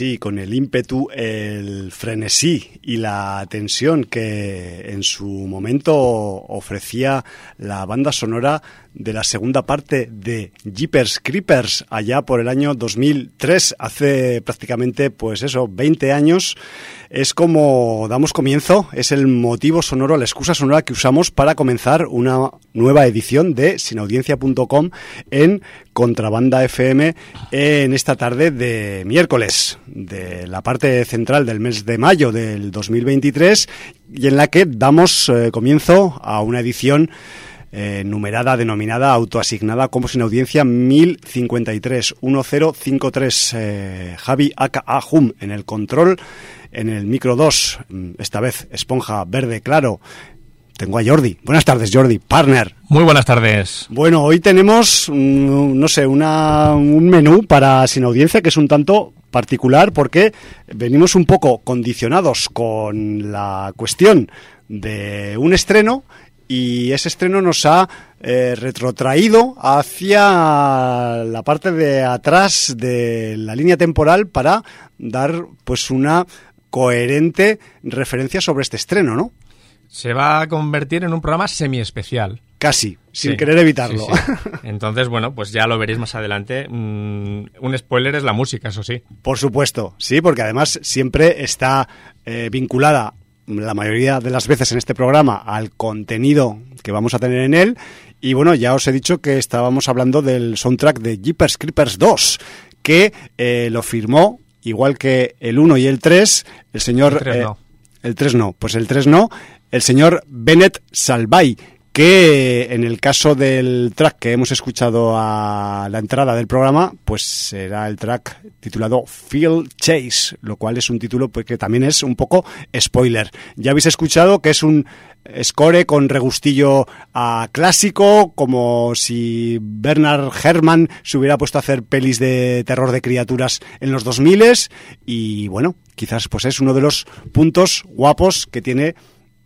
y así con el ímpetu, el frenesí y la tensión que en su momento ofrecía la banda sonora de la segunda parte de Jeepers Creepers allá por el año 2003, hace prácticamente pues eso, 20 años, es como damos comienzo, es el motivo sonoro, la excusa sonora que usamos para comenzar una nueva edición de sinaudiencia.com en Contrabanda FM en esta tarde de miércoles, de la parte central del mes de mayo del 2023 y en la que damos eh, comienzo a una edición eh, numerada, denominada, autoasignada como sin audiencia 1053 1053 eh, Javi Aka Hum en el control, en el micro 2, mm, esta vez esponja verde claro. Tengo a Jordi. Buenas tardes, Jordi, partner. Muy buenas tardes. Bueno, hoy tenemos, mm, no sé, una, un menú para sin audiencia que es un tanto particular porque venimos un poco condicionados con la cuestión de un estreno y ese estreno nos ha eh, retrotraído hacia la parte de atrás de la línea temporal para dar pues una coherente referencia sobre este estreno, ¿no? Se va a convertir en un programa semi-especial. Casi, sin querer evitarlo. Entonces, bueno, pues ya lo veréis más adelante. Mm, un spoiler es la música, eso sí. Por supuesto, sí, porque además siempre está eh, vinculada la mayoría de las veces en este programa al contenido que vamos a tener en él. Y bueno, ya os he dicho que estábamos hablando del soundtrack de Jeepers Creepers 2, que eh, lo firmó, igual que el 1 y el 3, el señor... El 3 eh, no. el 3 no, pues el 3 no, el señor Bennett Salvay, que en el caso del track que hemos escuchado a la entrada del programa, pues será el track titulado Field Chase, lo cual es un título pues, que también es un poco spoiler. Ya habéis escuchado que es un score con regustillo a clásico, como si Bernard Herrmann se hubiera puesto a hacer pelis de terror de criaturas en los 2000 y bueno, quizás pues es uno de los puntos guapos que tiene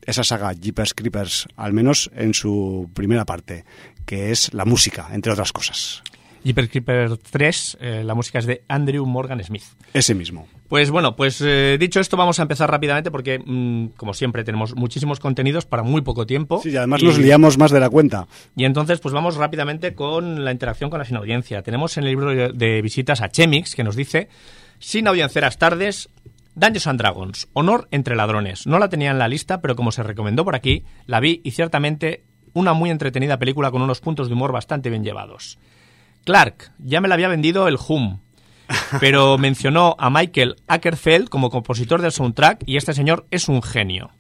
esa saga Jeepers Creepers, al menos en su primera parte, que es la música, entre otras cosas. Jeepers Creepers 3, eh, la música es de Andrew Morgan Smith. Ese mismo. Pues bueno, pues eh, dicho esto, vamos a empezar rápidamente porque, mm, como siempre, tenemos muchísimos contenidos para muy poco tiempo. Sí, y además y, nos liamos más de la cuenta. Y entonces, pues vamos rápidamente con la interacción con la sin audiencia. Tenemos en el libro de, de visitas a Chemix, que nos dice, sin audienceras tardes, Dungeons and Dragons, Honor entre ladrones. No la tenía en la lista, pero como se recomendó por aquí, la vi y ciertamente una muy entretenida película con unos puntos de humor bastante bien llevados. Clark, ya me la había vendido el Hum, pero mencionó a Michael Ackerfeld como compositor del soundtrack y este señor es un genio.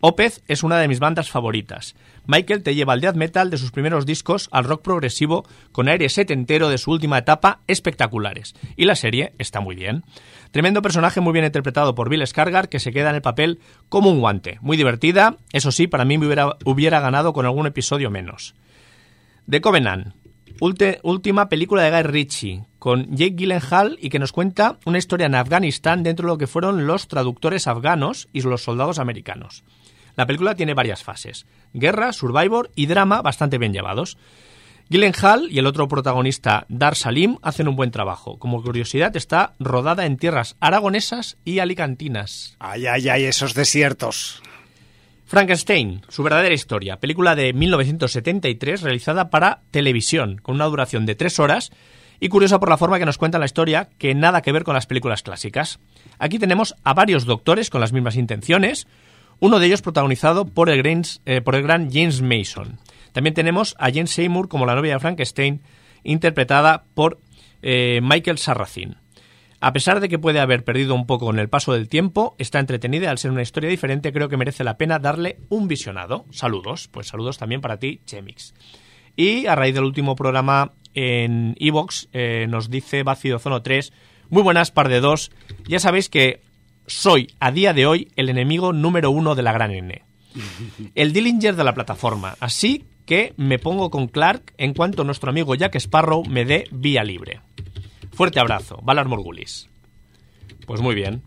Opeth es una de mis bandas favoritas. Michael te lleva al death metal de sus primeros discos al rock progresivo con aire setentero de su última etapa espectaculares. Y la serie está muy bien. Tremendo personaje muy bien interpretado por Bill Skarsgård que se queda en el papel como un guante. Muy divertida, eso sí, para mí me hubiera, hubiera ganado con algún episodio menos. The Covenant, última película de Guy Ritchie, con Jake Gyllenhaal y que nos cuenta una historia en Afganistán dentro de lo que fueron los traductores afganos y los soldados americanos. La película tiene varias fases, guerra, survivor y drama bastante bien llevados. Gyllenhaal y el otro protagonista, Dar Salim, hacen un buen trabajo. Como curiosidad, está rodada en tierras aragonesas y alicantinas. Ay, ay, ay, esos desiertos. Frankenstein, su verdadera historia, película de 1973 realizada para televisión, con una duración de tres horas y curiosa por la forma que nos cuenta la historia, que nada que ver con las películas clásicas. Aquí tenemos a varios doctores con las mismas intenciones, uno de ellos protagonizado por el, gran, eh, por el gran James Mason. También tenemos a Jane Seymour como la novia de Frankenstein, interpretada por eh, Michael Sarracin. A pesar de que puede haber perdido un poco con el paso del tiempo, está entretenida al ser una historia diferente creo que merece la pena darle un visionado. Saludos, pues saludos también para ti, Chemix. Y a raíz del último programa en Evox eh, nos dice Bácido Zono 3, muy buenas, par de dos. Ya sabéis que soy a día de hoy el enemigo número uno de la gran N. El Dillinger de la plataforma. Así que me pongo con Clark en cuanto nuestro amigo Jack Sparrow me dé vía libre. Fuerte abrazo, Valar Morgulis. Pues muy bien.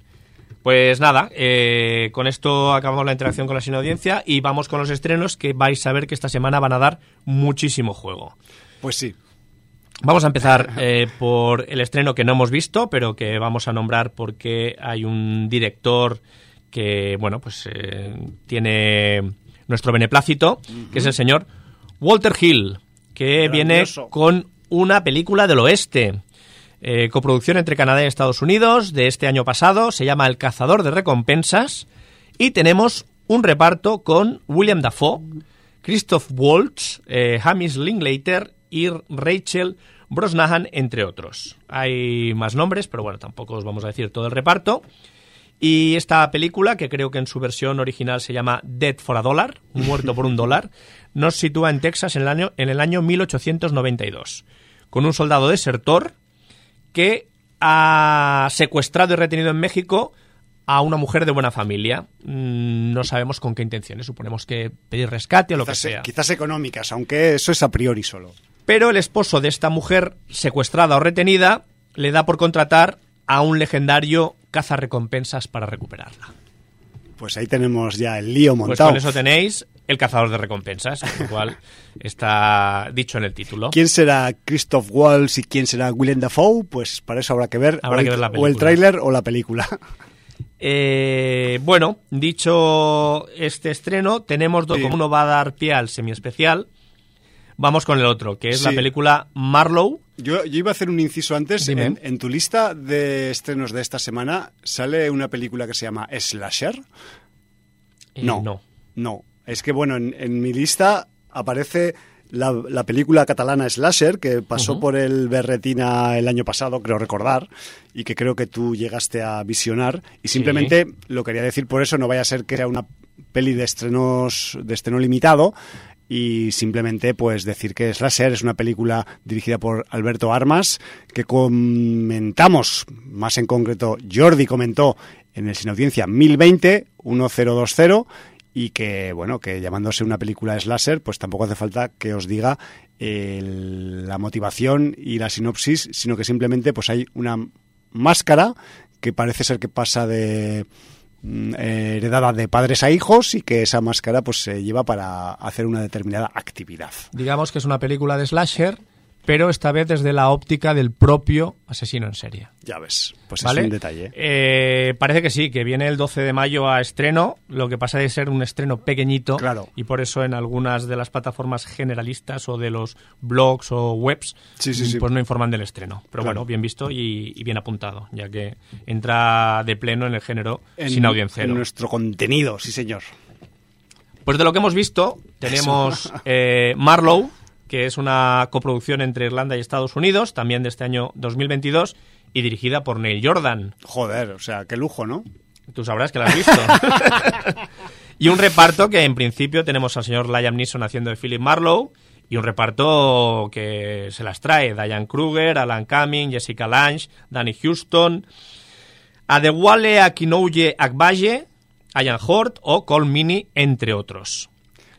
Pues nada, eh, con esto acabamos la interacción con la sin audiencia y vamos con los estrenos que vais a ver que esta semana van a dar muchísimo juego. Pues sí. Vamos a empezar eh, por el estreno que no hemos visto, pero que vamos a nombrar porque hay un director que, bueno, pues eh, tiene nuestro beneplácito, que es el señor Walter Hill, que viene con una película del oeste. Eh, coproducción entre Canadá y Estados Unidos de este año pasado, se llama El cazador de recompensas y tenemos un reparto con William Dafoe, Christoph Waltz, eh, Hamish Linklater y Rachel Brosnahan, entre otros. Hay más nombres, pero bueno, tampoco os vamos a decir todo el reparto. Y esta película, que creo que en su versión original se llama Dead for a Dollar, muerto por un dólar, nos sitúa en Texas en el año, en el año 1892, con un soldado desertor que ha secuestrado y retenido en México a una mujer de buena familia. Mm, no sabemos con qué intenciones. Suponemos que pedir rescate o lo que sea. Quizás económicas, aunque eso es a priori solo. Pero el esposo de esta mujer secuestrada o retenida le da por contratar a un legendario cazarrecompensas para recuperarla. Pues ahí tenemos ya el lío pues montado. Pues con eso tenéis el cazador de recompensas, lo cual está dicho en el título. ¿Quién será Christoph Waltz y quién será Willem Dafoe? Pues para eso habrá que ver, habrá o, que ver la o el tráiler o la película. Eh, bueno, dicho este estreno, tenemos dos, como uno va a dar pie al semiespecial, vamos con el otro, que es la película Marlowe. Yo, iba a hacer un inciso antes. En, tu lista de estrenos de esta semana sale una película que se llama Slasher. Eh, no. No. No. Es que, bueno, en, mi lista aparece la, película catalana Slasher, que pasó por el Berretina el año pasado, creo recordar, y que creo que tú llegaste a visionar. Y simplemente lo quería decir por eso, no vaya a ser que sea una peli de estrenos de estreno limitado y simplemente pues decir que Slasher es una película dirigida por Alberto Armas que comentamos, más en concreto Jordi comentó en el Sin Audiencia 1020 1020 y que bueno que llamándose una película slasher pues tampoco hace falta que os diga la motivación y la sinopsis sino que simplemente pues hay una máscara que parece ser que pasa de mm, heredada de padres a hijos y que esa máscara pues se lleva para hacer una determinada actividad. Digamos que es una película de slasher pero esta vez desde la óptica del propio asesino en serie. Ya ves, pues es un detalle. Eh, parece que sí, que viene el 12 de mayo a estreno, lo que pasa de ser un estreno pequeñito claro. y por eso en algunas de las plataformas generalistas o de los blogs o webs pues no informan del estreno. Pero bueno, bien visto y, bien apuntado, ya que entra de pleno en el género sin audiencia. En nuestro contenido, sí señor. Pues de lo que hemos visto, tenemos eh, Marlowe, que es una coproducción entre Irlanda y Estados Unidos, también de este año 2022, y dirigida por Neil Jordan. Joder, o sea, qué lujo, ¿no? Tú sabrás que la has visto. y un reparto que en principio tenemos al señor Liam Neeson haciendo de Philip Marlowe, y un reparto que se las trae Diane Kruger, Alan Cumming, Jessica Lange, Danny Houston, Adewale Akinouye Agbaye, Ian Hort o Cole Mini, entre otros.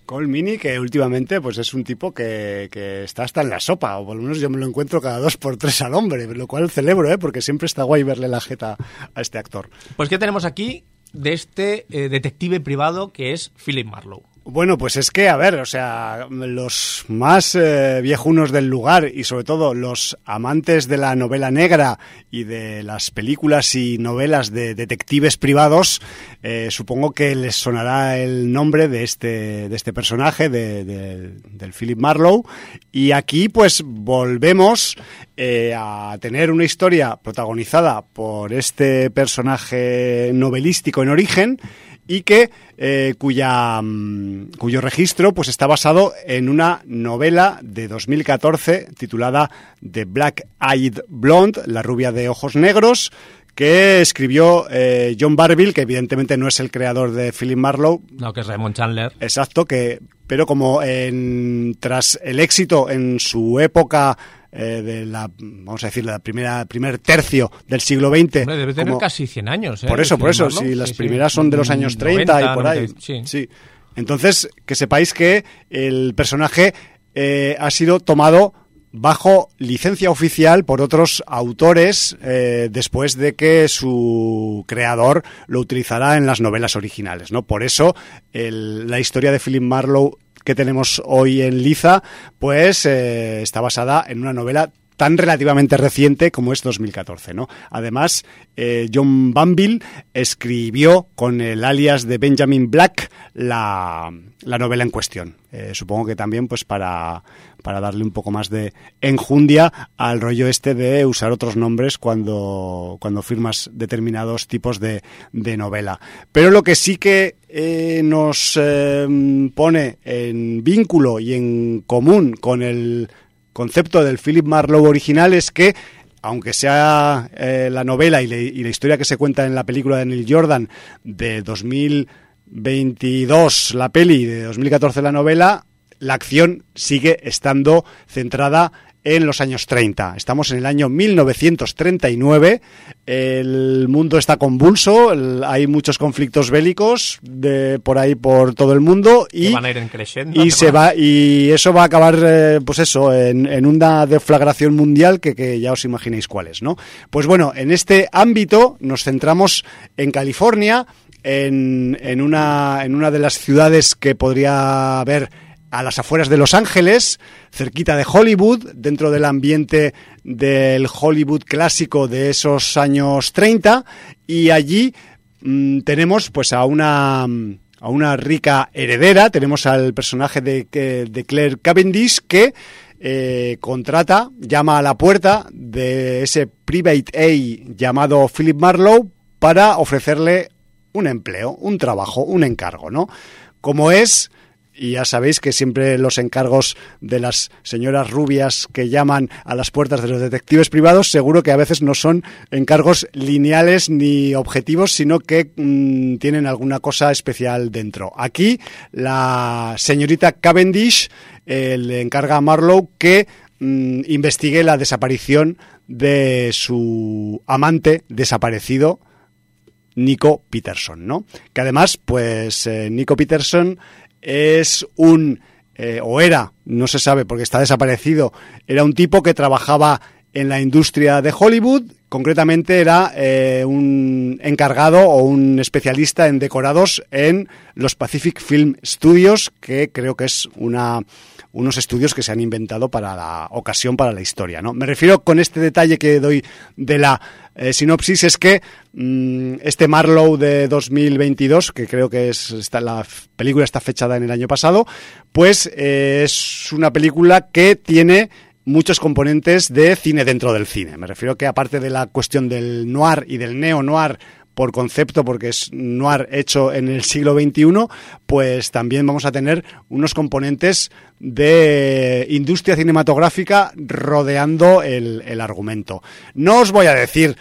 Cole Mini, que últimamente pues es un tipo que, que, está hasta en la sopa, o por lo menos yo me lo encuentro cada dos por tres al hombre, lo cual celebro, ¿eh? porque siempre está guay verle la jeta a este actor. Pues ¿qué tenemos aquí de este eh, detective privado que es Philip Marlowe? Bueno, pues es que, a ver, o sea, los más eh, viejunos del lugar y sobre todo los amantes de la novela negra y de las películas y novelas de detectives privados, eh, supongo que les sonará el nombre de este, de este personaje, de, del Philip Marlowe. Y aquí pues volvemos eh, a tener una historia protagonizada por este personaje novelístico en origen y que eh, cuya, mm, cuyo registro pues está basado en una novela de 2014 titulada The Black Eyed Blonde, la rubia de ojos negros, que escribió eh, John Barville, que evidentemente no es el creador de Philip Marlowe. No, que es Raymond Chandler. Exacto, que pero como en, tras el éxito en su época eh, de la, vamos a decir, la primera, primer tercio del siglo XX. debe tener casi 100 años. ¿eh? Por eso, por eso, si las primeras son de los años 30 y por ahí. sí. Entonces, que sepáis que el personaje eh, ha sido tomado bajo licencia oficial por otros autores después de que su creador lo utilizara en las novelas originales, ¿no? Por eso la historia de Philip Marlowe que tenemos hoy en Liza, pues eh, está basada en una novela tan relativamente reciente como es 2014. ¿no? Además, eh, John Banville escribió con el alias de Benjamin Black la, la novela en cuestión. Eh, supongo que también pues para, para darle un poco más de enjundia al rollo este de usar otros nombres cuando, cuando firmas determinados tipos de, de novela. Pero lo que sí que eh, nos eh, pone en vínculo y en común con el concepto del Philip Marlowe original es que aunque sea eh, la novela y, le, y, la historia que se cuenta en la película de Neil Jordan de 2022 la peli, de 2014 la novela, la acción sigue estando centrada en los años 30. Estamos en el año 1939, el mundo está convulso, hay muchos conflictos bélicos de por ahí por todo el mundo y, van a ir y se va y eso va a acabar eh, pues eso en, en, una deflagración mundial que, que ya os imaginéis cuál es, ¿no? Pues bueno, en este ámbito nos centramos en California, en, en, una, en una de las ciudades que podría haber a las afueras de Los Ángeles, cerquita de Hollywood, dentro del ambiente del Hollywood clásico de esos años 30, y allí mmm, tenemos pues a una a una rica heredera, tenemos al personaje de, de Claire Cavendish que eh, contrata, llama a la puerta de ese private A llamado Philip Marlowe para ofrecerle un empleo, un trabajo, un encargo, ¿no? Como es y ya sabéis que siempre los encargos de las señoras rubias que llaman a las puertas de los detectives privados, seguro que a veces no son encargos lineales ni objetivos, sino que mmm, tienen alguna cosa especial dentro. Aquí la señorita Cavendish eh, le encarga a Marlowe que mmm, investigue la desaparición de su amante desaparecido, Nico Peterson, ¿no? Que además, pues eh, Nico Peterson es un, eh, o era, no se sabe porque está desaparecido, era un tipo que trabajaba en la industria de Hollywood, concretamente era eh, un encargado o un especialista en decorados en los Pacific Film Studios, que creo que es una unos estudios que se han inventado para la ocasión, para la historia. ¿no? Me refiero con este detalle que doy de la eh, sinopsis, es que mmm, este Marlowe de 2022, que creo que es está, la película está fechada en el año pasado, pues eh, es una película que tiene muchos componentes de cine dentro del cine. Me refiero que aparte de la cuestión del noir y del neo-noir por concepto, porque es noir hecho en el siglo XXI, pues también vamos a tener unos componentes de industria cinematográfica rodeando el, el argumento. No os voy a decir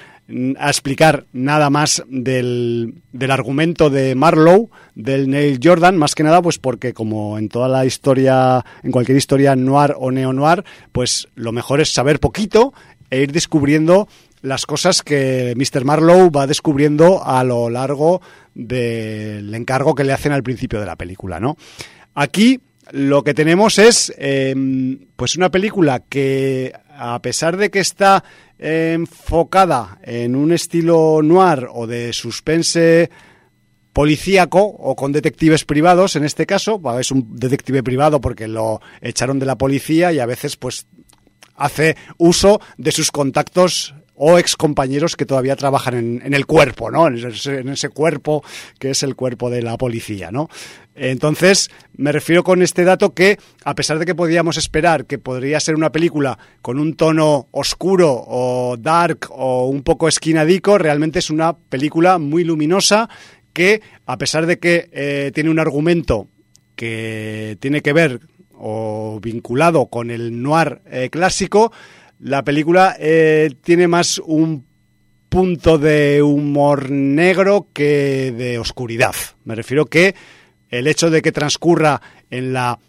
a explicar nada más del, del, argumento de Marlowe, del Neil Jordan, más que nada pues porque como en toda la historia, en cualquier historia noir o neo-noir, pues lo mejor es saber poquito e ir descubriendo las cosas que Mr. Marlowe va descubriendo a lo largo del encargo que le hacen al principio de la película, ¿no? Aquí lo que tenemos es eh, pues una película que a pesar de que está enfocada en un estilo noir o de suspense policíaco o con detectives privados en este caso, es un detective privado porque lo echaron de la policía y a veces pues hace uso de sus contactos o ex compañeros que todavía trabajan en, en el cuerpo, ¿no? En ese, en ese, cuerpo que es el cuerpo de la policía, ¿no? Entonces, me refiero con este dato que, a pesar de que podíamos esperar que podría ser una película con un tono oscuro o dark o un poco esquinadico, realmente es una película muy luminosa que, a pesar de que eh, tiene un argumento que tiene que ver o vinculado con el noir eh, clásico, la película eh, tiene más un punto de humor negro que de oscuridad. Me refiero que el hecho de que transcurra en la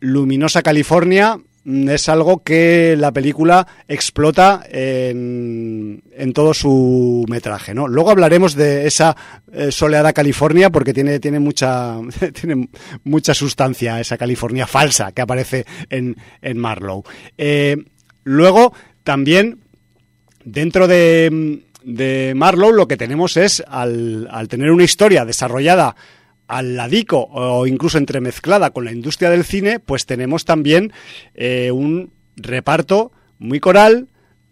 luminosa California es algo que la película explota en, en todo su metraje, ¿no? Luego hablaremos de esa eh, soleada California porque tiene, tiene, mucha, tiene mucha sustancia esa California falsa que aparece en, en Marlowe. Eh, Luego, también, dentro de, de Marlowe, lo que tenemos es, al, al, tener una historia desarrollada al ladico o incluso entremezclada con la industria del cine, pues tenemos también eh, un reparto muy coral,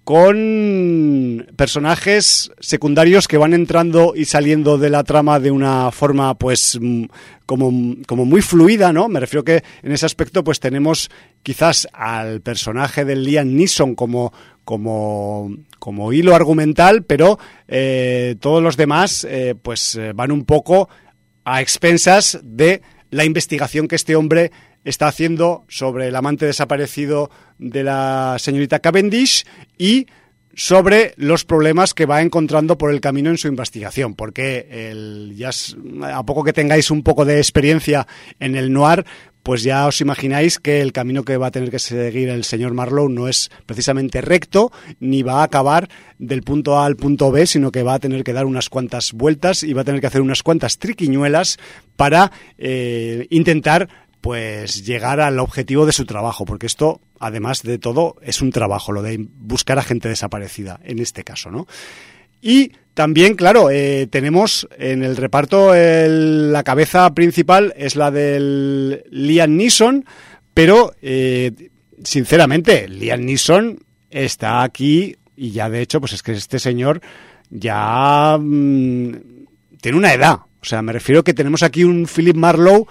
con personajes secundarios que van entrando y saliendo de la trama de una forma pues mm, como, como muy fluida, ¿no? Me refiero que en ese aspecto pues tenemos quizás al personaje de Liam Neeson como, como, como hilo argumental, pero eh, todos los demás eh, pues eh, van un poco a expensas de la investigación que este hombre está haciendo sobre el amante desaparecido de la señorita Cavendish y sobre los problemas que va encontrando por el camino en su investigación, porque el, ya a poco que tengáis un poco de experiencia en el noir, pues ya os imagináis que el camino que va a tener que seguir el señor Marlowe no es precisamente recto, ni va a acabar del punto A al punto B, sino que va a tener que dar unas cuantas vueltas y va a tener que hacer unas cuantas triquiñuelas para eh, intentar pues llegar al objetivo de su trabajo, porque esto, además de todo, es un trabajo, lo de buscar a gente desaparecida, en este caso, ¿no? Y también, claro, eh, tenemos en el reparto la cabeza principal es la del Liam Neeson, pero eh, sinceramente, Liam Neeson está aquí y ya de hecho, pues es que este señor ya mm, tiene una edad. O sea, me refiero que tenemos aquí un Philip Marlowe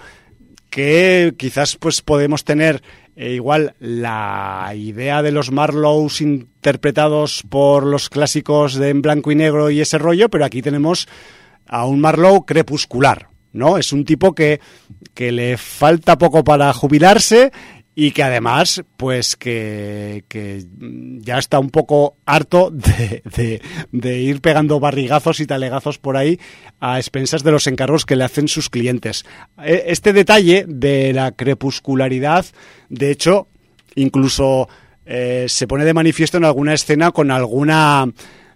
que quizás pues podemos tener eh, igual la idea de los Marlows interpretados por los clásicos de en blanco y negro y ese rollo, pero aquí tenemos a un Marlowe crepuscular, ¿no? Es un tipo que, que le falta poco para jubilarse y que además, pues que, ya está un poco harto de, de, ir pegando barrigazos y talegazos por ahí a expensas de los encargos que le hacen sus clientes. E, este detalle de la crepuscularidad, de hecho, incluso eh, se pone de manifiesto en alguna escena con alguna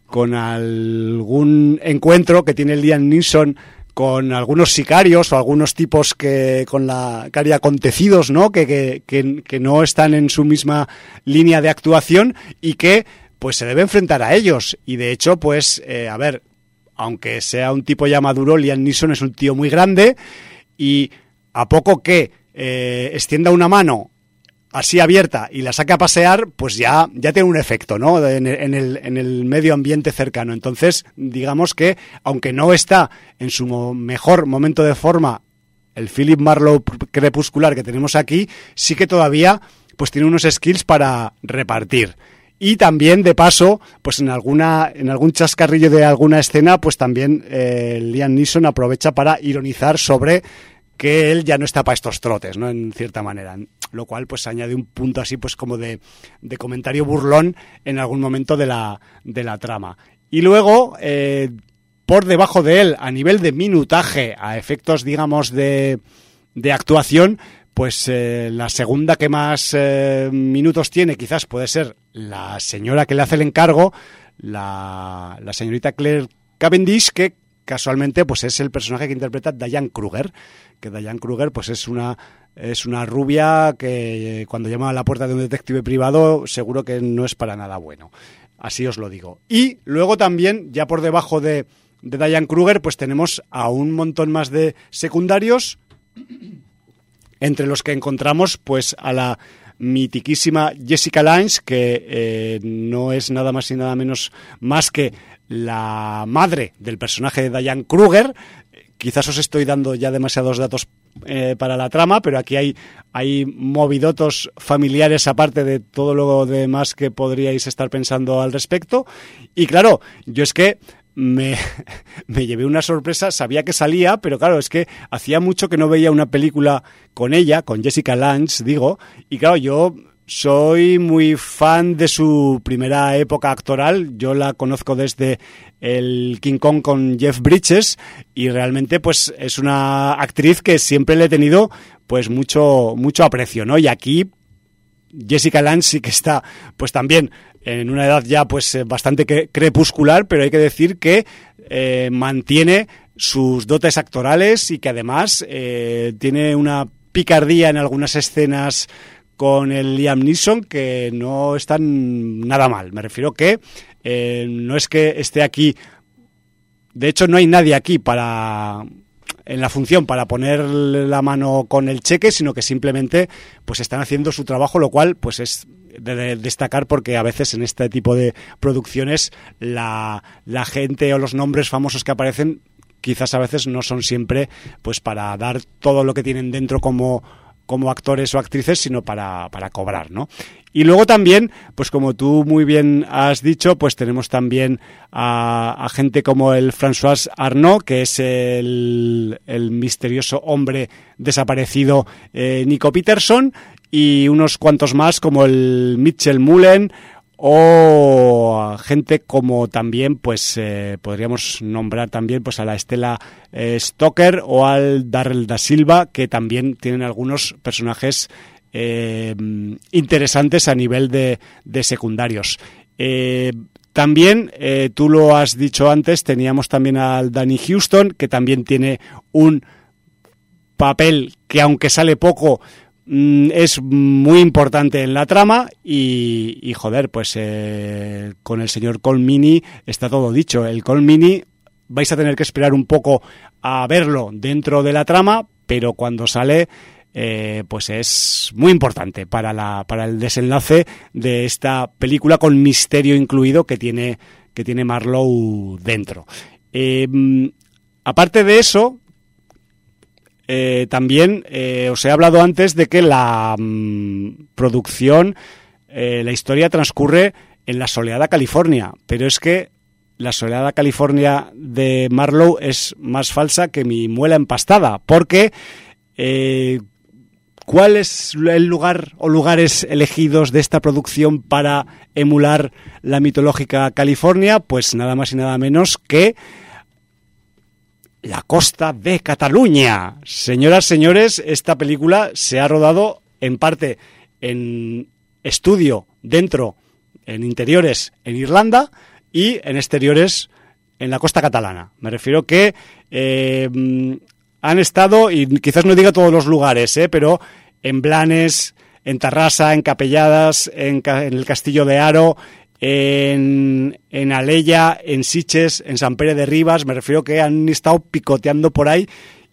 con algún encuentro que tiene Liam Neeson con algunos sicarios o algunos tipos que con la cari acontecidos, ¿no? Que, que, que, no están en su misma línea de actuación y que pues se debe enfrentar a ellos. Y de hecho, pues, eh, a ver, aunque sea un tipo ya maduro, Liam Neeson es un tío muy grande y a poco que eh, extienda una mano así abierta y la saque a pasear, pues ya, ya tiene un efecto, ¿no? En, el, en el medio ambiente cercano. Entonces, digamos que, aunque no está en su mejor momento de forma el Philip Marlowe crepuscular que tenemos aquí, sí que todavía pues tiene unos skills para repartir. Y también, de paso, pues en alguna, en algún chascarrillo de alguna escena, pues también eh, Liam Neeson aprovecha para ironizar sobre que él ya no está para estos trotes, ¿no? En cierta manera. Lo cual, pues, añade un punto así, pues, como de, de comentario burlón en algún momento de la, de la trama. Y luego, eh, por debajo de él, a nivel de minutaje, a efectos, digamos, de, de actuación, pues eh, la segunda que más eh, minutos tiene quizás puede ser la señora que le hace el encargo, la, la señorita Claire Cavendish, que casualmente pues es el personaje que interpreta Diane Kruger, que Diane Kruger pues es una es una rubia que eh, cuando llama a la puerta de un detective privado seguro que no es para nada bueno. Así os lo digo. Y luego también, ya por debajo de, de Diane Kruger, pues tenemos a un montón más de secundarios, entre los que encontramos pues a la mitiquísima Jessica Lange, que eh, no es nada más y nada menos más que la madre del personaje de Diane Kruger. Quizás os estoy dando ya demasiados datos eh, para la trama, pero aquí hay, hay movidotos familiares aparte de todo lo demás que podríais estar pensando al respecto. Y claro, yo es que me, me, llevé una sorpresa, sabía que salía, pero claro, es que hacía mucho que no veía una película con ella, con Jessica Lange, digo, y claro, yo soy muy fan de su primera época actoral. Yo la conozco desde el King Kong con Jeff Bridges y realmente pues es una actriz que siempre le he tenido pues mucho mucho aprecio, ¿no? Y aquí Jessica Lange sí que está pues también en una edad ya pues eh, bastante crepuscular, pero hay que decir que eh, mantiene sus dotes actorales y que además eh, tiene una picardía en algunas escenas con el Liam Neeson que no están nada mal. Me refiero que eh, no es que esté aquí, de hecho no hay nadie aquí para en la función para poner la mano con el cheque, sino que simplemente pues están haciendo su trabajo, lo cual pues es de destacar porque a veces en este tipo de producciones la, la gente o los nombres famosos que aparecen quizás a veces no son siempre pues para dar todo lo que tienen dentro como como actores o actrices, sino para, para cobrar, ¿no? Y luego también, pues como tú muy bien has dicho, pues tenemos también a, gente como el François Arnaud, que es el, el misterioso hombre desaparecido eh, Nico Peterson, y unos cuantos más como el Mitchell Mullen o gente como también pues eh, podríamos nombrar también pues a la Estela eh, Stoker o al Darrell da Silva que también tienen algunos personajes eh, interesantes a nivel de, de secundarios. También, tú lo has dicho antes, teníamos también al Danny Houston, que también tiene un papel que aunque sale poco, es muy importante en la trama y, joder, pues eh, con el señor Colmini está todo dicho. El Colmini vais a tener que esperar un poco a verlo dentro de la trama, pero cuando sale eh, pues es muy importante para, la, para el desenlace de esta película con misterio incluido que tiene, que tiene Marlowe dentro. Eh, mm, aparte de eso, eh, también eh, os he hablado antes de que la mm, producción, eh, la historia transcurre en la soleada California, pero es que la soleada California de Marlowe es más falsa que mi muela empastada, porque ¿cuál es el lugar o lugares elegidos de esta producción para emular la mitológica California? Pues nada más y nada menos que la costa de Cataluña. Señoras, señores, esta película se ha rodado en parte en estudio dentro, en interiores en Irlanda y en exteriores en la costa catalana. Me refiero que eh, han estado, y quizás no diga todos los lugares, eh, pero en Blanes, en Tarrasa, en Capelladas, en, en el Castillo de Aro, en, en Aleya, en Siches, en San Pere de Rivas, me refiero que han estado picoteando por ahí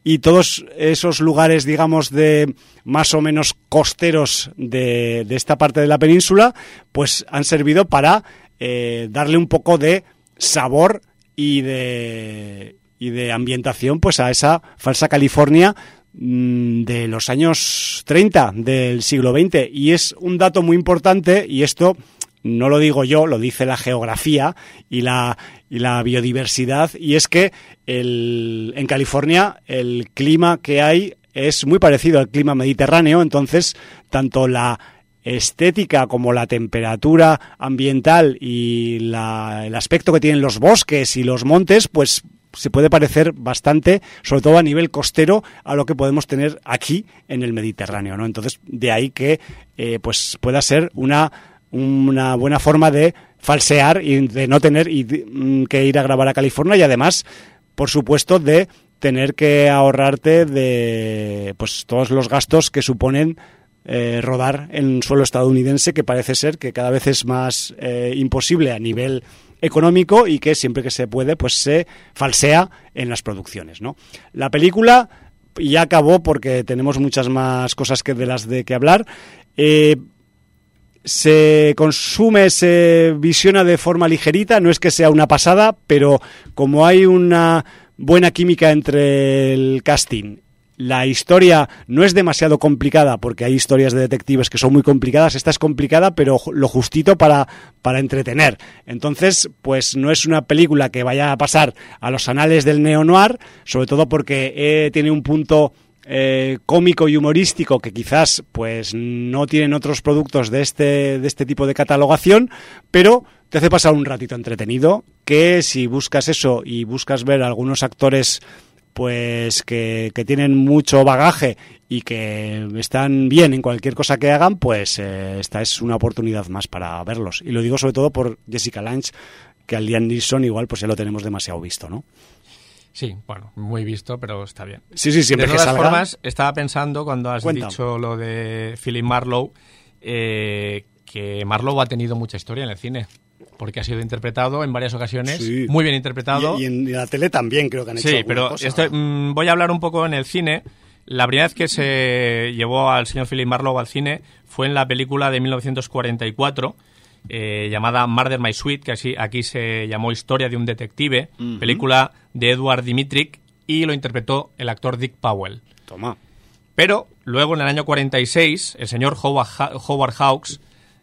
y todos esos lugares, digamos, de más o menos costeros de, de esta parte de la península, pues han servido para eh, darle un poco de sabor y de, y de ambientación pues a esa falsa California mm, de los años 30 del siglo XX. Y es un dato muy importante y esto no lo digo yo, lo dice la geografía y la, y la biodiversidad, y es que el, en California el clima que hay es muy parecido al clima mediterráneo, entonces tanto la estética como la temperatura ambiental y la, el aspecto que tienen los bosques y los montes, pues se puede parecer bastante, sobre todo a nivel costero, a lo que podemos tener aquí en el Mediterráneo, ¿no? Entonces, de ahí que eh, pues pueda ser una una buena forma de falsear y de no tener mm, que ir a grabar a California y además, por supuesto, de tener que ahorrarte de pues todos los gastos que suponen eh, rodar en suelo estadounidense, que parece ser que cada vez es más eh, imposible a nivel económico y que siempre que se puede, pues se falsea en las producciones, ¿no? La película ya acabó porque tenemos muchas más cosas que de las de que hablar. Eh, se consume, se visiona de forma ligerita, no es que sea una pasada, pero como hay una buena química entre el casting la historia no es demasiado complicada, porque hay historias de detectives que son muy complicadas, esta es complicada, pero lo justito para, para entretener. Entonces, pues no es una película que vaya a pasar a los anales del neo-noir, sobre todo porque eh, tiene un punto eh, cómico y humorístico que quizás pues no tienen otros productos de este, de este tipo de catalogación, pero te hace pasar un ratito entretenido que si buscas eso y buscas ver algunos actores pues que, tienen mucho bagaje y que están bien en cualquier cosa que hagan, pues eh, esta es una oportunidad más para verlos. Y lo digo sobre todo por Jessica Lange, que al Liam Neeson igual pues ya lo tenemos demasiado visto, ¿no? Sí, bueno, muy visto, pero está bien. Sí, sí, siempre de todas formas, estaba pensando cuando has dicho lo de Philip Marlowe, eh, que Marlowe ha tenido mucha historia en el cine. porque ha sido interpretado en varias ocasiones, Sí. muy bien interpretado. Y, y en la tele también creo que han hecho Sí, pero cosa. esto, mm, voy a hablar un poco en el cine. La primera vez que se llevó al señor Philip Marlowe al cine fue en la película de 1944 eh, llamada Murder My Sweet, que así, aquí se llamó Historia de un detective, película de Edward Dimitrick y lo interpretó el actor Dick Powell. Toma. Pero luego, en el año 46, el señor Howard, Howard Hawks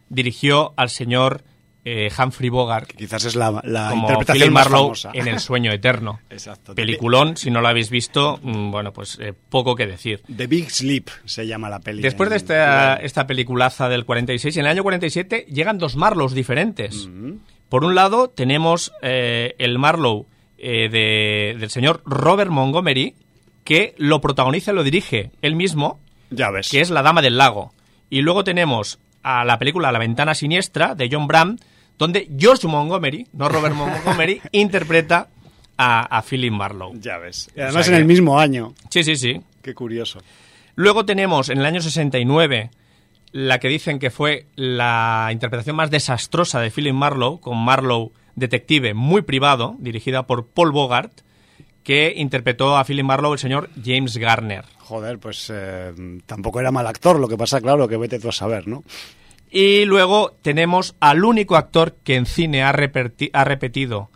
dirigió al señor eh, Humphrey Bogart Quizás es la, la como interpretación Philip Marlowe famosa. en El sueño eterno. Exacto. Peliculón, si no lo habéis visto, mm, bueno, pues eh, poco que decir. The Big Sleep se llama la peli. Después de esta, esta peliculaza del 46, en el año 47 llegan dos Marlows diferentes. Por un lado, tenemos eh, el Marlowe eh, de- del señor Robert Montgomery, que lo protagoniza y lo dirige él mismo, Ya ves. que es La Dama del Lago. Y luego tenemos a la película La Ventana Siniestra, de John Bram, donde George Montgomery, no Robert Montgomery, interpreta a, a Philip Marlowe. Ya ves. Y además sea en que- el mismo año. Sí, sí, sí. Qué curioso. Luego tenemos en el año 69 la que dicen que fue la interpretación más desastrosa de Philip Marlowe, con Marlowe detective muy privado, dirigida por Paul Bogart, que interpretó a Philip Marlowe el señor James Garner. Joder, pues eh, tampoco era mal actor. Lo que pasa, claro, que vete tú a saber, ¿no? Y luego tenemos al único actor que en cine ha, ha repetido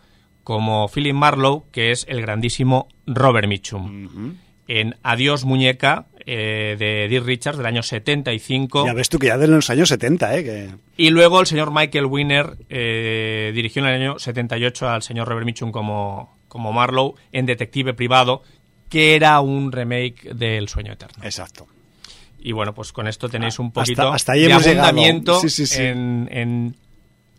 como Philip Marlowe, que es el grandísimo Robert Mitchum. En Adiós Muñeca, eh, de Dick Richards, del año 75. Ya ves tú que ya de los años 70, ¿eh? Que... Y luego el señor Michael Winner eh, dirigió en el año 78 al señor Robert Mitchum como, como Marlowe en Detective Privado, que era un remake del Sueño Eterno. Exacto. Y bueno, pues con esto tenéis un Hasta- poquito hasta ahí de abundamiento Sí, sí, sí. En, en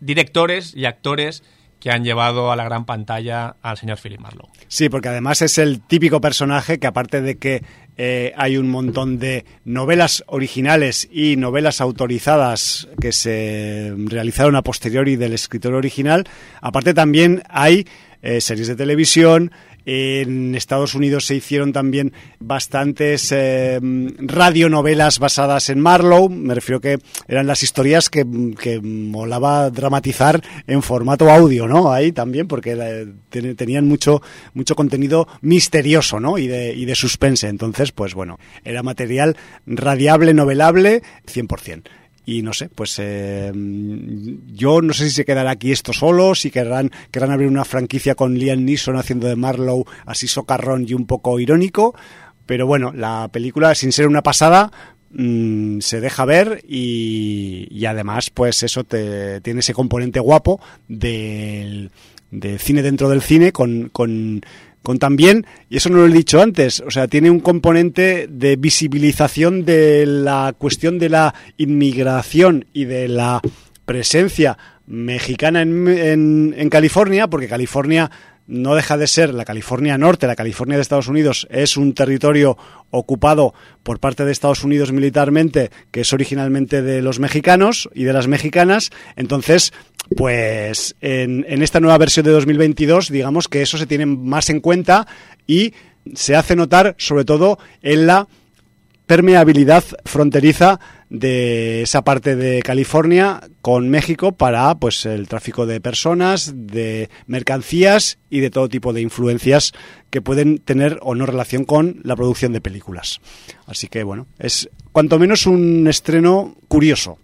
directores y actores que han llevado a la gran pantalla al señor Philip Marlowe. Sí, porque además es el típico personaje que aparte de que eh, hay un montón de novelas originales y novelas autorizadas que se realizaron a posteriori del escritor original, aparte también hay eh, series de televisión, en Estados Unidos se hicieron también bastantes eh, radionovelas basadas en Marlowe. Me refiero que eran las historias que, que molaba dramatizar en formato audio, ¿no? Ahí también, porque eh, ten- tenían mucho, mucho contenido misterioso, ¿no? Y de, y de suspense. Entonces, pues bueno, era material radiable, novelable, 100%. Y no sé, pues eh, yo no sé si se quedará aquí esto solo, si querrán, querrán abrir una franquicia con Liam Neeson haciendo de Marlowe así socarrón y un poco irónico, pero bueno, la película, sin ser una pasada, mm, se deja ver y, y además, pues eso te, tiene ese componente guapo del, del cine dentro del cine con, con, con también, y eso no lo he dicho antes, o sea, tiene un componente de visibilización de la cuestión de la inmigración y de la presencia mexicana en, en, en California, porque California no deja de ser la California Norte, la California de Estados Unidos, es un territorio ocupado por parte de Estados Unidos militarmente, que es originalmente de los mexicanos y de las mexicanas. Entonces, pues en, en esta nueva versión de 2022, digamos que eso se tiene más en cuenta y se hace notar sobre todo en la permeabilidad fronteriza de esa parte de California con México para pues el tráfico de personas, de mercancías y de todo tipo de influencias que pueden tener o no relación con la producción de películas. Así que bueno, es cuanto menos un estreno curioso.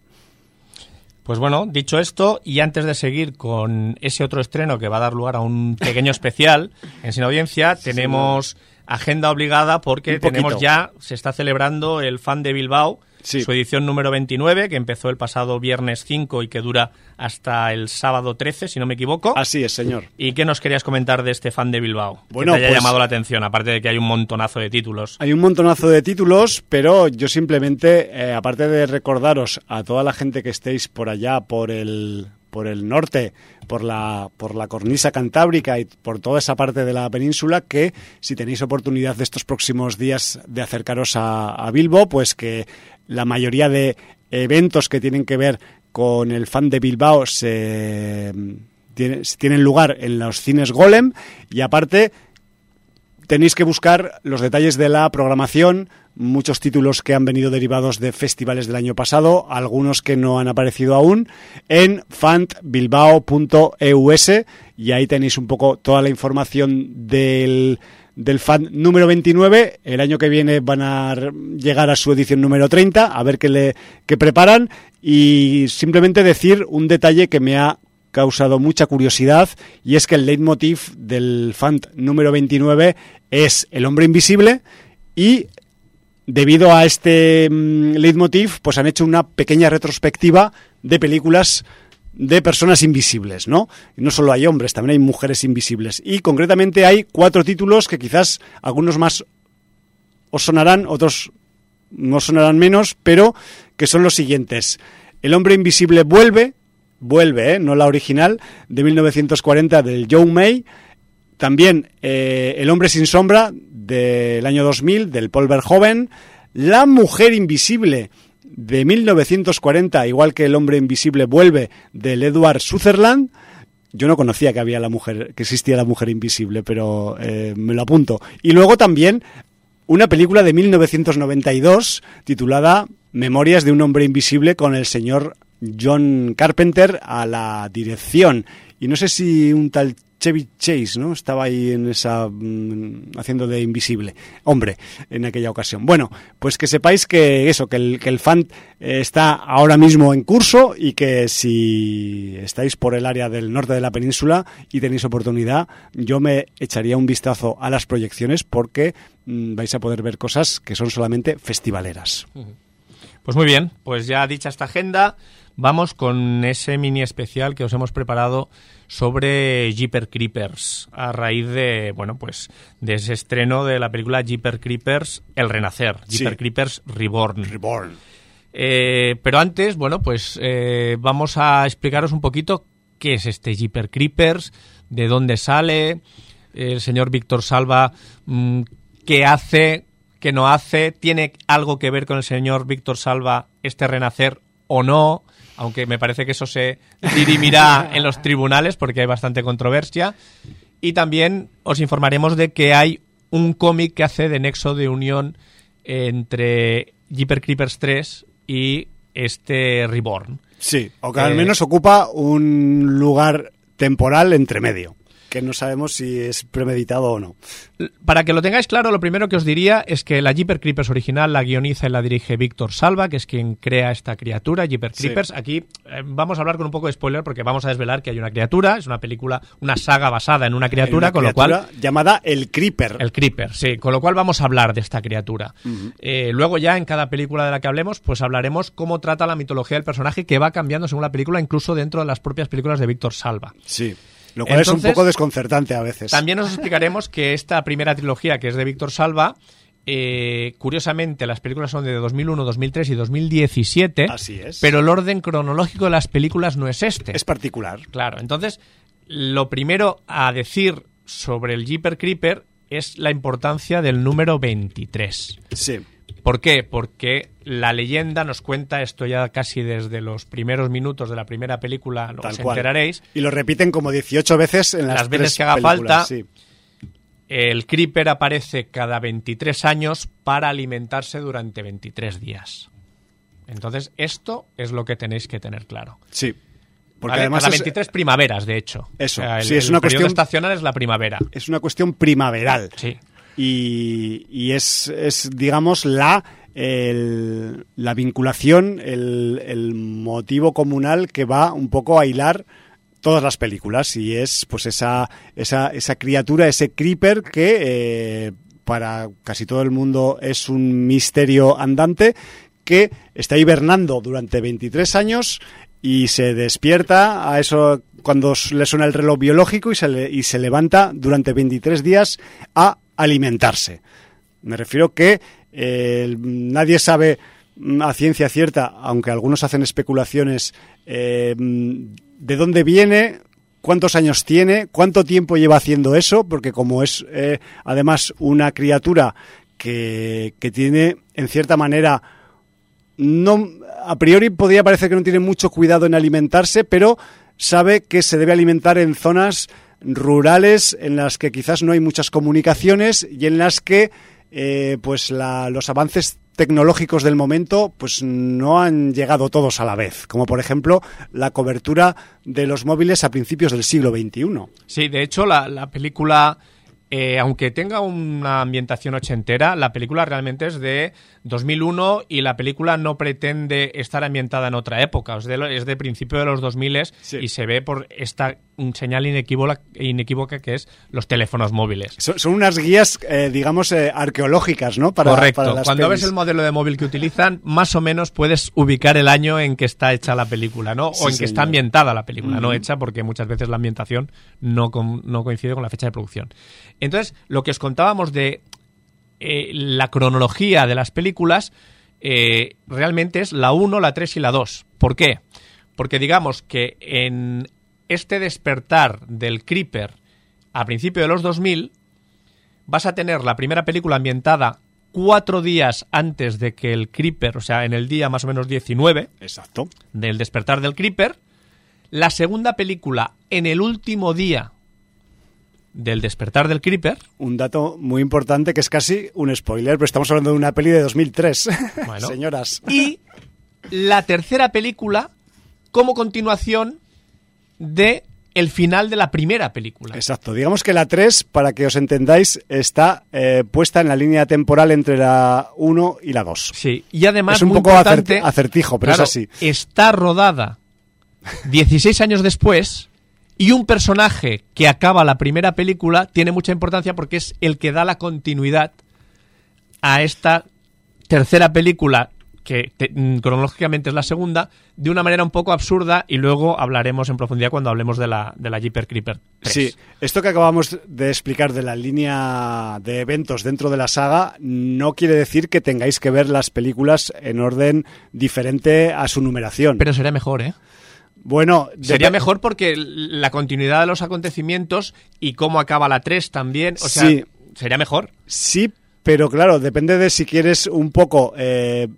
Pues bueno, dicho esto, y antes de seguir con ese otro estreno que va a dar lugar a un pequeño especial en Sin Audiencia, tenemos agenda obligada porque tenemos ya, se está celebrando el Fan de Bilbao, Sí. su edición número 29, que empezó el pasado viernes 5 y que dura hasta el sábado 13, si no me equivoco. Así es, señor. ¿Y qué nos querías comentar de este Fan de Bilbao? Bueno, que te haya pues- llamado la atención, aparte de que hay un montonazo de títulos. Hay un montonazo de títulos, pero yo simplemente, eh, aparte de recordaros a toda la gente que estéis por allá, por el, por el norte, por la, por la cornisa cantábrica y por toda esa parte de la península, que si tenéis oportunidad de estos próximos días de acercaros a, Bilbo, pues que la mayoría de eventos que tienen que ver con el fan de Bilbao se, tiene- tienen lugar en los cines Golem. Y aparte tenéis que buscar los detalles de la programación, muchos títulos que han venido derivados de festivales del año pasado, algunos que no han aparecido aún, en fantbilbao.eus y ahí tenéis un poco toda la información del, del fan número 29. El año que viene van a llegar a su edición número 30, a ver qué, le, qué preparan y simplemente decir un detalle que me ha causado mucha curiosidad y es que el leitmotiv del fan número 29 es el hombre invisible y debido a este mm, leitmotiv, pues han hecho una pequeña retrospectiva de películas de personas invisibles, ¿no? No solo hay hombres, también hay mujeres invisibles. Y concretamente hay cuatro títulos que quizás algunos más os sonarán, otros no sonarán menos, pero que son los siguientes. El hombre invisible vuelve, vuelve, ¿eh? no la original, de 1940 del Joe May. También eh, El hombre sin sombra del año 2000 del Paul Verhoeven. La mujer invisible de 1940, igual que El hombre invisible vuelve del Edward Sutherland. Yo no conocía que había la mujer, que existía la mujer invisible, pero eh, me lo apunto. Y luego también una película de 1992 titulada Memorias de un hombre invisible con el señor John Carpenter a la dirección. Y no sé si un tal Chevy Chase, ¿no? Estaba ahí en esa mm, haciendo de invisible, hombre, en aquella ocasión. Bueno, pues que sepáis que eso, que el, que el fan eh, está ahora mismo en curso y que si estáis por el área del norte de la península y tenéis oportunidad, yo me echaría un vistazo a las proyecciones porque mm, vais a poder ver cosas que son solamente festivaleras. Pues muy bien, pues ya dicha esta agenda, vamos con ese mini especial que os hemos preparado sobre Jeeper Creepers a raíz de, bueno, pues de ese estreno de la película Jeeper Creepers El Renacer, Jeeper Creepers Reborn. Reborn. Eh, pero antes, bueno, pues eh, vamos a explicaros un poquito qué es este Jeeper Creepers, de dónde sale, el señor Víctor Salva, mm, qué hace, qué no hace, tiene algo que ver con el señor Víctor Salva este renacer o no, aunque me parece que eso se dirimirá en los tribunales porque hay bastante controversia. Y también os informaremos de que hay un cómic que hace de nexo de unión entre Jeeper Creepers 3 y este Reborn. Sí, o que al menos ocupa un lugar temporal entre medio que no sabemos si es premeditado o no. Para que lo tengáis claro, lo primero que os diría es que la Jeeper Creepers original la guioniza y la dirige Víctor Salva, que es quien crea esta criatura, Jeeper Creepers. Aquí eh, vamos a hablar con un poco de spoiler porque vamos a desvelar que hay una criatura, es una película, una saga basada en una criatura, con lo cual... Llamada el Creeper. El Creeper, sí, con lo cual vamos a hablar de esta criatura. Eh, luego ya en cada película de la que hablemos, pues hablaremos cómo trata la mitología del personaje que va cambiando según la película, incluso dentro de las propias películas de Víctor Salva. Sí. Lo cual es un poco desconcertante a veces. También nos explicaremos que esta primera trilogía, que es de Víctor Salva, eh, curiosamente, las películas son de 2001, 2003 y 2017. Así es. Pero el orden cronológico de las películas no es este. Es particular. Claro. Entonces, lo primero a decir sobre el Jeeper Creeper es la importancia del número 23. Sí. ¿Por qué? Porque la leyenda nos cuenta, esto ya casi desde los primeros minutos de la primera película, lo os enteraréis. Y lo repiten como 18 veces en las, veces que haga falta. El creeper aparece cada 23 años para alimentarse durante 23 días. Entonces, esto es lo que tenéis que tener claro. Sí. Porque además cada 23 primaveras, de hecho. Eso. el, sí, es una cuestión estacional es la primavera. Es una cuestión primaveral. Sí y, es, digamos, la, la vinculación, el, motivo comunal que va un poco a hilar todas las películas. Y es pues esa, esa, esa criatura, ese creeper que eh, para casi todo el mundo es un misterio andante que está hibernando durante 23 años y se despierta a eso cuando le suena el reloj biológico y se, y se levanta durante 23 días a alimentarse. Me refiero que eh, nadie sabe mm, a ciencia cierta, aunque algunos hacen especulaciones, eh, de dónde viene, cuántos años tiene, cuánto tiempo lleva haciendo eso, porque como es eh, además una criatura que, que, tiene, en cierta manera, no a priori podría parecer que no tiene mucho cuidado en alimentarse, pero sabe que se debe alimentar en zonas rurales en las que quizás no hay muchas comunicaciones y en las que eh, pues la- los avances tecnológicos del momento pues no han llegado todos a la vez, como por ejemplo la cobertura de los móviles a principios del siglo XXI. Sí, de hecho, la, la película, eh, aunque tenga una ambientación ochentera, la película realmente es de 2001 y la película no pretende estar ambientada en otra época. Es de, es de principio de los 2000 Sí. y se ve por esta señal inequívoca, inequívoca que es los teléfonos móviles. Son, son unas guías, eh, digamos, eh, arqueológicas, ¿no? Para, Correcto. para las Cuando pelis. ves el modelo de móvil que utilizan, más o menos puedes ubicar el año en que está hecha la película, ¿no? Sí, o en que está ambientada la película, no hecha porque muchas veces la ambientación no, con- no coincide con la fecha de producción. Entonces, lo que os contábamos de eh, la cronología de las películas eh, realmente es la 1, la 3 y la 2. ¿Por qué? Porque digamos que en este despertar del Creeper a principio de los 2000 vas a tener la primera película ambientada cuatro días antes de que el Creeper, o sea, en el día más o menos 19 Exacto. del despertar del Creeper, la segunda película en el último día del despertar del Creeper, Un dato muy importante que es casi un spoiler, pero estamos hablando de una peli de 2003. Bueno. Señoras. y la tercera película como continuación de el final de la primera película. Exacto. Digamos que la 3, para que os entendáis, está eh, puesta en la línea temporal entre la 1 y la 2. Sí, y además Es un muy poco acertijo, pero claro, es así. Está rodada 16 años después y un personaje que acaba la primera película tiene mucha importancia porque es el que da la continuidad a esta tercera película que te- mm, cronológicamente es la segunda, de una manera un poco absurda y luego hablaremos en profundidad cuando hablemos de la, de la Jeeper Creeper 3. Sí, esto que acabamos de explicar de la línea de eventos dentro de la saga no quiere decir que tengáis que ver las películas en orden diferente a su numeración. Pero sería mejor, ¿eh? Bueno, Sería mejor porque la continuidad de los acontecimientos y cómo acaba la 3 también, o sea, Sí. sería mejor. Sí, pero claro, depende de si quieres un poco eh,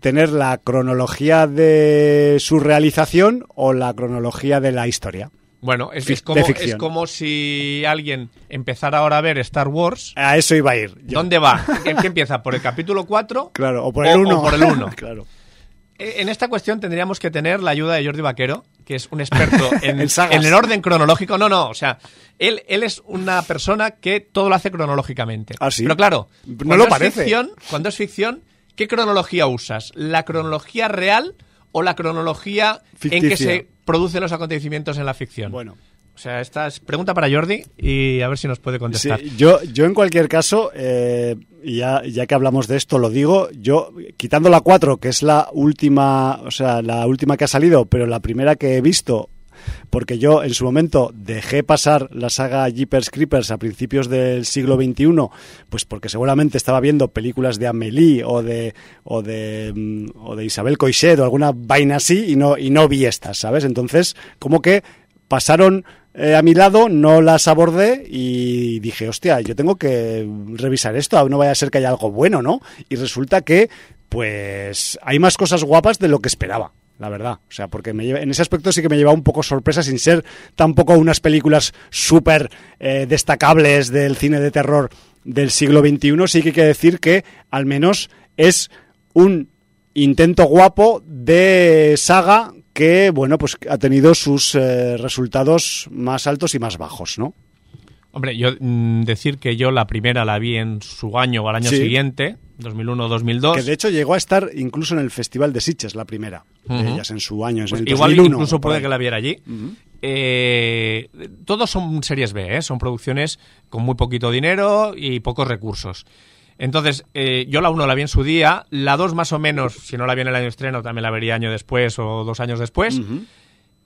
tener la cronología de su realización o la cronología de la historia. Bueno, es, como, es como si alguien empezara ahora a ver Star Wars. A eso iba a ir. yo. ¿Dónde va? ¿En qué empieza? ¿Por el capítulo 4? Claro, o por O- el o 1. por el uno. claro. Eh, En esta cuestión tendríamos que tener la ayuda de Jordi Vaquero, que es un experto en, En sagas. en el orden cronológico. No, no, o sea, él, él es una persona que todo lo hace cronológicamente. Ah, ¿sí? Pero claro, No cuando lo es parece. Ficción, cuando es ficción, ¿qué cronología usas? ¿La cronología real o la cronología en que se producen los acontecimientos en la ficción? Bueno. O sea, esta es pregunta para Jordi y a ver si nos puede Sí, contestar. yo, yo en cualquier caso, eh, ya, ya que hablamos de esto, lo digo, yo quitando la 4, que es la última, o sea, la última que ha salido, pero la primera que he visto, porque yo en su momento dejé pasar la saga Jeepers Creepers a principios del siglo XXI, pues porque seguramente estaba viendo películas de Amélie o de, o de, mm, o de Isabel Coixet o alguna vaina así y no, y no vi estas, ¿sabes? Entonces, como que pasaron eh, a mi lado, no las abordé y dije, hostia, yo tengo que revisar esto, no vaya a ser que haya algo bueno, ¿no? Y resulta que, pues, hay más cosas guapas de lo que esperaba. La verdad, o sea, porque me lleva- en ese aspecto sí que me lleva un poco sorpresa sin ser tampoco unas películas súper eh, destacables del cine de terror del siglo XXI. Sí que hay que decir que al menos es un intento guapo de saga que, bueno, pues ha tenido sus eh, resultados más altos y más bajos, ¿no? Hombre, yo mm, decir que yo la primera la vi en su año o al año Sí. siguiente, 2001-2002. Que de hecho llegó a estar incluso en el Festival de Sitges, la primera de ellas en su año, Pues en el igual 2001, incluso puede que la viera allí. Eh, todos son series B, ¿eh? son producciones con muy poquito dinero y pocos recursos. Entonces, eh, yo la 1 la vi en su día, la 2 más o menos, si no la vi en el año de estreno, también la vería año después o dos años después.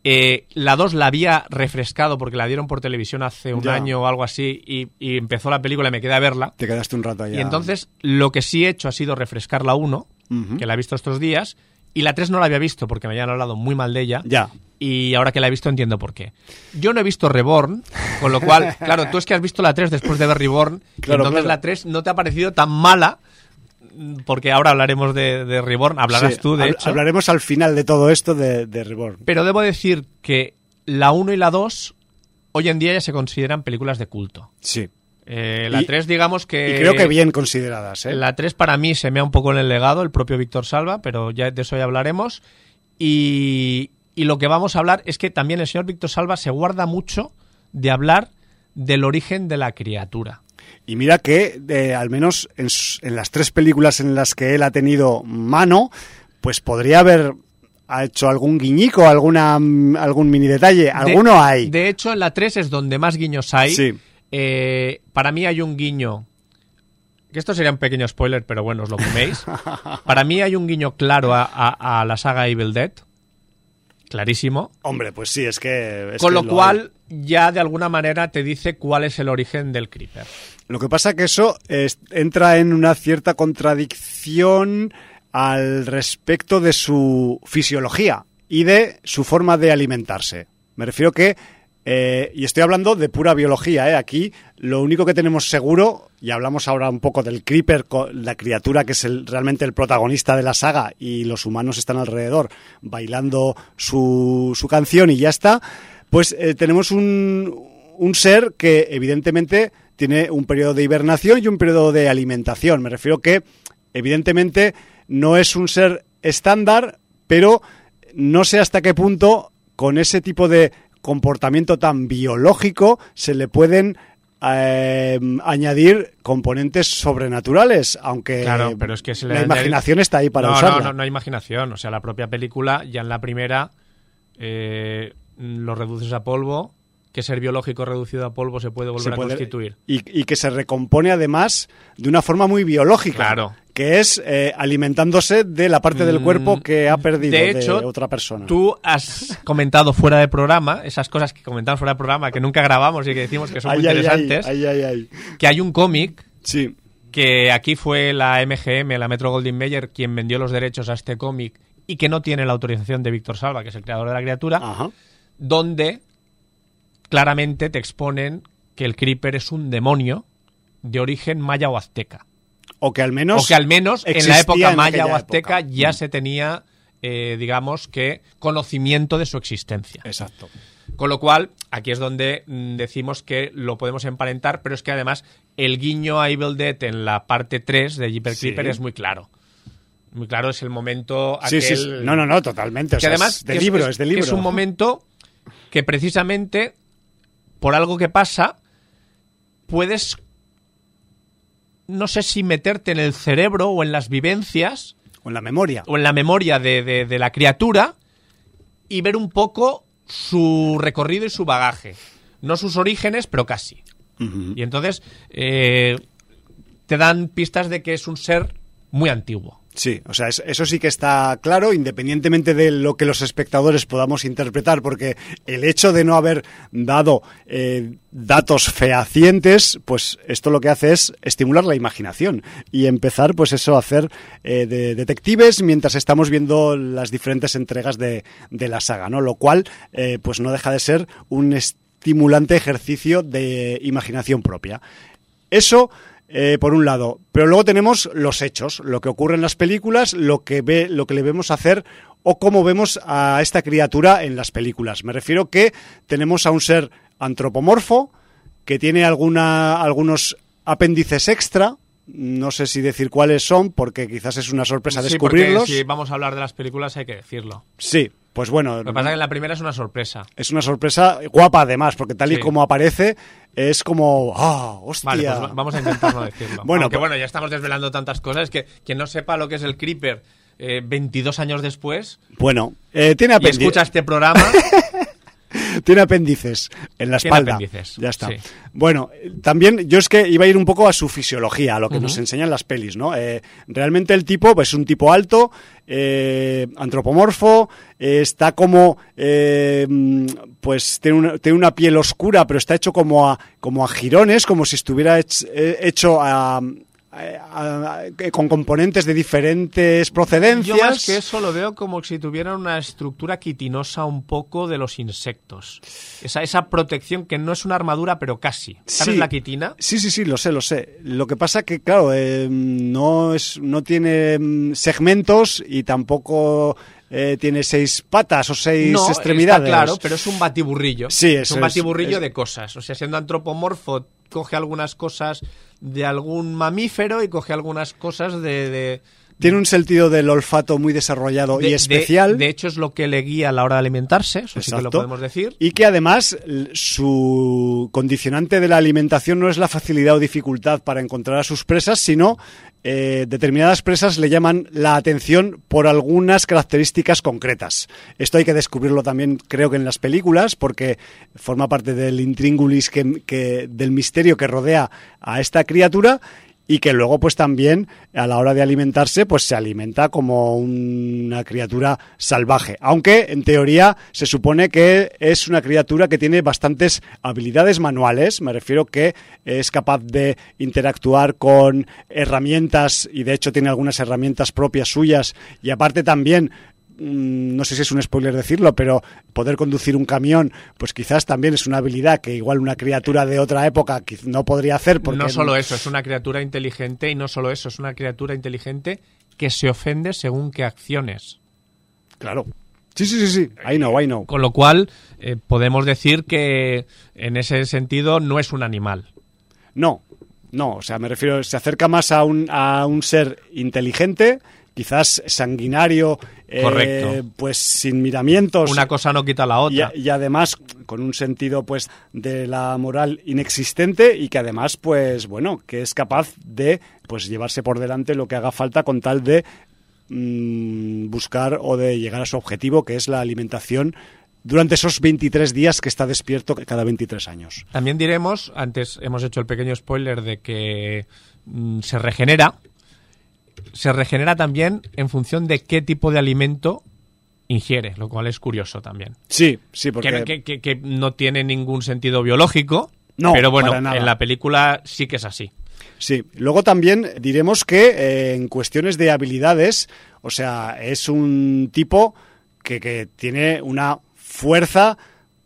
Eh, la 2 la había refrescado porque la dieron por televisión hace un Ya. año o algo así y, y empezó la película y me quedé a verla. Te quedaste un rato allá. Y entonces lo que sí he hecho ha sido refrescar la 1, Ujú. que la he visto estos días, y la 3 no la había visto porque me habían hablado muy mal de ella. Ya. Y ahora que la he visto entiendo por qué. Yo no he visto Reborn, con lo cual, claro, tú es que has visto la 3 después de ver Reborn, Claro, entonces claro. la 3 no te ha parecido tan mala, porque ahora hablaremos de, de Reborn, hablarás Sí, tú, de hecho. Hablaremos al final de todo esto de, de Reborn. Pero debo decir que la 1 y la 2 hoy en día ya se consideran películas de culto. Sí. Eh, la Y- 3, digamos que... Y creo que bien consideradas, ¿eh? La 3 para mí se mea un poco en el legado, el propio Víctor Salva, pero ya de eso ya hablaremos. Y, y lo que vamos a hablar es que también el señor Víctor Salva se guarda mucho de hablar del origen de la criatura. Y mira que, eh, al menos en, en las tres películas en las que él ha tenido mano, pues podría haber ha hecho algún guiñico, alguna, mm, algún mini detalle. Alguno de, hay. De hecho, en la 3 es donde más guiños hay. Sí. Eh, para mí hay un guiño. Que esto sería un pequeño spoiler, pero bueno, os lo coméis. para mí hay un guiño claro a, a- a la saga Evil Dead. Clarísimo. Hombre, pues sí, es que... es Con que lo cual, ya de alguna manera te dice cuál es el origen del Creeper. Lo que pasa que eso es- entra en una cierta contradicción al respecto de su fisiología y de su forma de alimentarse. Me refiero que, eh, y estoy hablando de pura biología, ¿eh? aquí lo único que tenemos seguro, y hablamos ahora un poco del Creeper, la criatura que es el- realmente el protagonista de la saga y los humanos están alrededor bailando su, su canción y ya está, pues eh, tenemos un, un ser que evidentemente tiene un periodo de hibernación y un periodo de alimentación. Me refiero que evidentemente no es un ser estándar, pero no sé hasta qué punto con ese tipo de comportamiento tan biológico se le pueden eh, añadir componentes sobrenaturales, aunque Claro, pero es que se le la imaginación está ahí para no, usarla. No, no, no hay imaginación. O sea, la propia película, ya en la primera, eh, lo reduces a polvo. Que ser biológico reducido a polvo se puede volver Se a constituir. Y, y que se recompone además de una forma muy biológica. Claro. Que es eh, alimentándose de la parte del Mm, cuerpo que ha perdido de de, hecho, otra persona. Tú has comentado fuera de programa, esas cosas que comentamos fuera de programa, que nunca grabamos y que decimos que son muy Ay, ay, ay, interesantes, ay. que hay un cómic Sí. que aquí fue la MGM, la Metro Goldwyn Mayer, quien vendió los derechos a este cómic y que no tiene la autorización de Víctor Salva, que es el creador de la criatura, Ajá. donde claramente te exponen que el Creeper es un demonio de origen maya o azteca. O que al menos. o que al menos en la época en maya o azteca época. ya Mm. se tenía, eh, digamos que, conocimiento de su existencia. Exacto. Con lo cual, aquí es donde mm, decimos que lo podemos emparentar, pero es que además el guiño a Evil Dead en la parte 3 de Jeeper Sí. Creeper es muy claro. Muy claro, es el momento Sí, sí. No, no, no, totalmente. O que sea, además es de que libro, es, de que libro. es un momento que precisamente por algo que pasa puedes no sé si meterte en el cerebro o en las vivencias O en la memoria. o en la memoria de, de- de la criatura y ver un poco su recorrido y su bagaje. No sus orígenes, pero casi. Y entonces eh, te dan pistas de que es un ser muy antiguo. Sí, o sea, es- eso sí que está claro, independientemente de lo que los espectadores podamos interpretar, porque el hecho de no haber dado eh, datos fehacientes, pues esto lo que hace es estimular la imaginación y empezar, pues eso, a hacer eh, de detectives mientras estamos viendo las diferentes entregas de, de la saga, ¿no? Lo cual, eh, pues no deja de ser un estimulante ejercicio de imaginación propia. Eso, eh, por un lado. Pero luego tenemos los hechos, lo que ocurre en las películas, lo que, ve, lo que le vemos hacer o cómo vemos a esta criatura en las películas. Me refiero que tenemos a un ser antropomorfo que tiene alguna, algunos apéndices extra. No sé si decir cuáles son, porque quizás es una sorpresa Sí, porque descubrirlos. si vamos a hablar de las películas hay que decirlo. Sí, pues bueno. Lo que pasa es que la primera es una sorpresa. Es una sorpresa guapa además, porque tal y Sí. como aparece es como, ah, hostia. Vale, pues vamos a intentar no decirlo. Bueno, Aunque pues- bueno, ya estamos desvelando tantas cosas que quien no sepa lo que es el Creeper eh, 22 años después Bueno, eh, tiene y apéndices. escucha este programa, Tiene apéndices en la Tiene espalda. apéndices, Ya está. sí. Bueno, también yo es que iba a ir un poco a su fisiología, a lo que nos enseñan las pelis, ¿no? Eh, realmente el tipo pues, es un tipo alto, eh, antropomorfo, eh, está como, pues tiene una, tiene una piel oscura, pero está hecho como a, como a jirones, como si estuviera hech- hecho a- a- con componentes de diferentes procedencias. Yo más que eso lo veo como si tuvieran una estructura quitinosa un poco de los insectos. Esa, esa protección que no es una armadura, pero casi. ¿Sabes Sí. la quitina? Sí, sí, sí, lo sé, lo sé. Lo que pasa que, claro, eh, no, es, no tiene mm, segmentos y tampoco eh, tiene seis patas o seis no, extremidades. está claro, pero es un batiburrillo. Sí, es un es- batiburrillo es- de cosas. O sea, siendo antropomorfo, coge algunas cosas de algún mamífero y coge algunas cosas de... de- Tiene un sentido del olfato muy desarrollado de- y especial. De, hecho, es lo que le guía a la hora de alimentarse, eso sí que lo podemos decir. Y que además su condicionante de la alimentación no es la facilidad o dificultad para encontrar a sus presas, sino eh, determinadas presas le llaman la atención por algunas características concretas. Esto hay que descubrirlo también, creo que en las películas, porque forma parte del intríngulis que, que- del misterio que rodea a esta criatura y que luego pues también a la hora de alimentarse pues se alimenta como una criatura salvaje. Aunque en teoría se supone que es una criatura que tiene bastantes habilidades manuales. Me refiero que es capaz de interactuar con herramientas y de hecho tiene algunas herramientas propias suyas. Y aparte también no sé si es un spoiler decirlo, pero poder conducir un camión, pues quizás también es una habilidad que igual una criatura de otra época no podría hacer. Porque No solo eso, es una criatura inteligente y no solo eso, es una criatura inteligente que se ofende según qué acciones. Claro. Sí, sí, sí, sí. I know, I know. Con lo cual, eh, podemos decir que en ese sentido no es un animal. No, no, o sea, me refiero, se acerca más a un, a un ser inteligente, quizás sanguinario, eh, pues sin miramientos. Una cosa no quita la otra. y además con un sentido pues de la moral inexistente y que además pues bueno que es capaz de pues llevarse por delante lo que haga falta con tal de mm, buscar o de llegar a su objetivo que es la alimentación durante esos 23 días que está despierto cada 23 años. También diremos, antes hemos hecho el pequeño spoiler de que mm, se regenera. Se regenera también en función de qué tipo de alimento ingiere, lo cual es curioso también. Sí, sí, porque Que, que- no tiene ningún sentido biológico, No, pero bueno, en la película sí que es así. Sí, luego también diremos que eh, en cuestiones de habilidades, o sea, es un tipo que, que tiene una fuerza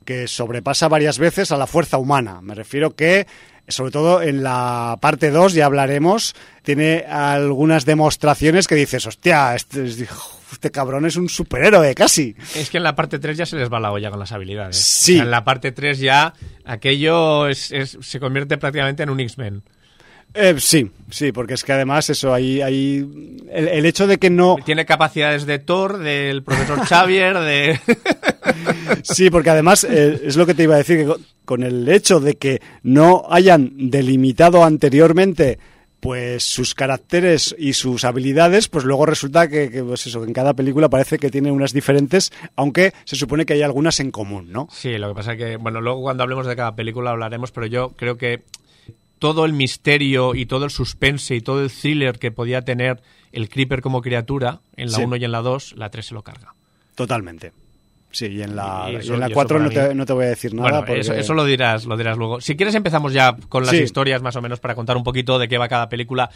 que sobrepasa varias veces a la fuerza humana. Me refiero que, sobre todo en la parte 2, ya hablaremos, tiene algunas demostraciones que dices, hostia, este, este cabrón es un superhéroe casi. Es que en la parte 3 ya se les va la olla con las habilidades. Sí. O sea, en la parte 3 ya aquello es- es- se convierte prácticamente en un X-Men. Eh, sí, sí, porque es que además eso, hay, hay el, el hecho de que no... Tiene capacidades de Thor, del profesor Xavier, de... Sí, porque además eh, es lo que te iba a decir, que co- con el hecho de que no hayan delimitado anteriormente pues sus caracteres y sus habilidades, pues luego resulta que, que, pues eso, en cada película parece que tiene unas diferentes, aunque se supone que hay algunas en común, ¿no? Sí, lo que pasa es que, bueno, luego cuando hablemos de cada película hablaremos, pero yo creo que todo el misterio y todo el suspense y todo el thriller que podía tener el Creeper como criatura en la Sí. 1 y en la 2, la 3 se lo carga. Totalmente. Sí, y en la, Y y eso- en la y eso 4 para no te, no te voy a decir nada. Bueno, porque- eso, eso lo dirás, lo dirás luego. Si quieres empezamos ya con las Sí. historias más o menos para contar un poquito de qué va cada película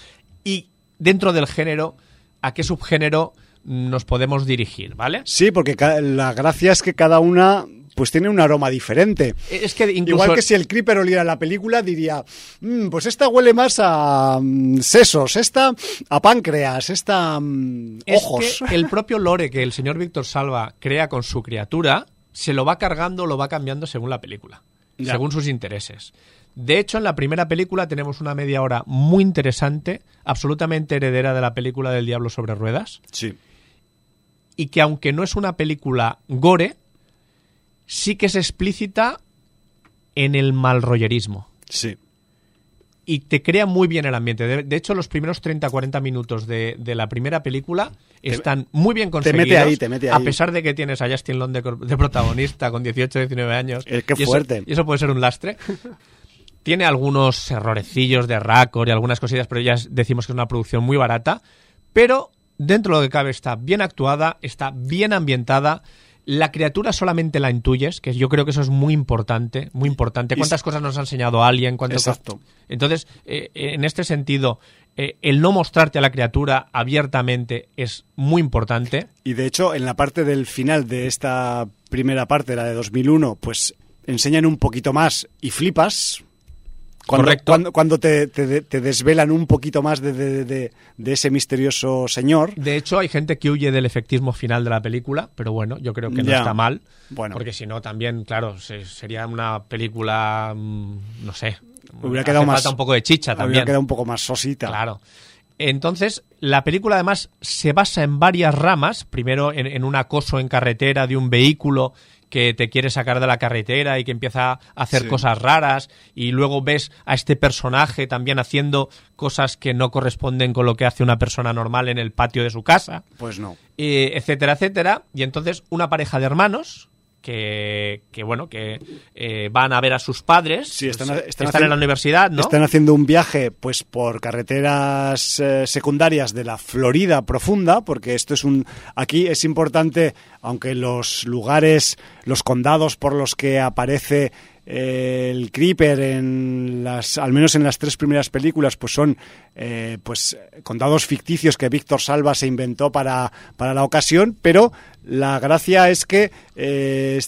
y dentro del género a qué subgénero nos podemos dirigir, ¿vale? Sí, porque la gracia es que cada una pues tiene un aroma diferente. Es que incluso Igual que si el Creeper oliera la película, diría, "Mm, pues esta huele más a mm, sesos, esta a páncreas, esta mm, es ojos. que el propio lore que el señor Víctor Salva crea con su criatura se lo va cargando, lo va cambiando según la película, Ya. según sus intereses. De hecho, en la primera película tenemos una media hora muy interesante, absolutamente heredera de la película del Diablo sobre Ruedas, Sí. y que aunque no es una película gore, sí que es explícita en el malrollerismo. Sí. Y te crea muy bien el ambiente. De, de hecho, los primeros 30-40 minutos de, de la primera película están muy bien mete conseguidos. ahí, te mete A ahí. pesar de que tienes a Justin Long de, protagonista con 18-19 años. Eh, qué y eso- fuerte. y eso puede ser un lastre. Tiene algunos errorecillos de raccord y algunas cosillas, pero ya es- decimos que es una producción muy barata. Pero dentro de lo que cabe está bien actuada, está bien ambientada. La criatura solamente la intuyes, que yo creo que eso es muy importante, muy importante. ¿Cuántas cosas nos ha enseñado alguien? Exacto. Entonces, eh, en este sentido, eh, el no mostrarte a la criatura abiertamente es muy importante. Y de hecho, en la parte del final de esta primera parte, la de 2001, pues enseñan un poquito más y flipas, cuando, Correcto. Cuando, te, desvelan un poquito más de, ese misterioso señor. De hecho, hay gente que huye del efectismo final de la película, pero bueno, yo creo que no está mal. Bueno. Porque si no, también, claro, sería una película, mm, no sé. Hubiera quedado más. un poco de chicha también. Hubiera quedado un poco más sosita. Claro. Entonces, la película además se basa en varias ramas. Primero, en un acoso en carretera de un vehículo que te quiere sacar de la carretera y que empieza a hacer cosas raras y luego ves a este personaje también haciendo cosas que no corresponden con lo que hace una persona normal en el patio de su casa. Pues no. etcétera, etcétera. Y entonces una pareja de hermanos que, bueno, que eh, van a ver a sus padres. Sí, están, están, en la universidad, ¿no? Están haciendo un viaje, pues, por carreteras eh, secundarias de la Florida profunda, porque esto es un... Aquí es importante, aunque los lugares, los condados por los que aparece el Creeper en las al menos en las tres primeras películas pues son eh, pues condados ficticios que Víctor Salva se inventó para, para la ocasión pero la gracia es que eh,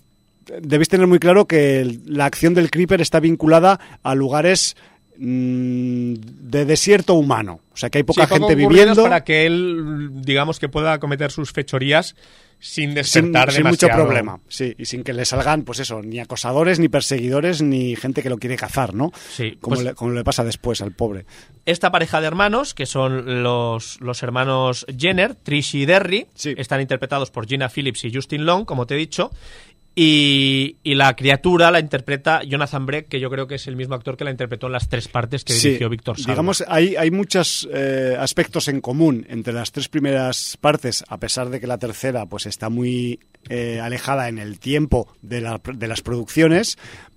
debéis tener muy claro que la acción del Creeper está vinculada a lugares de desierto humano. O sea, que hay poca gente viviendo. Para que él, digamos, que pueda cometer sus fechorías sin desertar sin, mucho problema, sí, y sin que le salgan, pues eso, ni acosadores, ni perseguidores, ni gente que lo quiere cazar, ¿no? Sí. Como, pues le, como le, pasa después al pobre. Esta pareja de hermanos, que son los, los hermanos Jenner, Trish y Derry, están interpretados por Gina Phillips y Justin Long, como te he dicho, y, la criatura la interpreta Jonathan Breck, que yo creo que es el mismo actor que la interpretó en las tres partes que dirigió Víctor Salva. Digamos, hay, hay muchos eh, aspectos en común entre las tres primeras partes, a pesar de que la tercera pues está muy eh, alejada en el tiempo de, la, de las producciones,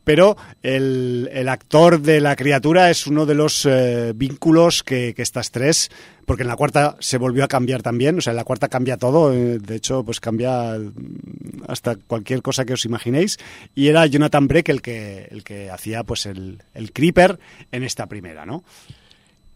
pero el, el, actor de la criatura es uno de los eh, vínculos que, que, estas tres, porque en la cuarta se volvió a cambiar también, o sea, en la cuarta cambia todo, eh, de hecho, pues cambia mm, hasta cualquier cosa que os imaginéis, y era Jonathan Breck el que, el que hacía pues el, el Creeper en esta primera, ¿no?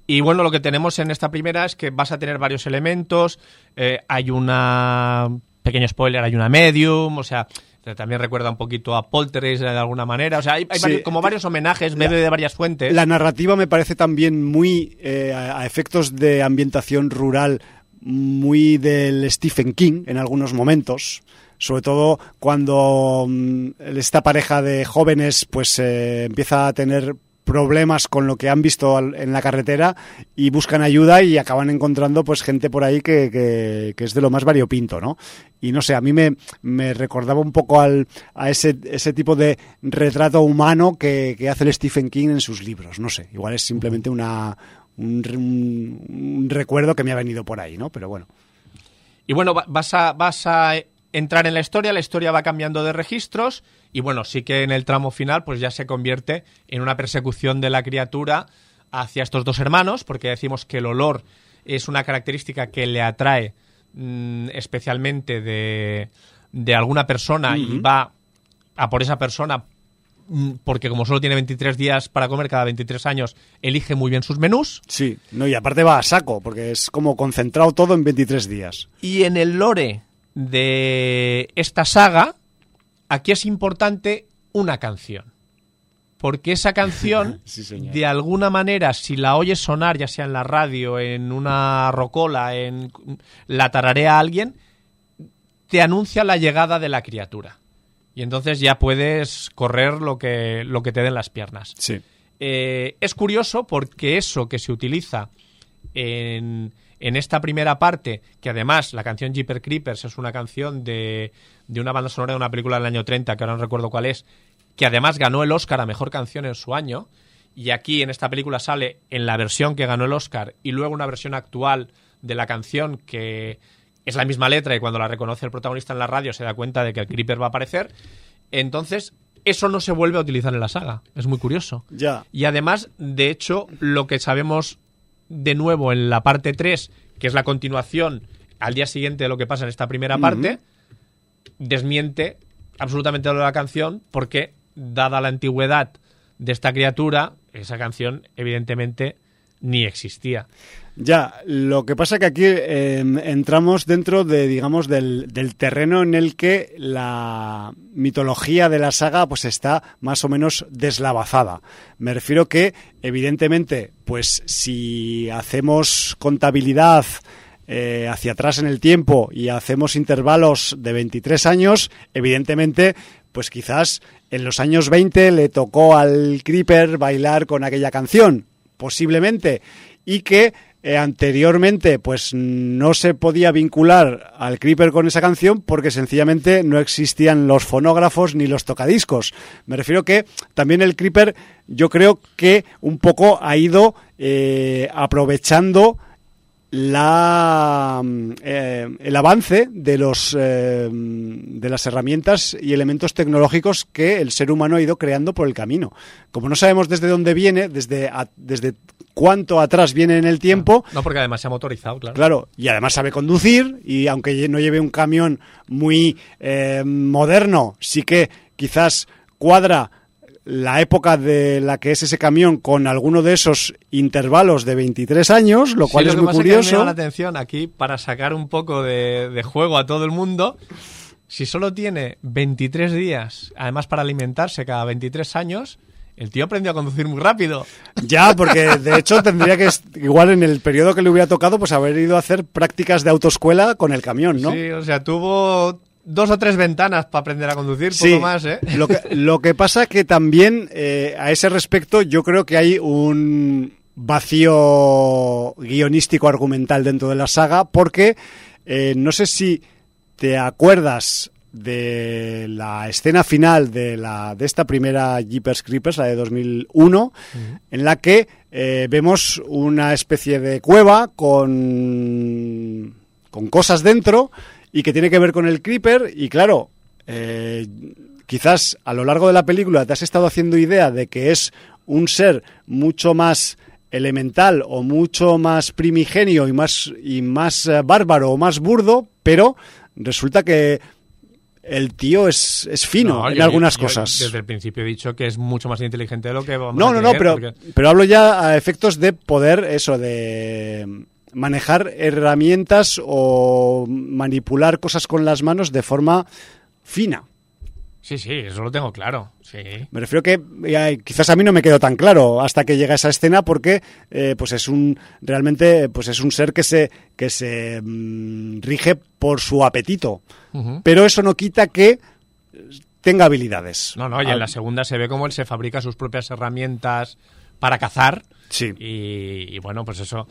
Y bueno, lo que tenemos en esta primera es que vas a tener varios elementos, eh, hay una pequeño spoiler, hay una medium, o sea, también recuerda un poquito a Poltergeist de alguna manera. O sea, hay, como varios homenajes, bebe de varias fuentes. La narrativa me parece también muy, eh, a efectos de ambientación rural, muy del Stephen King en algunos momentos sobre todo cuando mm, esta pareja de jóvenes pues eh, empieza a tener problemas con lo que han visto en la carretera y buscan ayuda y acaban encontrando pues gente por ahí que, que, es de lo más variopinto, ¿no? Y no sé, a mí me, me recordaba un poco al, a ese, ese tipo de retrato humano que, que hace el Stephen King en sus libros, no sé, igual es simplemente una, un, recuerdo que me ha venido por ahí, ¿no? Pero bueno. Y bueno, vas a, vas a entrar en la historia, la historia va cambiando de registros y bueno, sí que en el tramo final pues ya se convierte en una persecución de la criatura hacia estos dos hermanos, porque decimos que el olor es una característica que le atrae mm, especialmente de, de, alguna persona y va a por esa persona mm, porque como solo tiene 23 días para comer cada 23 años, elige muy bien sus menús. Sí, no, y aparte va a saco, porque es como concentrado todo en 23 días. Y en el lore de esta saga, aquí es importante una canción. Porque esa canción, de alguna manera, si la oyes sonar, ya sea en la radio, en una rocola, en la tararea a alguien, te anuncia la llegada de la criatura. Y entonces ya puedes correr lo que, lo que te den las piernas. Sí. Eh, es curioso porque eso que se utiliza en, en esta primera parte, que además la canción Jeeper Creepers es una canción de, de una banda sonora de una película del año 30, que ahora no recuerdo cuál es, que además ganó el Oscar a Mejor Canción en su año, y aquí en esta película sale en la versión que ganó el Oscar y luego una versión actual de la canción que es la misma letra y cuando la reconoce el protagonista en la radio se da cuenta de que el Creeper va a aparecer. Entonces, eso no se vuelve a utilizar en la saga. Es muy curioso. Ya. Y además, de hecho, lo que sabemos de nuevo en la parte 3, que es la continuación al día siguiente de lo que pasa en esta primera parte, desmiente absolutamente lo de la canción porque, dada la antigüedad de esta criatura, esa canción evidentemente ni existía. Ya, lo que pasa que aquí eh, entramos dentro de, digamos, del, del, terreno en el que la mitología de la saga pues está más o menos deslavazada. Me refiero que, evidentemente, pues si hacemos contabilidad eh, hacia atrás en el tiempo y hacemos intervalos de 23 años, evidentemente, pues quizás en los años 20 le tocó al Creeper bailar con aquella canción, posiblemente, y que eh, anteriormente pues no se podía vincular al Creeper con esa canción porque sencillamente no existían los fonógrafos ni los tocadiscos. Me refiero que también el Creeper yo creo que un poco ha ido eh, aprovechando la, eh, el avance de, los, eh, de las herramientas y elementos tecnológicos que el ser humano ha ido creando por el camino. Como no sabemos desde dónde viene, desde, a, desde cuánto atrás viene en el tiempo. No, porque además se ha motorizado, claro. Claro, y además sabe conducir, y aunque no lleve un camión muy eh, moderno, sí que quizás cuadra la época de la que es ese camión con alguno de esos intervalos de 23 años, lo cual sí, es lo muy que pasa curioso. Que me llama la atención aquí para sacar un poco de, de, juego a todo el mundo. Si solo tiene 23 días, además para alimentarse cada 23 años, el tío aprendió a conducir muy rápido. Ya, porque de hecho tendría que, igual en el periodo que le hubiera tocado, pues haber ido a hacer prácticas de autoescuela con el camión, ¿no? Sí, o sea, tuvo dos o tres ventanas para aprender a conducir, sí, poco más, ¿eh? Lo que, lo que pasa que también eh, a ese respecto yo creo que hay un vacío guionístico argumental dentro de la saga porque eh, no sé si te acuerdas de la escena final de la de esta primera Jeepers Creepers, la de 2001, uh -huh. en la que eh, vemos una especie de cueva con con cosas dentro y que tiene que ver con el Creeper y claro, eh, quizás a lo largo de la película te has estado haciendo idea de que es un ser mucho más elemental o mucho más primigenio y más y más uh, bárbaro o más burdo, pero resulta que el tío es, es fino no, en yo, algunas yo cosas. Desde el principio he dicho que es mucho más inteligente de lo que vamos no, a No, creer, no, pero, porque... pero hablo ya a efectos de poder, eso, de manejar herramientas o manipular cosas con las manos de forma fina. Sí, sí, eso lo tengo claro. Sí. Me refiero que quizás a mí no me quedó tan claro hasta que llega esa escena porque eh, pues es un realmente pues es un ser que se que se mmm, rige por su apetito. Uh -huh. Pero eso no quita que tenga habilidades. No, no, y en la segunda se ve como él se fabrica sus propias herramientas para cazar. Sí. Y, y bueno, pues eso.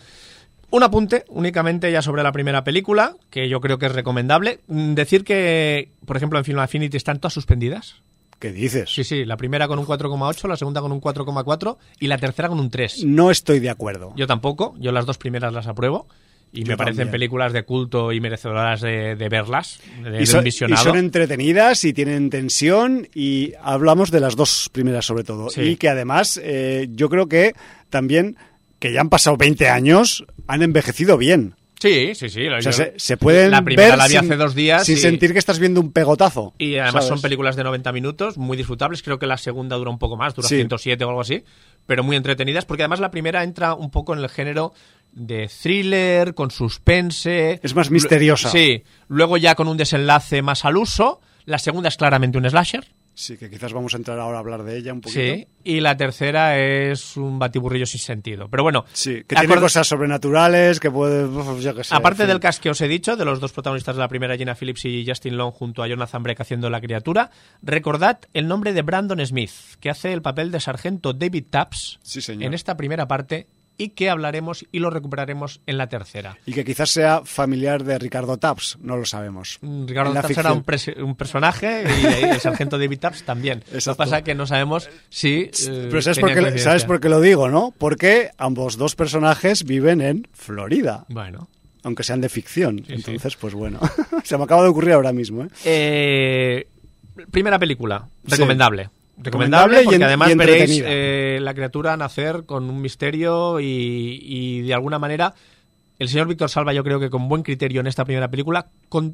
Un apunte únicamente ya sobre la primera película, que yo creo que es recomendable. Decir que, por ejemplo, en Film Affinity están todas suspendidas. ¿Qué dices? Sí, sí, la primera con un 4,8, la segunda con un 4,4 y la tercera con un 3. No estoy de acuerdo. Yo tampoco, yo las dos primeras las apruebo. Y Yo me parecen también. películas de culto y merecedoras de, de verlas, de, y, son, de y son entretenidas y tienen tensión y hablamos de las dos primeras sobre todo. Sí. Y que además eh, yo creo que también, que ya han pasado 20 años, han envejecido bien. Sí, sí, sí. O sea, se, se, pueden la primera ver la vi sin, hace dos días sin y, sentir que estás viendo un pegotazo. Y además ¿sabes? son películas de 90 minutos, muy disfrutables. Creo que la segunda dura un poco más, dura Sí. 107 o algo así, pero muy entretenidas, porque además la primera entra un poco en el género de thriller, con suspense. Es más misteriosa. Sí, luego ya con un desenlace más al uso. La segunda es claramente un slasher. Sí, que quizás vamos a entrar ahora a hablar de ella un poquito. Sí, y la tercera es un batiburrillo sin sentido. Pero bueno, Sí, que tiene cosas sobrenaturales, que puede... yo sé, Aparte del cast que os he dicho, de los dos protagonistas de la primera, Gina Phillips y Justin Long, junto a Jonathan Breck haciendo la criatura, recordad el nombre de Brandon Smith, que hace el papel de sargento David Taps Sí, señor. en esta primera parte y que hablaremos y lo recuperaremos en la tercera. Y que quizás sea familiar de Ricardo Taps, no lo sabemos. Mm, Ricardo Taps era un, personaje y el sargento David Taps también. Lo que Exacto. pasa es que no sabemos si... eh, Pero ¿sabes por, qué. ¿sabes por qué lo digo, no? Porque ambos dos personajes viven en Florida, Bueno. aunque sean de ficción. Sí, Entonces, pues bueno. Se me acaba de ocurrir ahora mismo, ¿eh? Eh, primera película, Sí. Recomendable. Y en- además y veréis eh, la criatura nacer con un misterio y, y de alguna manera el señor Víctor Salva yo creo que con buen criterio en esta primera película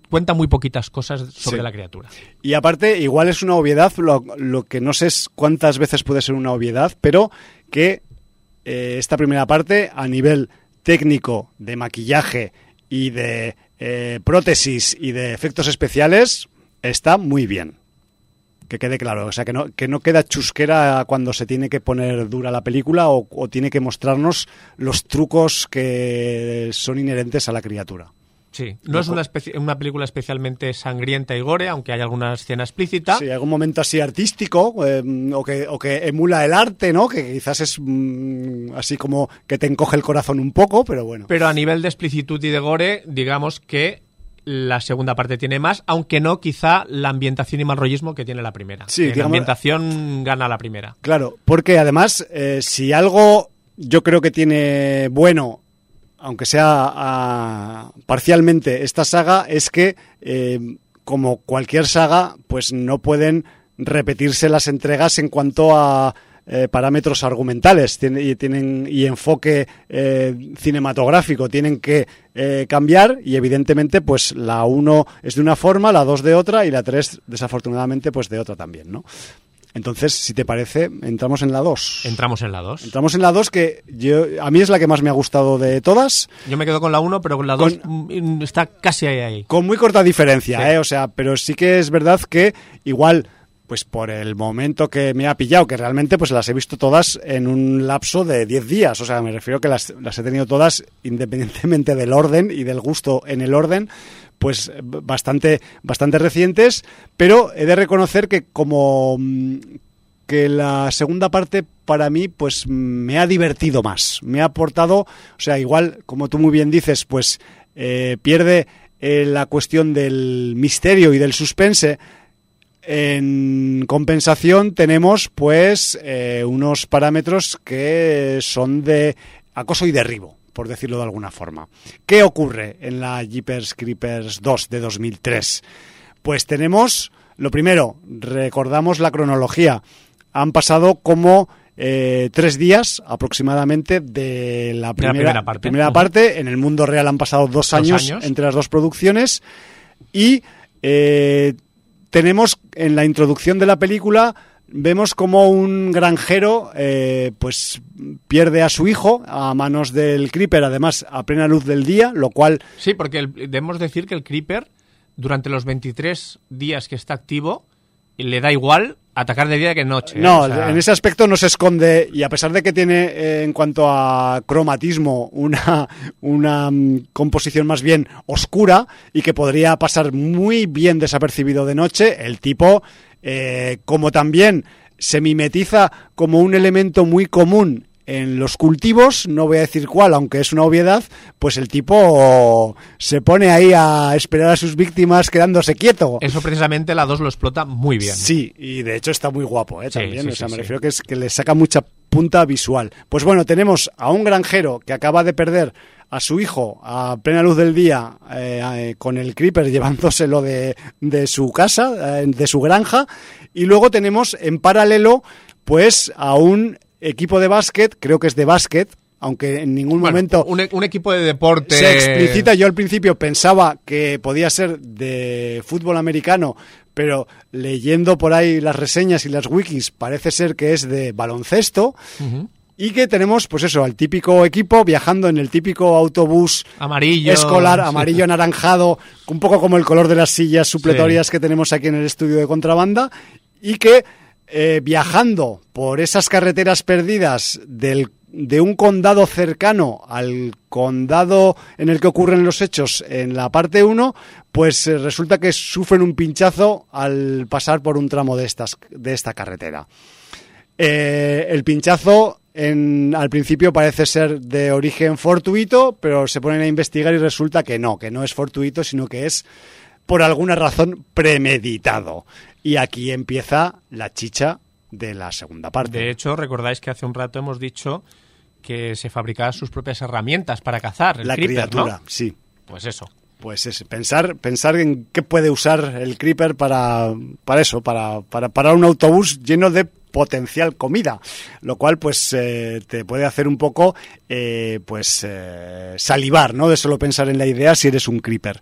cuenta muy poquitas cosas sobre la criatura. Y aparte, igual es una obviedad, lo, lo, que no sé es cuántas veces puede ser una obviedad, pero que eh, esta primera parte a nivel técnico de maquillaje y de eh, prótesis y de efectos especiales está muy bien que quede claro, o sea, que no, que no queda chusquera cuando se tiene que poner dura la película o, tiene que mostrarnos los trucos que son inherentes a la criatura. Sí, no es una, una, película especialmente sangrienta y gore, aunque hay alguna escena explícita. Sí, algún momento así artístico eh, o, que, o que emula el arte, ¿no? Que quizás es mm, así como que te encoge el corazón un poco, pero bueno. Pero a nivel de explicitud y de gore, digamos que la segunda parte tiene más, aunque no quizá la ambientación y mal rollismo que tiene la primera. Sí, la ambientación gana la primera. Claro, porque además, eh, si algo yo creo que tiene bueno, aunque sea ah, parcialmente esta saga, es que eh, como cualquier saga, pues no pueden repetirse las entregas en cuanto a eh, parámetros argumentales y, tienen, y enfoque eh, cinematográfico tienen que eh, cambiar y evidentemente pues la 1 es de una forma, la 2 de otra y la 3 desafortunadamente pues de otra también, ¿no? Entonces, si te parece, entramos en la 2. Entramos en la 2. Entramos en la 2 que yo, a mí es la que más me ha gustado de todas. Yo me quedo con la 1, pero con la 2 mm, está casi ahí, ahí. Con muy corta diferencia, ¿eh? O sea, pero sí que es verdad que igual pues por el momento que me ha pillado, que realmente pues las he visto todas en un lapso de 10 días, o sea, me refiero que las, las he tenido todas independientemente del orden y del gusto en el orden, pues bastante, bastante recientes, pero he de reconocer que como mm, que la segunda parte para mí pues me ha divertido más, me ha aportado, o sea, igual como tú muy bien dices, pues eh, pierde eh, la cuestión del misterio y del suspense, en compensación tenemos pues eh, unos parámetros que son de acoso y derribo, por decirlo de alguna forma. ¿Qué ocurre en la Jeepers Creepers 2 de 2003? Pues tenemos, lo primero, recordamos la cronología. Han pasado como eh, tres días aproximadamente de la primera, primera parte. En el mundo real han pasado dos, años, entre las dos producciones y eh, tenemos en la introducción de la película vemos como un granjero eh, pues pierde a su hijo a manos del creeper además a plena luz del día lo cual sí porque debemos decir que el creeper durante los 23 días que está activo le da igual atacar de día que de noche. ¿eh? No, en ese aspecto no se esconde y a pesar de que tiene eh, en cuanto a cromatismo una, una mm, composición más bien oscura y que podría pasar muy bien desapercibido de noche, el tipo, eh, como también se mimetiza como un elemento muy común en los cultivos, no voy a decir cuál, aunque es una obviedad, pues el tipo se pone ahí a esperar a sus víctimas quedándose quieto. Eso precisamente la 2 lo explota muy bien. Sí, y de hecho está muy guapo, ¿eh? También, o sea, me refiero que, es, que le saca mucha punta visual. Pues bueno, tenemos a un granjero que acaba de perder a su hijo a plena luz del día eh, eh, con el creeper llevándoselo de, de su casa, eh, de su granja, y luego tenemos en paralelo pues a un equipo de básquet, creo que es de básquet, aunque en ningún momento un, un, equipo de deporte se explicita. Yo al principio pensaba que podía ser de fútbol americano, pero leyendo por ahí las reseñas y las wikis parece ser que es de baloncesto. Y que tenemos, pues eso, al típico equipo viajando en el típico autobús amarillo, escolar, amarillo anaranjado, un poco como el color de las sillas supletorias que tenemos aquí en el estudio de contrabanda, y que eh, viajando por esas carreteras perdidas del, de un condado cercano al condado en el que ocurren los hechos en la parte 1, pues eh, resulta que sufren un pinchazo al pasar por un tramo de, estas, de esta carretera. Eh, el pinchazo en, al principio parece ser de origen fortuito, pero se ponen a investigar y resulta que no, que no es fortuito, sino que es por alguna razón premeditado. Y aquí empieza la chicha de la segunda parte. De hecho, recordáis que hace un rato hemos dicho que se fabricaba sus propias herramientas para cazar. El la creeper, criatura, sí. Pues eso. Pues es pensar, pensar en qué puede usar el creeper para, para eso, para, para, para un autobús lleno de potencial comida, lo cual pues eh, te puede hacer un poco eh, pues eh, salivar, ¿no? De solo pensar en la idea si eres un creeper.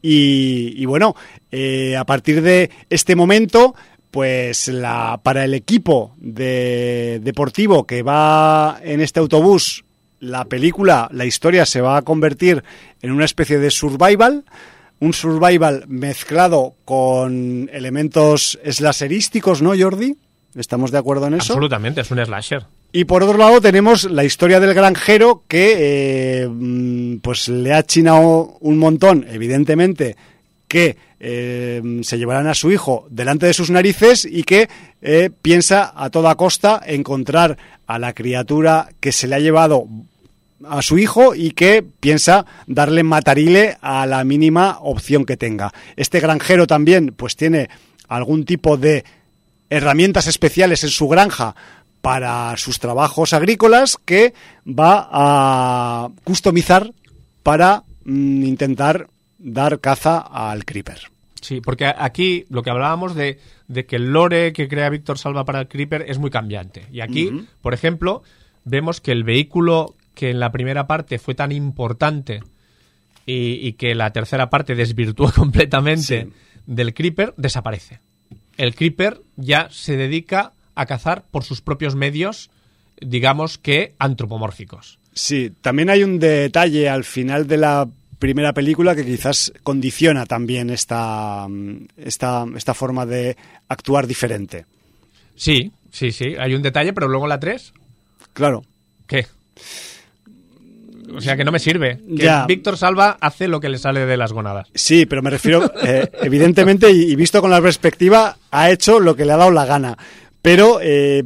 Y, bueno, eh, a partir de este momento pues la, para el equipo de, deportivo que va en este autobús, la película, la historia se va a convertir en una especie de survival, un survival mezclado con elementos slasherísticos, ¿no, Jordi? ¿Estamos de acuerdo en eso? Absolutamente, es un slasher. Y por otro lado tenemos la historia del granjero que eh, mm, pues le ha chinado un montón, evidentemente, que eh, se llevarán a su hijo delante de sus narices y que eh, piensa a toda costa encontrar a la criatura que se le ha llevado a su hijo y que piensa darle matarile a la mínima opción que tenga. Este granjero también pues tiene algún tipo de herramientas especiales en su granja para sus trabajos agrícolas que va a customizar para mm, intentar dar caza al creeper. Sí, porque aquí lo que hablábamos de, de que el lore que crea Víctor Salva para el creeper es muy cambiante. Y aquí, por ejemplo, vemos que el vehículo que en la primera parte fue tan importante y, y que la tercera parte desvirtuó completamente Sí. del creeper desaparece. El creeper ya se dedica a cazar por sus propios medios, digamos que antropomórficos. Sí, también hay un detalle al final de la primera película que quizás condiciona también esta, esta, esta forma de actuar diferente. Sí, sí, sí, hay un detalle, pero luego la 3, Claro, ¿qué? O sea que no me sirve. Que Ya. Víctor Salva hace lo que le sale de las gonadas. sí, pero me refiero, eh, evidentemente, y visto con la perspectiva, ha hecho lo que le ha dado la gana. Pero eh,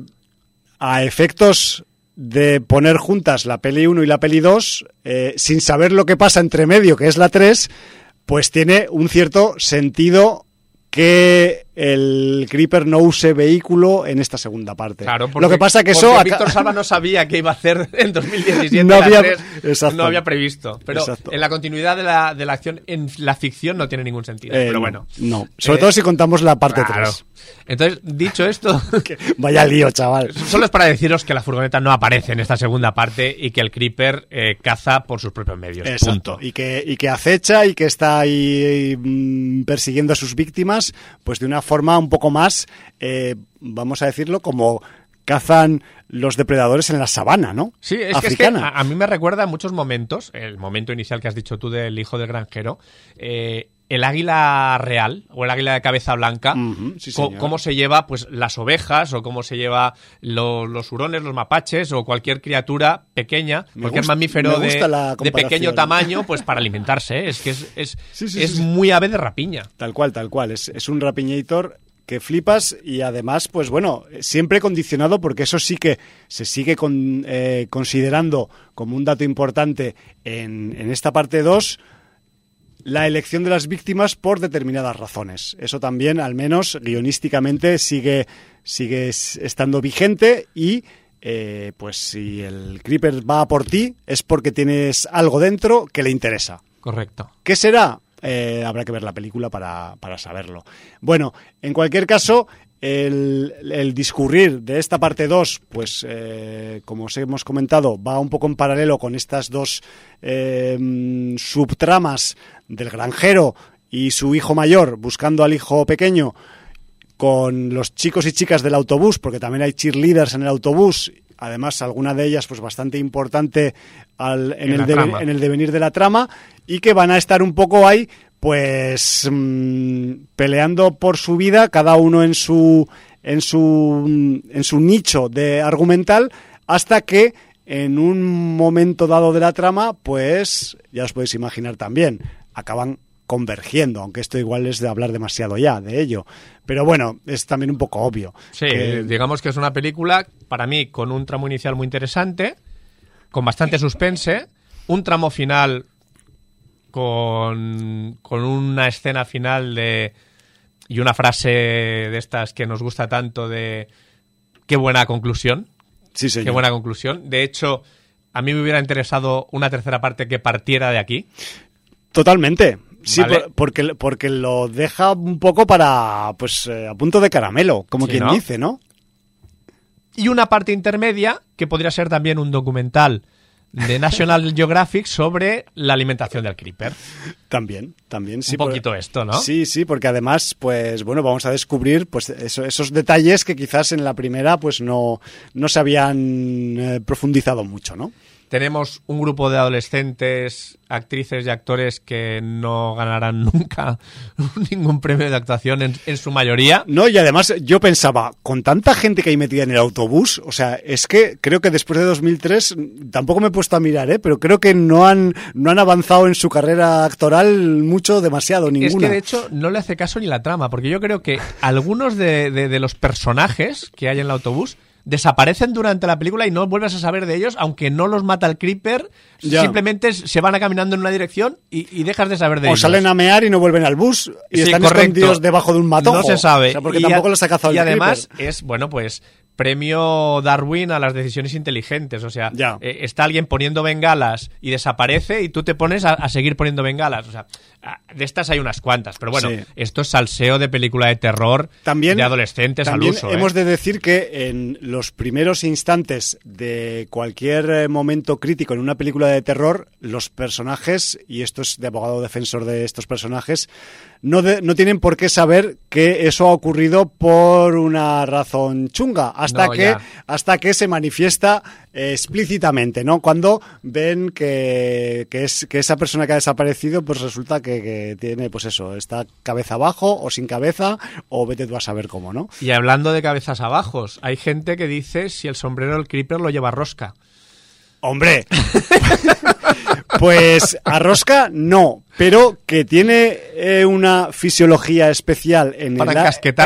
a efectos de poner juntas la peli 1 y la peli 2, eh, sin saber lo que pasa entre medio, que es la 3, pues tiene un cierto sentido que el Creeper no use vehículo en esta segunda parte. Claro, porque, lo que pasa que eso... Víctor Salva no sabía qué iba a hacer en 2017. No había- 3, exacto. no había previsto. Pero Exacto. en la continuidad de la, de la acción, en la ficción no tiene ningún sentido. eh, pero bueno. No, sobre Eh, todo si contamos la parte claro. 3. Entonces, dicho esto, Vaya lío, chaval. solo es para deciros que la furgoneta no aparece en esta segunda parte y que el Creeper eh, caza por sus propios medios. Exacto. Punto. Y que, y que acecha y que está ahí mm, persiguiendo a sus víctimas, pues de una forma un poco más, eh, vamos a decirlo, como cazan los depredadores en la sabana, ¿no? Sí, es que, es que Africana. a, a mí me recuerda en muchos momentos, el momento inicial que has dicho tú del hijo del granjero, eh, el águila real o el águila de cabeza blanca, sí, cómo se lleva pues las ovejas o cómo se lleva lo- los hurones, los mapaches o cualquier criatura pequeña, Me cualquier gusta- mamífero de, pequeño tamaño, pues para alimentarse. ¿eh? Es que es, es, Sí, sí, es muy ave de rapiña. Tal cual, tal cual. Es, es un rapiñator que flipas y además, pues bueno, siempre condicionado porque eso sí que se sigue con- eh, considerando como un dato importante en, en esta parte 2 la elección de las víctimas por determinadas razones. Eso también, al menos guionísticamente, sigue, sigue estando vigente y eh, pues si el Creeper va a por ti es porque tienes algo dentro que le interesa. Correcto. ¿Qué será? Eh, habrá que ver la película para, para saberlo. Bueno, en cualquier caso, el, el discurrir de esta parte 2, pues eh, como os hemos comentado, va un poco en paralelo con estas dos eh, subtramas del granjero y su hijo mayor buscando al hijo pequeño con los chicos y chicas del autobús, porque también hay cheerleaders en el autobús, además alguna de ellas pues bastante importante al- en, En el trama. en el devenir de la trama, y que van a estar un poco ahí, pues mm, peleando por su vida, cada uno en su en su en su nicho de argumental, hasta que en un momento dado de la trama, pues ya os podéis imaginar también, acaban convergiendo, aunque esto igual es de hablar demasiado ya de ello. Pero bueno, es también un poco obvio. Sí, que- digamos que es una película, para mí, con un tramo inicial muy interesante, con bastante suspense, un tramo final con, con una escena final de y una frase de estas que nos gusta tanto de qué buena conclusión, sí, señor. qué buena conclusión. De hecho, a mí me hubiera interesado una tercera parte que partiera de aquí. Totalmente. Sí, Vale. por- porque, porque lo deja un poco para, pues, eh, a punto de caramelo, como Sí, quien ¿no? dice, ¿no? y una parte intermedia que podría ser también un documental de National Geographic sobre la alimentación del creeper. También, también, sí. Un poquito esto, ¿no? Sí, sí, porque además, pues bueno, vamos a descubrir pues eso- esos detalles que quizás en la primera pues no, no se habían eh, profundizado mucho, ¿no? Tenemos un grupo de adolescentes, actrices y actores que no ganarán nunca ningún premio de actuación en, en su mayoría. No, y además yo pensaba, con tanta gente que hay metida en el autobús, o sea, es que creo que después de 2003, tampoco me he puesto a mirar, ¿eh? pero creo que no han, no han avanzado en su carrera actoral mucho, demasiado, ninguna. Es que de hecho no le hace caso ni la trama, porque yo creo que algunos de, de- de los personajes que hay en el autobús desaparecen durante la película y no vuelves a saber de ellos, aunque no los mata el creeper, Ya. simplemente se van a caminando en una dirección y, y dejas de saber de o ellos. salen a mear y no vuelven al bus y Sí, están correcto. escondidos debajo de un matojo. No se sabe. O sea, porque Y tampoco a- los ha cazado Y el además creeper. es, bueno, pues premio Darwin a las decisiones inteligentes. O sea, Ya. eh, está alguien poniendo bengalas y desaparece y tú te pones a, a seguir poniendo bengalas. O sea, a- de estas hay unas cuantas. Pero bueno, Sí. esto es salseo de película de terror También, de adolescentes también al uso. hemos ¿eh? de decir que en los primeros instantes de cualquier eh, momento crítico en una película de terror, los personajes, y esto es de abogado defensor de estos personajes, no, de- no tienen por qué saber que eso ha ocurrido por una razón chunga, hasta, No, que, ya. hasta que se manifiesta eh, explícitamente, ¿no? Cuando ven que, que, es, que esa persona que ha desaparecido, pues resulta que, que tiene, pues eso, está cabeza abajo o sin cabeza, o vete tú a saber cómo, ¿no? Y hablando de cabezas abajos, hay gente que dice si el sombrero del creeper lo lleva rosca. Hombre, pues a rosca no, pero que tiene eh, una fisiología especial en el,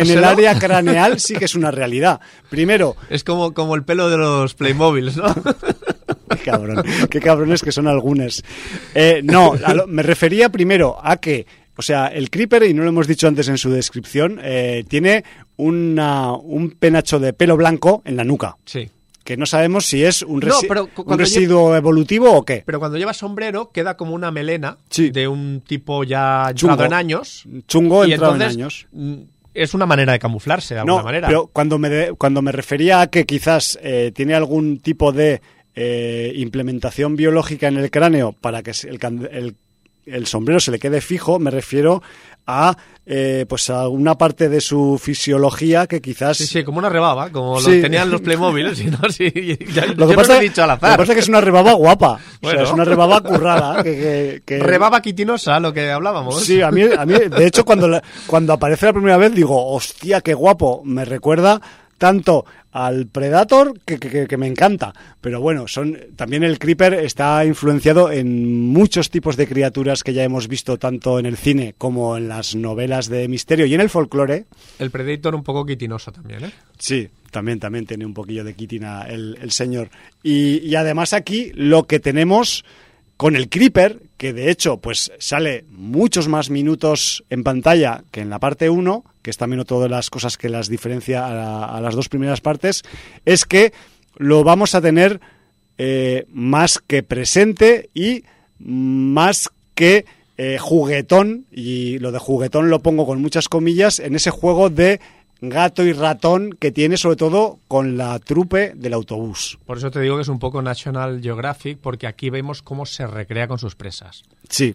en área craneal sí que es una realidad. Primero, Es como, como el pelo de los Playmobiles, ¿no? qué cabrón, qué cabrones que son algunos. Eh, no, lo- me refería primero a que, o sea, el creeper, y no lo hemos dicho antes en su descripción, eh, tiene una, un penacho de pelo blanco en la nuca. sí. Que no sabemos si es un, resi- un residuo evolutivo o qué. Pero cuando lleva sombrero queda como una melena Sí. de un tipo ya Chungo. entrado en años. Chungo y entrado entonces en años. mm, es una manera de camuflarse de alguna no, manera. pero cuando me, de- cuando me refería a que quizás eh, tiene algún tipo de eh, implementación biológica en el cráneo para que el, el- el sombrero se le quede fijo, me refiero a eh, pues a una parte de su fisiología que quizás Sí, sí, como una rebaba, como Sí. lo tenían los Playmobiles. y no, sí, ya- Lo que, no pasa, lo he dicho al lo que azar. pasa es que es una rebaba guapa. O Bueno. sea, es una rebaba currada. Que, que- que- Rebaba quitinosa, lo que hablábamos. Sí, a mí, a mí, de hecho, cuando, la- cuando aparece la primera vez, digo, hostia, qué guapo. Me recuerda tanto al Predator que, que- me encanta. Pero bueno, son también el Creeper está influenciado en muchos tipos de criaturas que ya hemos visto tanto en el cine como en las novelas de misterio y en el folclore. El Predator un poco quitinoso también, ¿eh? Sí, también, también tiene un poquillo de quitina el, el señor. Y, y además aquí lo que tenemos con el Creeper, que de hecho pues sale muchos más minutos en pantalla que en la parte 1, que es también otra de las cosas que las diferencia a, la- a las dos primeras partes, es que lo vamos a tener eh, más que presente y más que eh, juguetón, y lo de juguetón lo pongo con muchas comillas, en ese juego de gato y ratón que tiene sobre todo con la trupe del autobús. Por eso te digo que es un poco National Geographic, porque aquí vemos cómo se recrea con sus presas. Sí.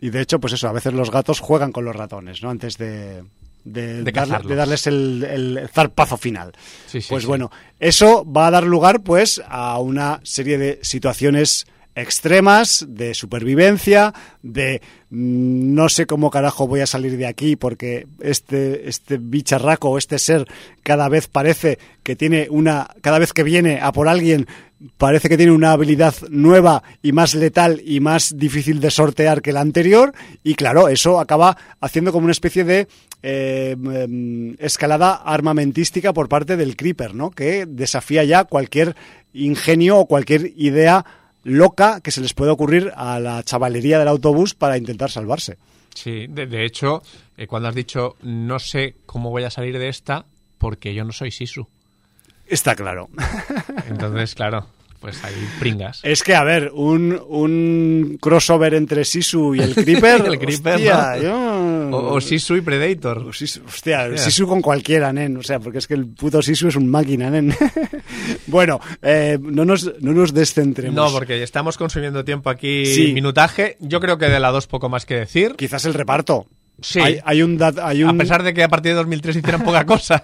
Y de hecho, pues eso, a veces los gatos juegan con los ratones, ¿no? Antes de, de, darles el, el zarpazo final. Sí, sí, pues sí. bueno, eso va a dar lugar pues a una serie de situaciones extremas de supervivencia, de mm, no sé cómo carajo voy a salir de aquí porque este, este bicharraco este ser cada vez parece que tiene una, cada vez que viene a por alguien parece que tiene una habilidad nueva y más letal y más difícil de sortear que la anterior y claro, eso acaba haciendo como una especie de eh, escalada armamentística por parte del Creeper, ¿no? Que desafía ya cualquier ingenio o cualquier idea loca que se les pueda ocurrir a la chavalería del autobús para intentar salvarse. Sí, de, de hecho, eh, cuando has dicho no sé cómo voy a salir de esta, porque yo no soy Sisu. Está claro. Entonces, claro, Pues ahí pringas. Es que, a ver, un, un crossover entre Sisu y el Creeper. El Creeper, hostia, ¿no? yo- O, o Sisu y Predator. O Sisu- hostia, Hostia. Sisu con cualquiera, nen. O sea, porque es que el puto Sisu es un máquina, nen. bueno, eh, no, nos, no nos descentremos. No, porque estamos consumiendo tiempo aquí, Sí. minutaje. Yo creo que de la 2 poco más que decir. Quizás el reparto. Sí. Hay, hay un... dat- hay un A pesar de que a partir de 2003 hicieran poca cosa.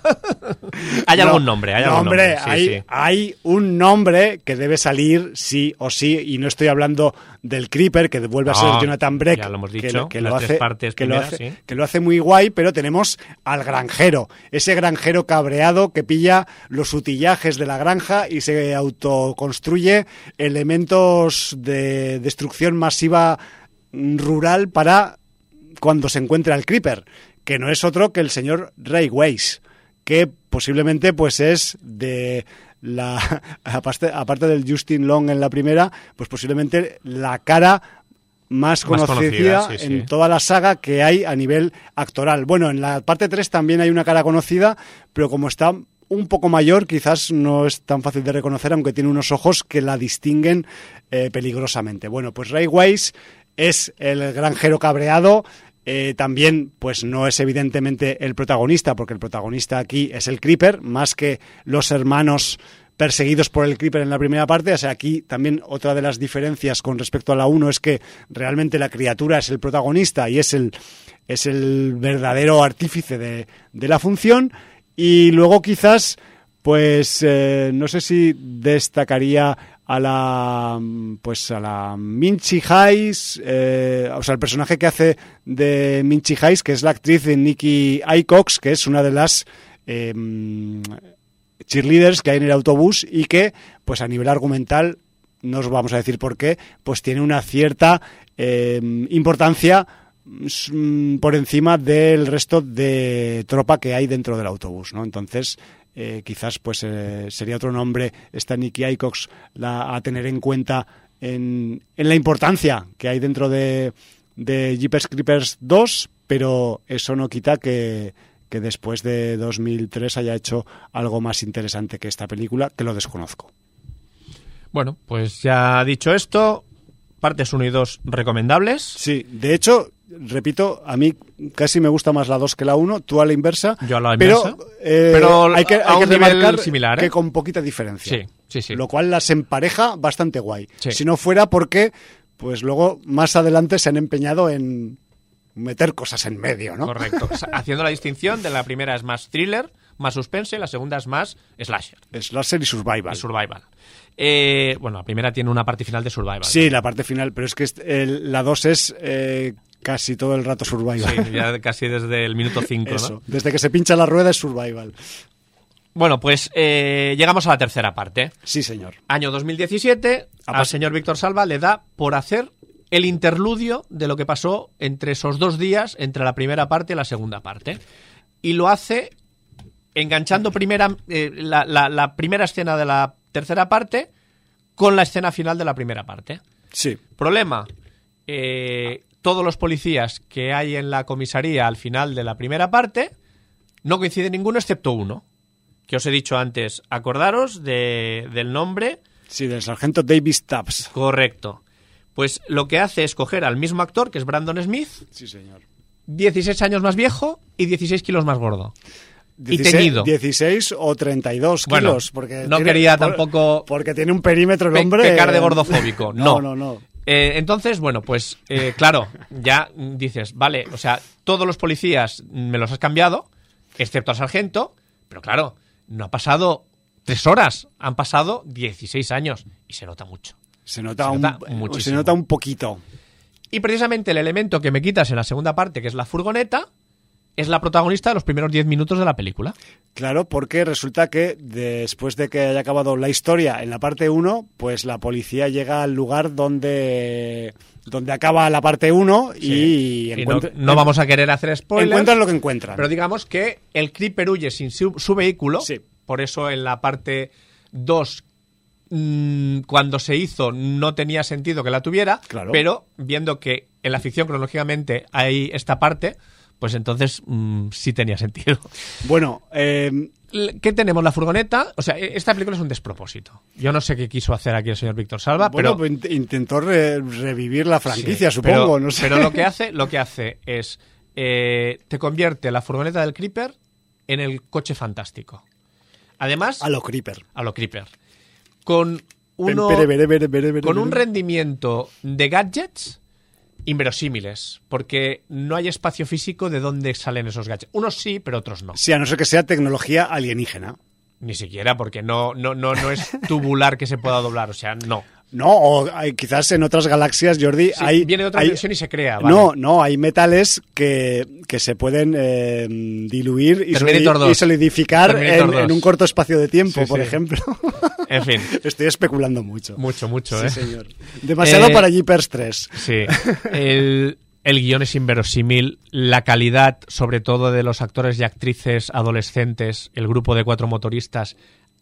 hay No, algún nombre, hay algún nombre. Sí, hay, sí. hay un nombre que debe salir sí o sí, y no estoy hablando del Creeper, que vuelve a ser No, Jonathan Breck, ya lo hemos que, dicho, que lo hace, partes que, lo hace, sí. que lo hace muy guay, pero tenemos al granjero, ese granjero cabreado que pilla los utillajes de la granja y se autoconstruye elementos de destrucción masiva rural para cuando se encuentra el Creeper, que no es otro que el señor Ray Weiss, que posiblemente pues es de la aparte, aparte del Justin Long en la primera, pues posiblemente la cara más Más conocida, conocida, sí, en sí. toda la saga que hay a nivel actoral. Bueno, en la parte 3 también hay una cara conocida, pero como está un poco mayor, quizás no es tan fácil de reconocer, aunque tiene unos ojos que la distinguen eh, peligrosamente. Bueno, pues Ray Weiss es el granjero cabreado. eh, también, pues no es evidentemente el protagonista, porque el protagonista aquí es el Creeper, más que los hermanos perseguidos por el Creeper en la primera parte. O sea, aquí también otra de las diferencias con respecto a la 1 es que realmente la criatura es el protagonista y es el, es el verdadero artífice de, de la función. Y luego quizás, pues eh, no sé si destacaría a la pues a la Minchi eh, o sea, el personaje que hace de Minchi Hayes, que es la actriz de Nikki Icox, que es una de las eh, cheerleaders que hay en el autobús y que, pues a nivel argumental, no os vamos a decir por qué, pues tiene una cierta eh, importancia mm, por encima del resto de tropa que hay dentro del autobús, ¿no? Entonces, eh, quizás pues eh, sería otro nombre esta Nicky Icox la, a tener en cuenta en, en la importancia que hay dentro de, de Jeepers Creepers 2, pero eso no quita que, que después de 2003 haya hecho algo más interesante que esta película, que lo desconozco. Bueno, pues ya dicho esto, partes 1 y 2 recomendables. Sí, de hecho, repito, a mí casi me gusta más la 2 que la 1, tú a la inversa. Yo a la pero, inversa. eh, Pero hay que, hay que remarcar similar, ¿eh? que con poquita diferencia. Sí, sí, sí. Lo cual las empareja bastante guay. Sí. Si no fuera porque, pues luego más adelante se han empeñado en meter cosas en medio, ¿no? Correcto. Haciendo la distinción de la primera es más thriller, más suspense, la segunda es más slasher Slasher y Survival. y survival. Eh, bueno, la primera tiene una parte final de survival. Sí, la parte final, pero es que la 2 es eh, casi todo el rato Survival. Sí, ya casi desde el minuto 5, Eso, ¿no? desde que se pincha la rueda es Survival. Bueno, pues eh, llegamos a la tercera parte. Sí, señor. Año 2017, Ha al señor Víctor Salva le da por hacer el interludio de lo que pasó entre esos dos días, entre la primera parte y la segunda parte. Y lo hace enganchando primera, eh, la, la- la primera escena de la tercera parte con la escena final de la primera parte. Sí. Problema, eh, todos los policías que hay en la comisaría al final de la primera parte no coincide ninguno excepto uno. Que os he dicho antes, acordaros de- del nombre Sí, del sargento Davis Taps. correcto. Pues lo que hace es coger al mismo actor, que es Brandon Smith, Sí, señor. 16 años más viejo y 16 kilos más gordo. Y 16, teñido. 16 o 32 Bueno, kilos. Porque no tiene- quería por- tampoco Porque tiene un perímetro el hombre. pecar de gordofóbico. No, No, no, no. Eh, entonces, bueno, pues eh, claro, ya dices, vale, o sea, todos los policías me los has cambiado, excepto al sargento, pero claro, no ha pasado tres horas, han pasado 16 años y se nota mucho. Se nota, Se un, nota se nota un poquito. Y precisamente el elemento que me quitas en la segunda parte, que es la furgoneta, es la protagonista de los primeros 10 minutos de la película. Claro, porque resulta que después de que haya acabado la historia en la parte 1, pues la policía llega al lugar donde, donde acaba la parte 1 y, Y no, vamos a querer hacer spoilers. encuentran lo que encuentran. Pero digamos que el Creeper huye sin su, su vehículo. Sí. Por eso en la parte 2, mm, cuando se hizo, no tenía sentido que la tuviera. Claro. Pero viendo que en la ficción cronológicamente hay esta parte, pues entonces mm, sí tenía sentido. Bueno, eh, ¿qué tenemos? La furgoneta. O sea, e- esta película es un despropósito. Yo no sé qué quiso hacer aquí el señor Víctor Salva, Bueno, pero. pues int- intentó re- revivir la franquicia, Sí, supongo, pero, no sé. pero lo que hace, lo que hace es. eh, te convierte la furgoneta del Creeper en el coche fantástico. Además, A lo Creeper. a lo Creeper. Con, uno, con un rendimiento de gadgets inverosímiles, porque no hay espacio físico de dónde salen esos gadgets. Unos sí, pero otros no. Sí, a no ser que sea tecnología alienígena. Ni siquiera, porque no, no, no, no es tubular que se pueda doblar, o sea, no. No, o hay- quizás en otras galaxias, Jordi, Sí, hay... viene de otra hay- dimensión y se crea, vale. No, no, hay metales que, que se pueden eh, diluir y, 2. y solidificar en, 2. en un corto espacio de tiempo, Sí, por sí. ejemplo. En fin, Estoy especulando mucho. mucho, mucho, Sí, ¿eh? señor. Demasiado Eh, para Jeepers 3. Sí. El, el guion es inverosímil. La calidad, sobre todo de los actores y actrices adolescentes, el grupo de cuatro motoristas,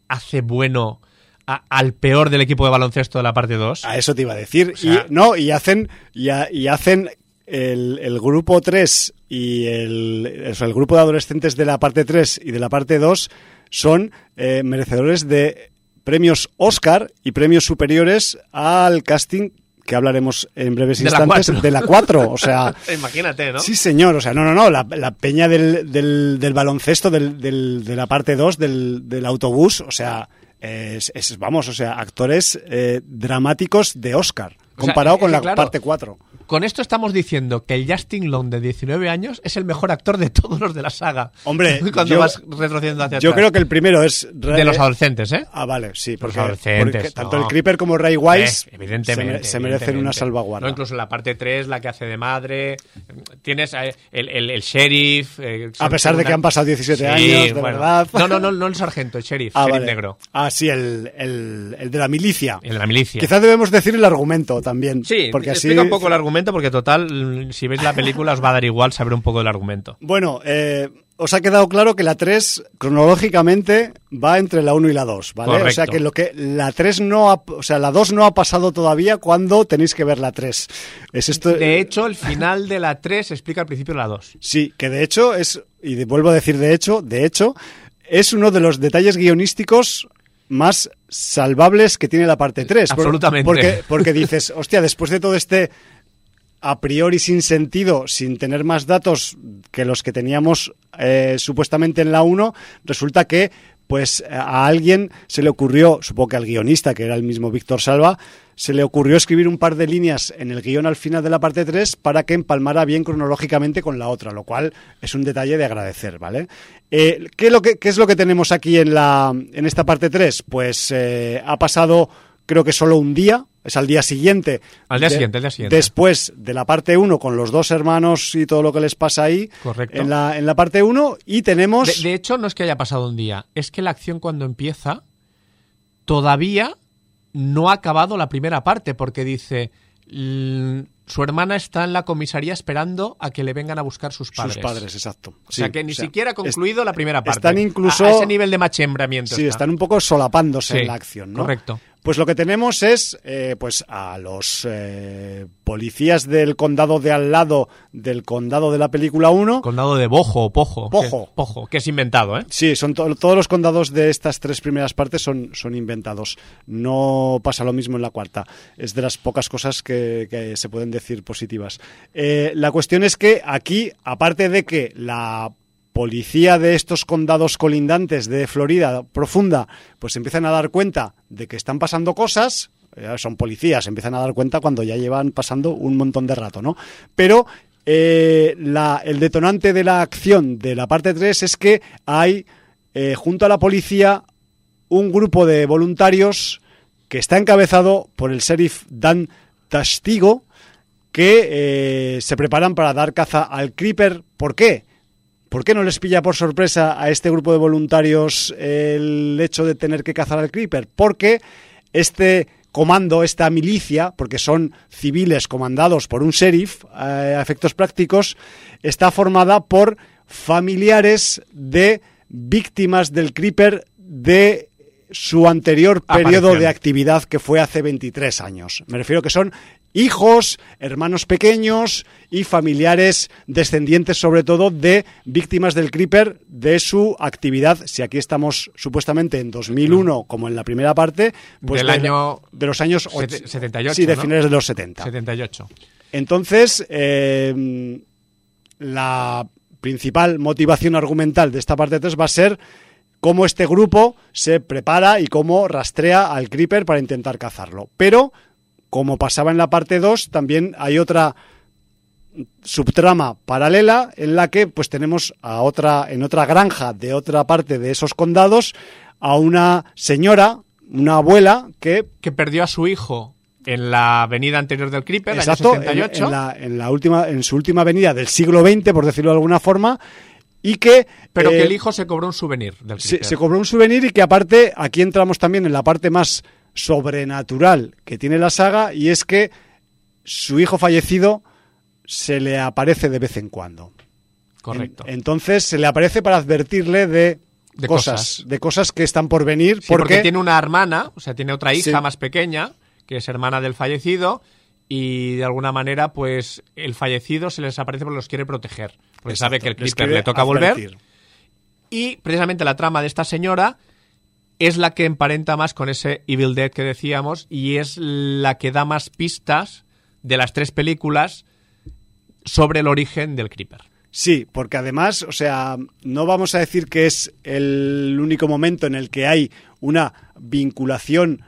hace bueno a- al peor del equipo de baloncesto de la parte 2. A eso te iba a decir. O sea- y, no, y hacen, y, y hacen el, el grupo 3 y el, o sea, el grupo de adolescentes de la parte 3 y de la parte 2 son eh, merecedores de premios Oscar y premios superiores al casting que hablaremos en breves De instantes de la 4. O sea, Imagínate, ¿no? Sí, señor. O sea, no, no, no. La, la peña del, del, del baloncesto, del, del- de la parte 2 del, del autobús, o sea, es, es- vamos, o sea, actores eh, dramáticos de Oscar, O sea, comparado con la claro, parte 4. Con esto estamos diciendo que el Justin Long de 19 años es el mejor actor de todos los de la saga. Hombre, cuando yo- vas retrocediendo hacia Yo atrás. creo que el primero es... De los adolescentes, ¿eh? Ah, vale, sí, porque, adolescentes, porque tanto no. el Creeper como Ray Wise Eh, evidentemente, se, mere- se merecen evidentemente. una salvaguarda. No, incluso en la parte 3, la que hace de madre. Tienes eh, el, el, el sheriff. eh, A pesar de que han pasado 17 Sí, años, de bueno. verdad. No, no, no, no el sargento, el sheriff. Ah, sheriff vale. negro. Ah, sí, el, el, el de la milicia. El de la milicia. Quizás debemos decir el argumento también. Sí, porque así... explica un poco el argumento, porque total, si veis la película os va a dar igual saber un poco del argumento. Bueno, eh, os ha quedado claro que la 3 cronológicamente va entre la 1 y la 2, ¿vale? Correcto. O sea que lo que la 3 no ha, o sea, la 2 no ha pasado todavía cuando tenéis que ver la 3. Es esto De hecho, el final de la 3 explica el principio de la 2. Sí, que de hecho es y de- vuelvo a decir de hecho, de hecho es uno de los detalles guionísticos más salvables que tiene la parte 3. Por- Absolutamente. Porque, porque dices, hostia, después de todo este a priori sin sentido, sin tener más datos que los que teníamos eh, supuestamente en la 1, resulta que pues a alguien se le ocurrió, supongo que al guionista, que era el mismo Víctor Salva, se le ocurrió escribir un par de líneas en el guion al final de la parte 3 para que empalmara bien cronológicamente con la otra, lo cual es un detalle de agradecer, ¿vale? Eh, ¿qué, es lo que, qué es lo que tenemos aquí en, la, en esta parte 3? Pues eh, ha pasado creo que solo un día, es al día siguiente. Al día de- siguiente, al día siguiente. Después de la parte 1 con los dos hermanos y todo lo que les pasa ahí. Correcto. En la, en la parte 1 y tenemos... De, de hecho, no es que haya pasado un día, es que la acción cuando empieza todavía no ha acabado la primera parte, porque dice, "Mm, su hermana está en la comisaría esperando a que le vengan a buscar sus padres. Sus padres, exacto. O sea que ni o sea, siquiera ha concluido la primera parte. Están incluso... A, a ese nivel de machembramiento. Sí, está. están un poco solapándose Sí, en la acción, ¿no? correcto. Pues lo que tenemos es, eh, pues a los eh, policías del condado de al lado del condado de la película 1. Condado de Bojo o Pojo. Pojo. Que, Pojo, que es inventado, ¿eh? Sí, son to- todos los condados de estas tres primeras partes son, son inventados. No pasa lo mismo en la cuarta. Es de las pocas cosas que, que se pueden decir positivas. Eh, la cuestión es que aquí, aparte de que la policía de estos condados colindantes de Florida profunda, pues empiezan a dar cuenta de que están pasando cosas. eh, son policías, empiezan a dar cuenta cuando ya llevan pasando un montón de rato, ¿no? Pero eh, la- el detonante de la acción de la parte 3 es que hay, eh, junto a la policía, un grupo de voluntarios que está encabezado por el sheriff Dan Tastigo, que se preparan para dar caza al Creeper. ¿Por qué? ¿Por qué no les pilla por sorpresa a este grupo de voluntarios el hecho de tener que cazar al Creeper? Porque este comando, esta milicia, porque son civiles comandados por un sheriff eh, a efectos prácticos, está formada por familiares de víctimas del Creeper de su anterior periodo Aparición. de actividad que fue hace 23 años. Me refiero que son hijos, hermanos pequeños y familiares descendientes sobre todo de víctimas del Creeper de su actividad. Si aquí estamos supuestamente en 2001 como en la primera parte, pues Del de, año de los años sete- 78, Sí, de ¿no? finales de los 70. 78. Entonces, eh, la principal motivación argumental de esta parte 3 va a ser cómo este grupo se prepara y cómo rastrea al Creeper para intentar cazarlo. Pero, como pasaba en la parte 2, también hay otra subtrama paralela en la que pues tenemos a otra en otra granja de otra parte de esos condados a una señora, una abuela que Que perdió a su hijo en la avenida anterior del Creeper, Exacto, año en, 78. en la, en la última, en su última avenida del siglo XX, por decirlo de alguna forma, y que Pero que eh, el hijo se cobró un souvenir del se, se cobró un souvenir y que aparte aquí entramos también en la parte más sobrenatural que tiene la saga y es que su hijo fallecido se le aparece de vez en cuando. Correcto. En- entonces se le aparece para advertirle de, De cosas, cosas. de cosas que están por venir Sí, porque... porque, tiene una hermana, o sea, tiene otra hija Sí. más pequeña, que es hermana del fallecido, y de alguna manera, pues, el fallecido se les aparece porque los quiere proteger. Porque sabe que el quiere le toca volver. Y precisamente la trama de esta señora es la que emparenta más con ese Evil Dead que decíamos y es la que da más pistas de las tres películas sobre el origen del Creeper. Sí, porque además, o sea, no vamos a decir que es el único momento en el que hay una vinculación,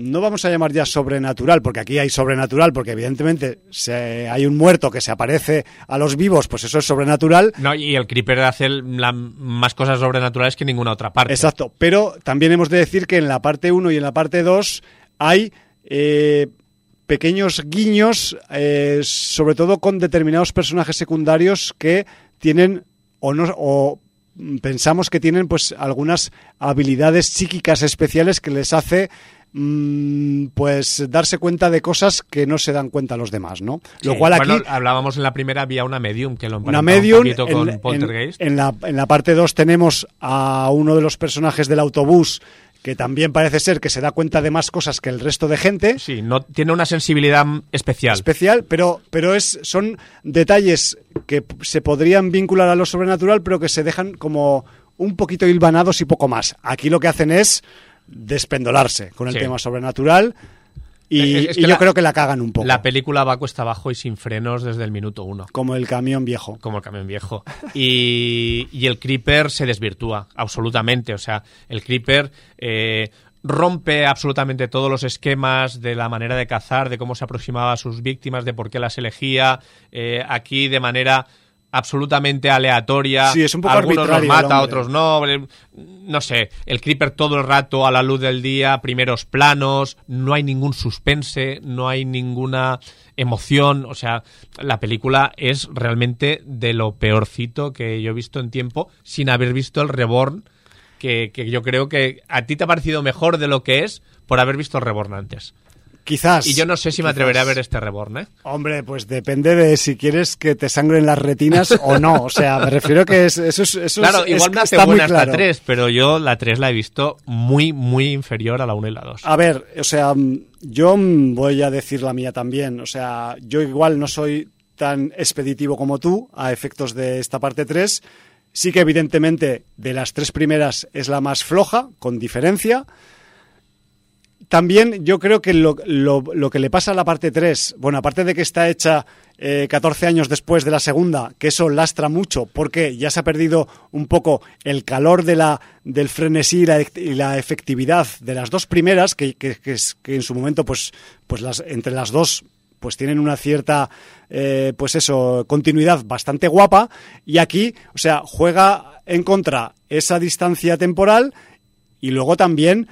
no vamos a llamar ya sobrenatural, porque aquí hay sobrenatural, porque evidentemente se- hay un muerto que se aparece a los vivos, pues eso es sobrenatural. No, y el Creeper hace la- más cosas sobrenaturales que ninguna otra parte. Exacto, pero también hemos de decir que en la parte 1 y en la parte 2 hay eh, pequeños guiños, eh, sobre todo con determinados personajes secundarios que tienen o no o pensamos que tienen pues algunas habilidades psíquicas especiales que les hace pues darse cuenta de cosas que no se dan cuenta los demás, ¿no? Lo cual aquí bueno, hablábamos en la primera, había una medium que lo una medium. un poquito con en, Poltergeist. en la, en la parte 2 tenemos a uno de los personajes del autobús que también parece ser que se da cuenta de más cosas que el resto de gente. Sí, no, tiene una sensibilidad especial. Especial, pero, pero es, son detalles que se podrían vincular a lo sobrenatural, pero que se dejan como un poquito hilvanados y poco más. Aquí lo que hacen es despendolarse con el Sí. tema sobrenatural y, Es- es que y yo la- creo que la cagan un poco. La película va cuesta abajo y sin frenos desde el minuto uno. como el camión viejo. como el camión viejo. Y, y el Creeper se desvirtúa, absolutamente. O sea, el Creeper eh, rompe absolutamente todos los esquemas de la manera de cazar, de cómo se aproximaba a sus víctimas, de por qué las elegía. Eh, aquí de manera absolutamente aleatoria. Sí, es un poco Algunos los mata, otros no. No sé, el Creeper todo el rato a la luz del día, primeros planos, no hay ningún suspense, no hay ninguna emoción. O sea, la película es realmente de lo peorcito que yo he visto en tiempo, sin haber visto el Reborn, que, que yo creo que a ti te ha parecido mejor de lo que es por haber visto el Reborn antes. Quizás. Y yo no sé si me atreveré a ver este Reborn, ¿eh? Hombre, pues depende de si quieres que te sangren las retinas o no. O sea, me refiero que es- eso es. Eso Claro, es- igual me hace buena hasta claro. 3, pero yo la 3 la he visto muy, muy inferior a la 1 y la 2. A ver, o sea, mm, yo mm, voy a decir la mía también. O sea, yo igual no soy tan expeditivo como tú a efectos de esta parte 3. Sí que evidentemente de las tres primeras es la más floja, con diferencia. También yo creo que lo, lo- que le pasa a la parte 3, bueno, aparte de que está hecha eh, 14 años después de la segunda, que eso lastra mucho porque ya se ha perdido un poco el calor de la, del frenesí y la, la efectividad de las dos primeras, que, que- que es- que en su momento, pues, pues las, entre las dos pues tienen una cierta, eh, pues eso, continuidad bastante guapa. Y aquí, o sea, juega en contra esa distancia temporal y luego también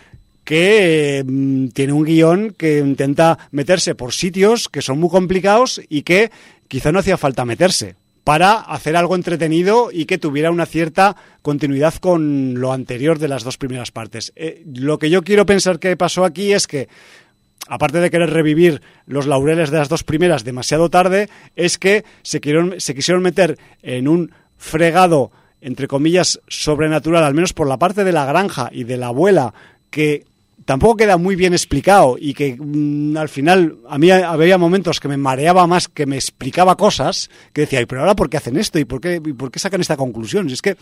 que mm, tiene un guion que intenta meterse por sitios que son muy complicados y que quizá no hacía falta meterse para hacer algo entretenido y que tuviera una cierta continuidad con lo anterior de las dos primeras partes. Eh, lo que yo quiero pensar que pasó aquí es que aparte de querer revivir los laureles de las dos primeras demasiado tarde, es que se, quisieron- se quisieron meter en un fregado, entre comillas, sobrenatural, al menos por la parte de la granja y de la abuela, que tampoco queda muy bien explicado y que mm, al final a mí había momentos que me mareaba más que me explicaba cosas que decía, ¿y pero ahora por qué hacen esto? ¿Y por qué, y por qué sacan esta conclusión? Y es que,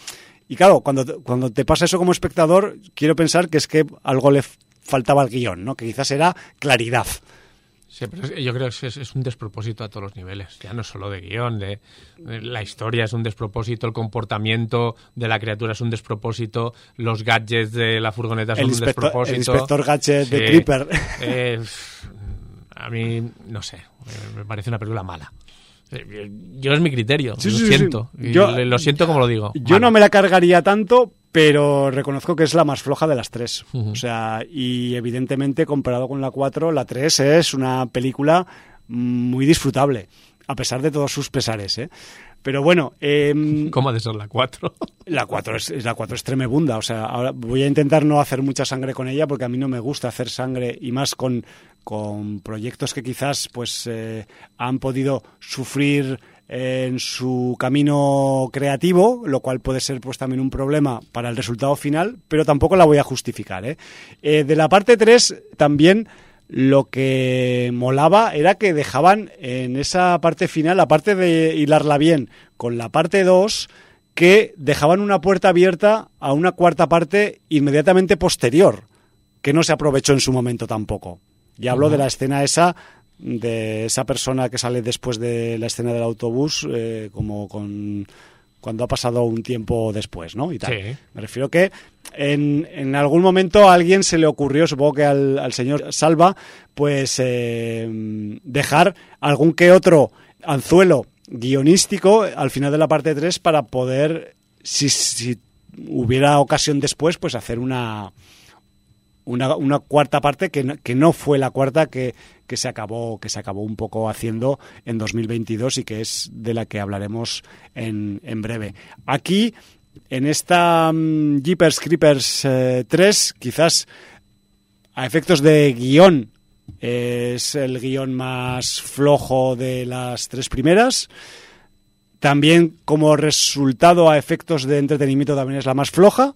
y claro, cuando, cuando te pasa eso como espectador, quiero pensar que es que algo le faltaba al guion, ¿no? Que quizás era claridad. Sí, pero yo creo que es, un despropósito a todos los niveles, ya no solo de guion, de, la historia es un despropósito, el comportamiento de la criatura es un despropósito, los gadgets de la furgoneta son un despropósito. El inspector gadget de Creeper. Eh, a mí, no sé, me parece una película mala. Yo es mi criterio, lo siento. Yo, lo siento como lo digo. Yo no me la cargaría tanto, pero reconozco que es la más floja de las tres. O sea, y evidentemente comparado con la 4, la 3 es una película muy disfrutable, a pesar de todos sus pesares. ¿eh? Pero bueno. Eh, ¿Cómo ha de ser la 4? La 4 es, la 4 es tremebunda. O sea, ahora voy a intentar no hacer mucha sangre con ella porque a mí no me gusta hacer sangre y más con, con proyectos que quizás pues eh, han podido sufrir en su camino creativo, lo cual puede ser pues también un problema para el resultado final, pero tampoco la voy a justificar. ¿eh? Eh, de la parte 3 también lo que molaba era que dejaban en esa parte final, aparte de hilarla bien con la parte 2, que dejaban una puerta abierta a una cuarta parte inmediatamente posterior, que no se aprovechó en su momento tampoco. Y hablo de la escena esa de esa persona que sale después de la escena del autobús, eh, como con cuando ha pasado un tiempo después, ¿no? Y tal. Me refiero que en, en, algún momento a alguien se le ocurrió, supongo que al, señor Salva, pues eh, dejar algún que otro anzuelo guionístico al final de la parte 3 para poder, si, si hubiera ocasión después, pues hacer una, una, una cuarta parte que no, que no fue la cuarta que, que, se acabó, que se acabó un poco haciendo en 2022 y que es de la que hablaremos en, en breve. Aquí, en esta um, Jeepers Creepers 3, eh, quizás a efectos de guion es el guion más flojo de las tres primeras. También como resultado a efectos de entretenimiento también es la más floja.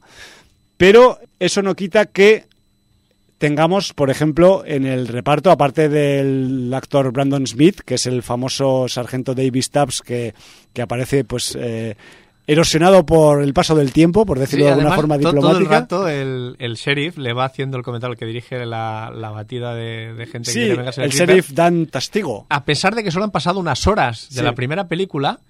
Pero eso no quita que tengamos, por ejemplo, en el reparto, aparte del actor Brandon Smith, que es el famoso sargento David Stubbs, que, que aparece pues eh, erosionado por el paso del tiempo, por decirlo de alguna forma diplomática. Todo el rato el, el, sheriff le va haciendo el comentario que dirige la, la batida de, gente que quiere el, el sheriff Dan Tastigo. A pesar de que solo han pasado unas horas de la primera película,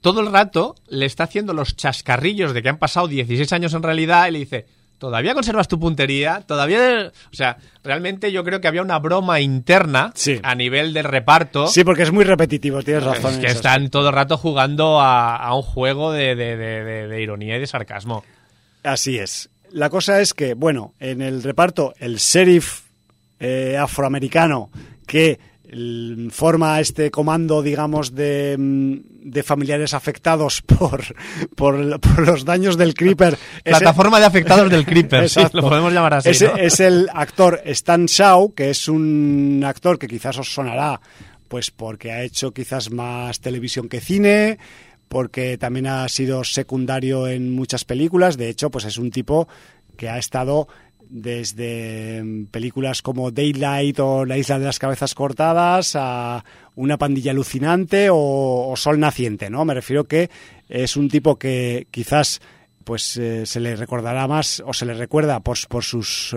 todo el rato le está haciendo los chascarrillos de que han pasado 16 años en realidad y le dice todavía conservas tu puntería, todavía... O sea, realmente yo creo que había una broma interna a nivel del reparto. Sí, porque es muy repetitivo, tienes razón. Es que están todo el rato jugando a, un juego de, ironía y de sarcasmo. Así es. La cosa es que, bueno, en el reparto, el sheriff eh, afroamericano que forma este comando, digamos, de, mm, de familiares afectados por, por, los daños del Creeper. Plataforma de afectados del Creeper, sí, lo podemos llamar así. Es el actor Stan Shaw, que es un actor que quizás os sonará, pues porque ha hecho quizás más televisión que cine, porque también ha sido secundario en muchas películas. De hecho, pues es un tipo que ha estado desde mm, películas como Daylight o La isla de las cabezas cortadas a Una pandilla alucinante o, Sol naciente, ¿no? Me refiero que es un tipo que quizás pues eh, se le recordará más o se le recuerda por, por sus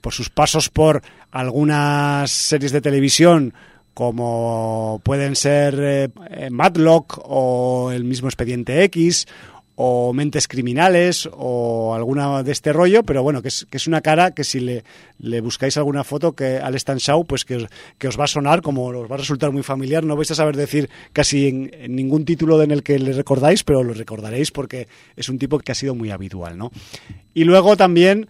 por sus pasos por algunas series de televisión como pueden ser eh, Matlock o el mismo Expediente X o Mentes Criminales o alguna de este rollo, pero bueno, que es, una cara que si le, le buscáis alguna foto que al Stan Shaw, pues que, que, os va a sonar, como os va a resultar muy familiar, no vais a saber decir casi en, ningún título en el que le recordáis, pero lo recordaréis porque es un tipo que ha sido muy habitual, ¿no? Y luego también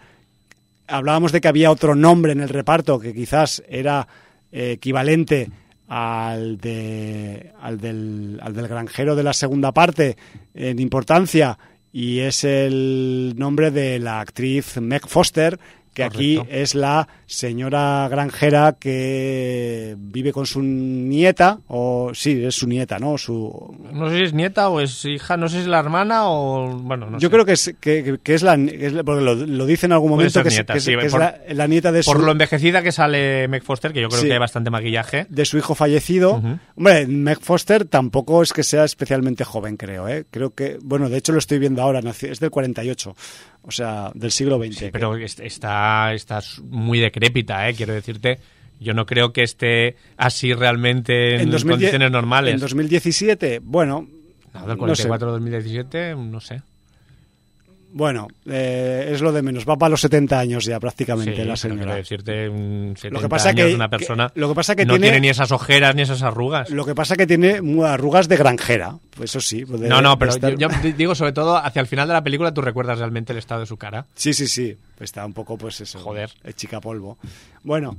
hablábamos de que había otro nombre en el reparto que quizás era eh, equivalente al, de, al, del, al del granjero de la segunda parte en importancia y es el nombre de la actriz Meg Foster que aquí es la señora granjera que vive con su nieta, o sí, es su nieta, ¿no? Su... No sé si es nieta o es hija, no sé si es la hermana o... Bueno, no Yo creo que es, que, es la... porque lo, lo, dice en algún momento que, es, la, nieta de su... Por lo envejecida que sale Meg Foster, que yo creo que hay bastante maquillaje. De su hijo fallecido. Hombre, Meg Foster tampoco es que sea especialmente joven, creo, ¿eh? Creo que... Bueno, de hecho lo estoy viendo ahora, es del 48 o sea, del siglo XX. Sí, pero está, está muy decrépita, ¿eh? quiero decirte. Yo no creo que esté así realmente en, condiciones normales. En 2017, bueno. No, del 44 2017, no sé. Bueno, eh, es lo de menos. Va para los 70 años ya prácticamente la señora. decirte, 70 lo que pasa años que, una persona lo que pasa que no tiene, ni esas ojeras ni esas arrugas. Lo que pasa que tiene arrugas de granjera. Pues eso sí. no, no, pero yo, digo sobre todo hacia el final de la película tú recuerdas realmente el estado de su cara. Sí, sí, sí. Está un poco pues eso. Joder. El chica polvo. Bueno,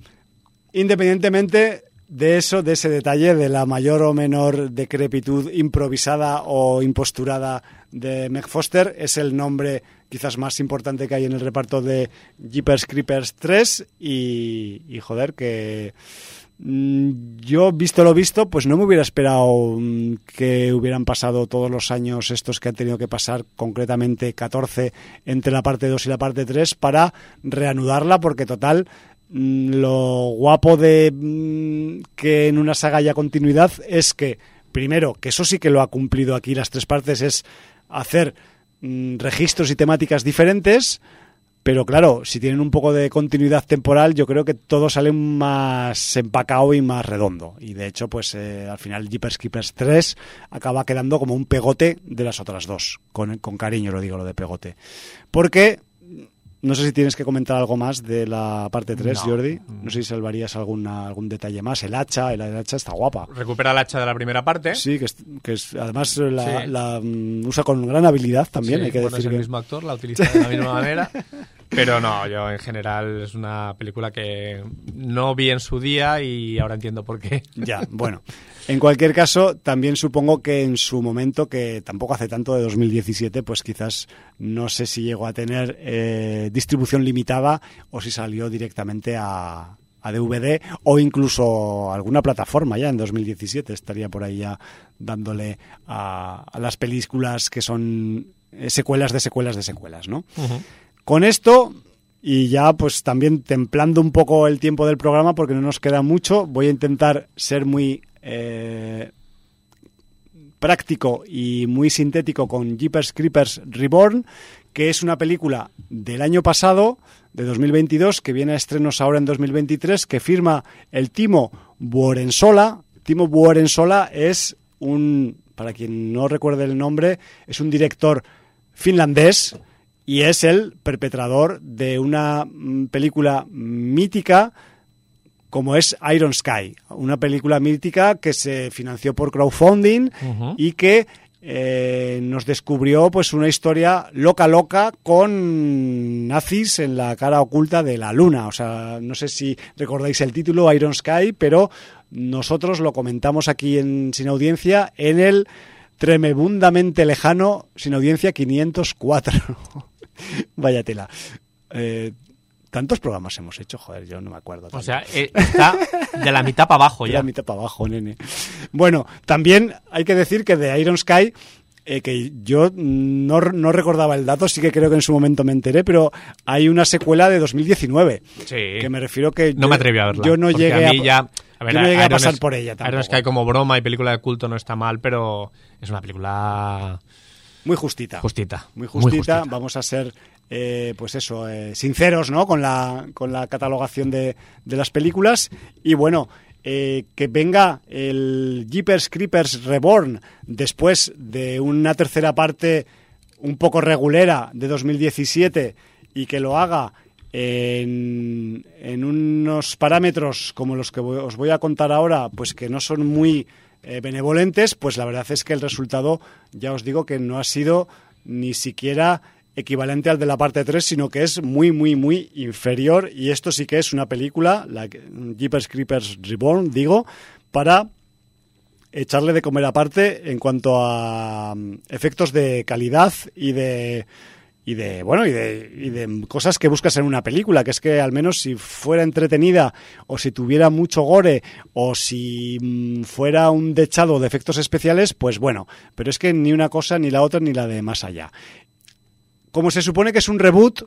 independientemente de eso, de ese detalle, de la mayor o menor decrepitud improvisada o imposturada de Meg Foster, es el nombre quizás más importante que hay en el reparto de Jeepers Creepers 3 y, joder, que mm, yo, visto lo visto, pues no me hubiera esperado mm, que hubieran pasado todos los años estos que han tenido que pasar, concretamente 14 entre la parte 2 y la parte 3, para reanudarla, porque total, lo guapo de mm, que en una saga haya continuidad es que, primero, que eso sí que lo ha cumplido aquí las tres partes, es hacer mm, registros y temáticas diferentes, pero claro, si tienen un poco de continuidad temporal, yo creo que todo sale más empacado y más redondo. Y de hecho, pues eh, al final Jeepers Keepers 3 acaba quedando como un pegote de las otras dos. Con, con cariño lo digo, lo de pegote. Porque no sé si tienes que comentar algo más de la parte 3, Jordi. No sé si salvarías alguna, algún detalle más. El hacha, el, hacha está guapa. Recupera el hacha de la primera parte. Sí, que, además la, mm, usa con gran habilidad también. hay que decir es el mismo actor, la utiliza de la misma manera. Pero no, yo en general es una película que no vi en su día y ahora entiendo por qué. Ya, bueno. En cualquier caso, también supongo que en su momento, que tampoco hace tanto de 2017, pues quizás no sé si llegó a tener eh, distribución limitada o si salió directamente a, a DVD o incluso alguna plataforma ya en 2017 estaría por ahí ya dándole a, las películas que son eh, secuelas de secuelas de secuelas, ¿no? Con esto y ya pues también templando un poco el tiempo del programa porque no nos queda mucho, voy a intentar ser muy eh, práctico y muy sintético con Jeepers Creepers Reborn, que es una película del año pasado, de 2022, que viene a estrenos ahora en 2023, que firma el Timo Buorensola. Timo Buorensola es un, para quien no recuerde el nombre, es un director finlandés y es el perpetrador de una mm, película mítica como es Iron Sky, una película mítica que se financió por crowdfunding y que eh, nos descubrió pues una historia loca loca con nazis en la cara oculta de la luna. O sea, no sé si recordáis el título Iron Sky, pero nosotros lo comentamos aquí en Sin Audiencia en el tremebundamente lejano Sin Audiencia 504. Vaya tela. Eh, tantos programas hemos hecho, joder, yo no me acuerdo. O sea, eh, está de la mitad para abajo ya. De la mitad para abajo, nene. Bueno, también hay que decir que de Iron Sky eh, que yo no, no, recordaba el dato, sí que creo que en su momento me enteré, pero hay una secuela de 2019. Sí. Que me refiero que. No me atreví a verla. Yo no llegué a, ya, a, ver, yo no llegué a pasar por ella tampoco. Iron Sky como broma y película de culto no está mal, pero es una película muy justita. Justita. Muy justita. Vamos a ser, eh, pues eso, eh, sinceros, ¿no? Con la, con la catalogación de, de las películas. Y bueno, eh, que venga el Jeepers Creepers Reborn después de una tercera parte un poco regulera de 2017 y que lo haga en, en unos parámetros como los que os voy a contar ahora, pues que no son muy eh, benevolentes, pues la verdad es que el resultado, ya os digo que no ha sido ni siquiera equivalente al de la parte 3, sino que es muy, muy, muy inferior. Y esto sí que es una película, la Jeepers Creepers Reborn, digo, para echarle de comer aparte en cuanto a mm, efectos de calidad y de y de bueno y de, y de cosas que buscas en una película que es que al menos si fuera entretenida o si tuviera mucho gore o si mm, fuera un dechado de efectos especiales pues bueno pero es que ni una cosa ni la otra ni la de más allá. Como se supone que es un reboot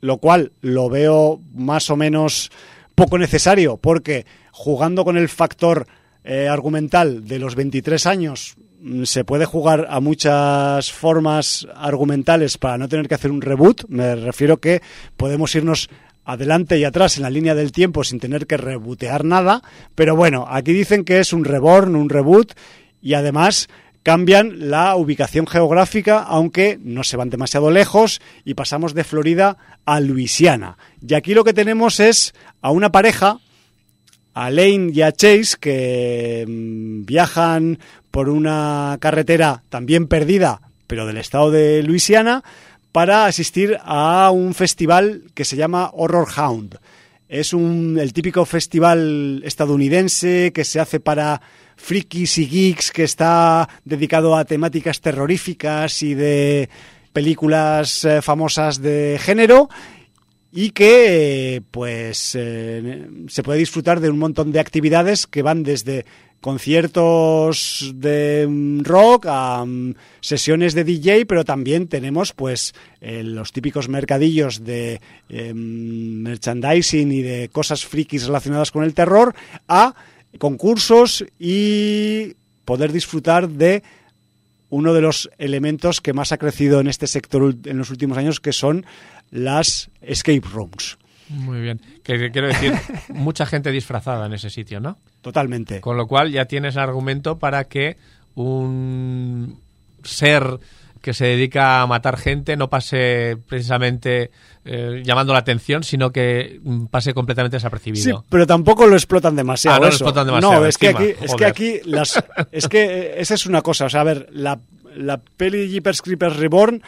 lo cual lo veo más o menos poco necesario porque jugando con el factor eh, argumental de los 23 años se puede jugar a muchas formas argumentales para no tener que hacer un reboot. Me refiero que podemos irnos adelante y atrás en la línea del tiempo sin tener que rebootear nada. Pero bueno, aquí dicen que es un reborn, un reboot y además cambian la ubicación geográfica, aunque no se van demasiado lejos, y pasamos de Florida a Luisiana. Y aquí lo que tenemos es a una pareja, a Lane y a Chase, que mm, viajan por una carretera también perdida, pero del estado de Luisiana, para asistir a un festival que se llama Horror Hound. Es un, el típico festival estadounidense que se hace para frikis y geeks, que está dedicado a temáticas terroríficas y de películas eh, famosas de género y que pues eh, se puede disfrutar de un montón de actividades que van desde conciertos de mm, rock, a mm, sesiones de DJ, pero también tenemos pues eh, los típicos mercadillos de em, merchandising y de cosas frikis relacionadas con el terror, a concursos y poder disfrutar de uno de los elementos que más ha crecido en este sector en los últimos años, que son las escape rooms. Muy bien. Que, quiero decir, mucha gente disfrazada en ese sitio, ¿no? Totalmente. Con lo cual ya tienes argumento para que un ser que se dedica a matar gente no pase precisamente eh, llamando la atención, sino que pase completamente desapercibido. Sí, pero tampoco lo explotan demasiado. Ah, no lo explotan demasiado. No, es que aquí, es que aquí las, es que esa es una cosa. O sea, a ver, la, la peli Jeepers Creepers Reborn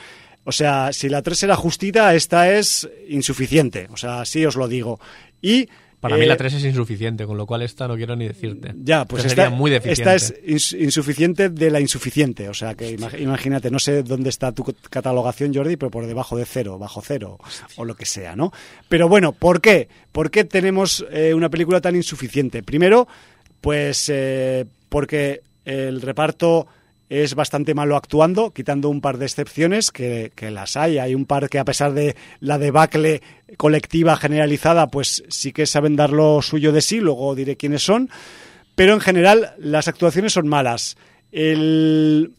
o sea, si la 3 era justita, esta es insuficiente. O sea, sí os lo digo. Y para mí la 3 eh, es insuficiente, con lo cual esta no quiero ni decirte. Ya, pues esta, muy esta es insuficiente de la insuficiente. O sea, que imagínate, no sé dónde está tu catalogación, Jordi, pero por debajo de cero, bajo cero, o lo que sea, ¿no? Pero bueno, ¿por qué? ¿Por qué tenemos eh, una película tan insuficiente? Primero, pues eh, porque el reparto es bastante malo actuando, quitando un par de excepciones que, las hay. Hay un par que a pesar de la debacle colectiva generalizada, pues sí que saben dar lo suyo de sí, luego diré quiénes son. Pero en general las actuaciones son malas. El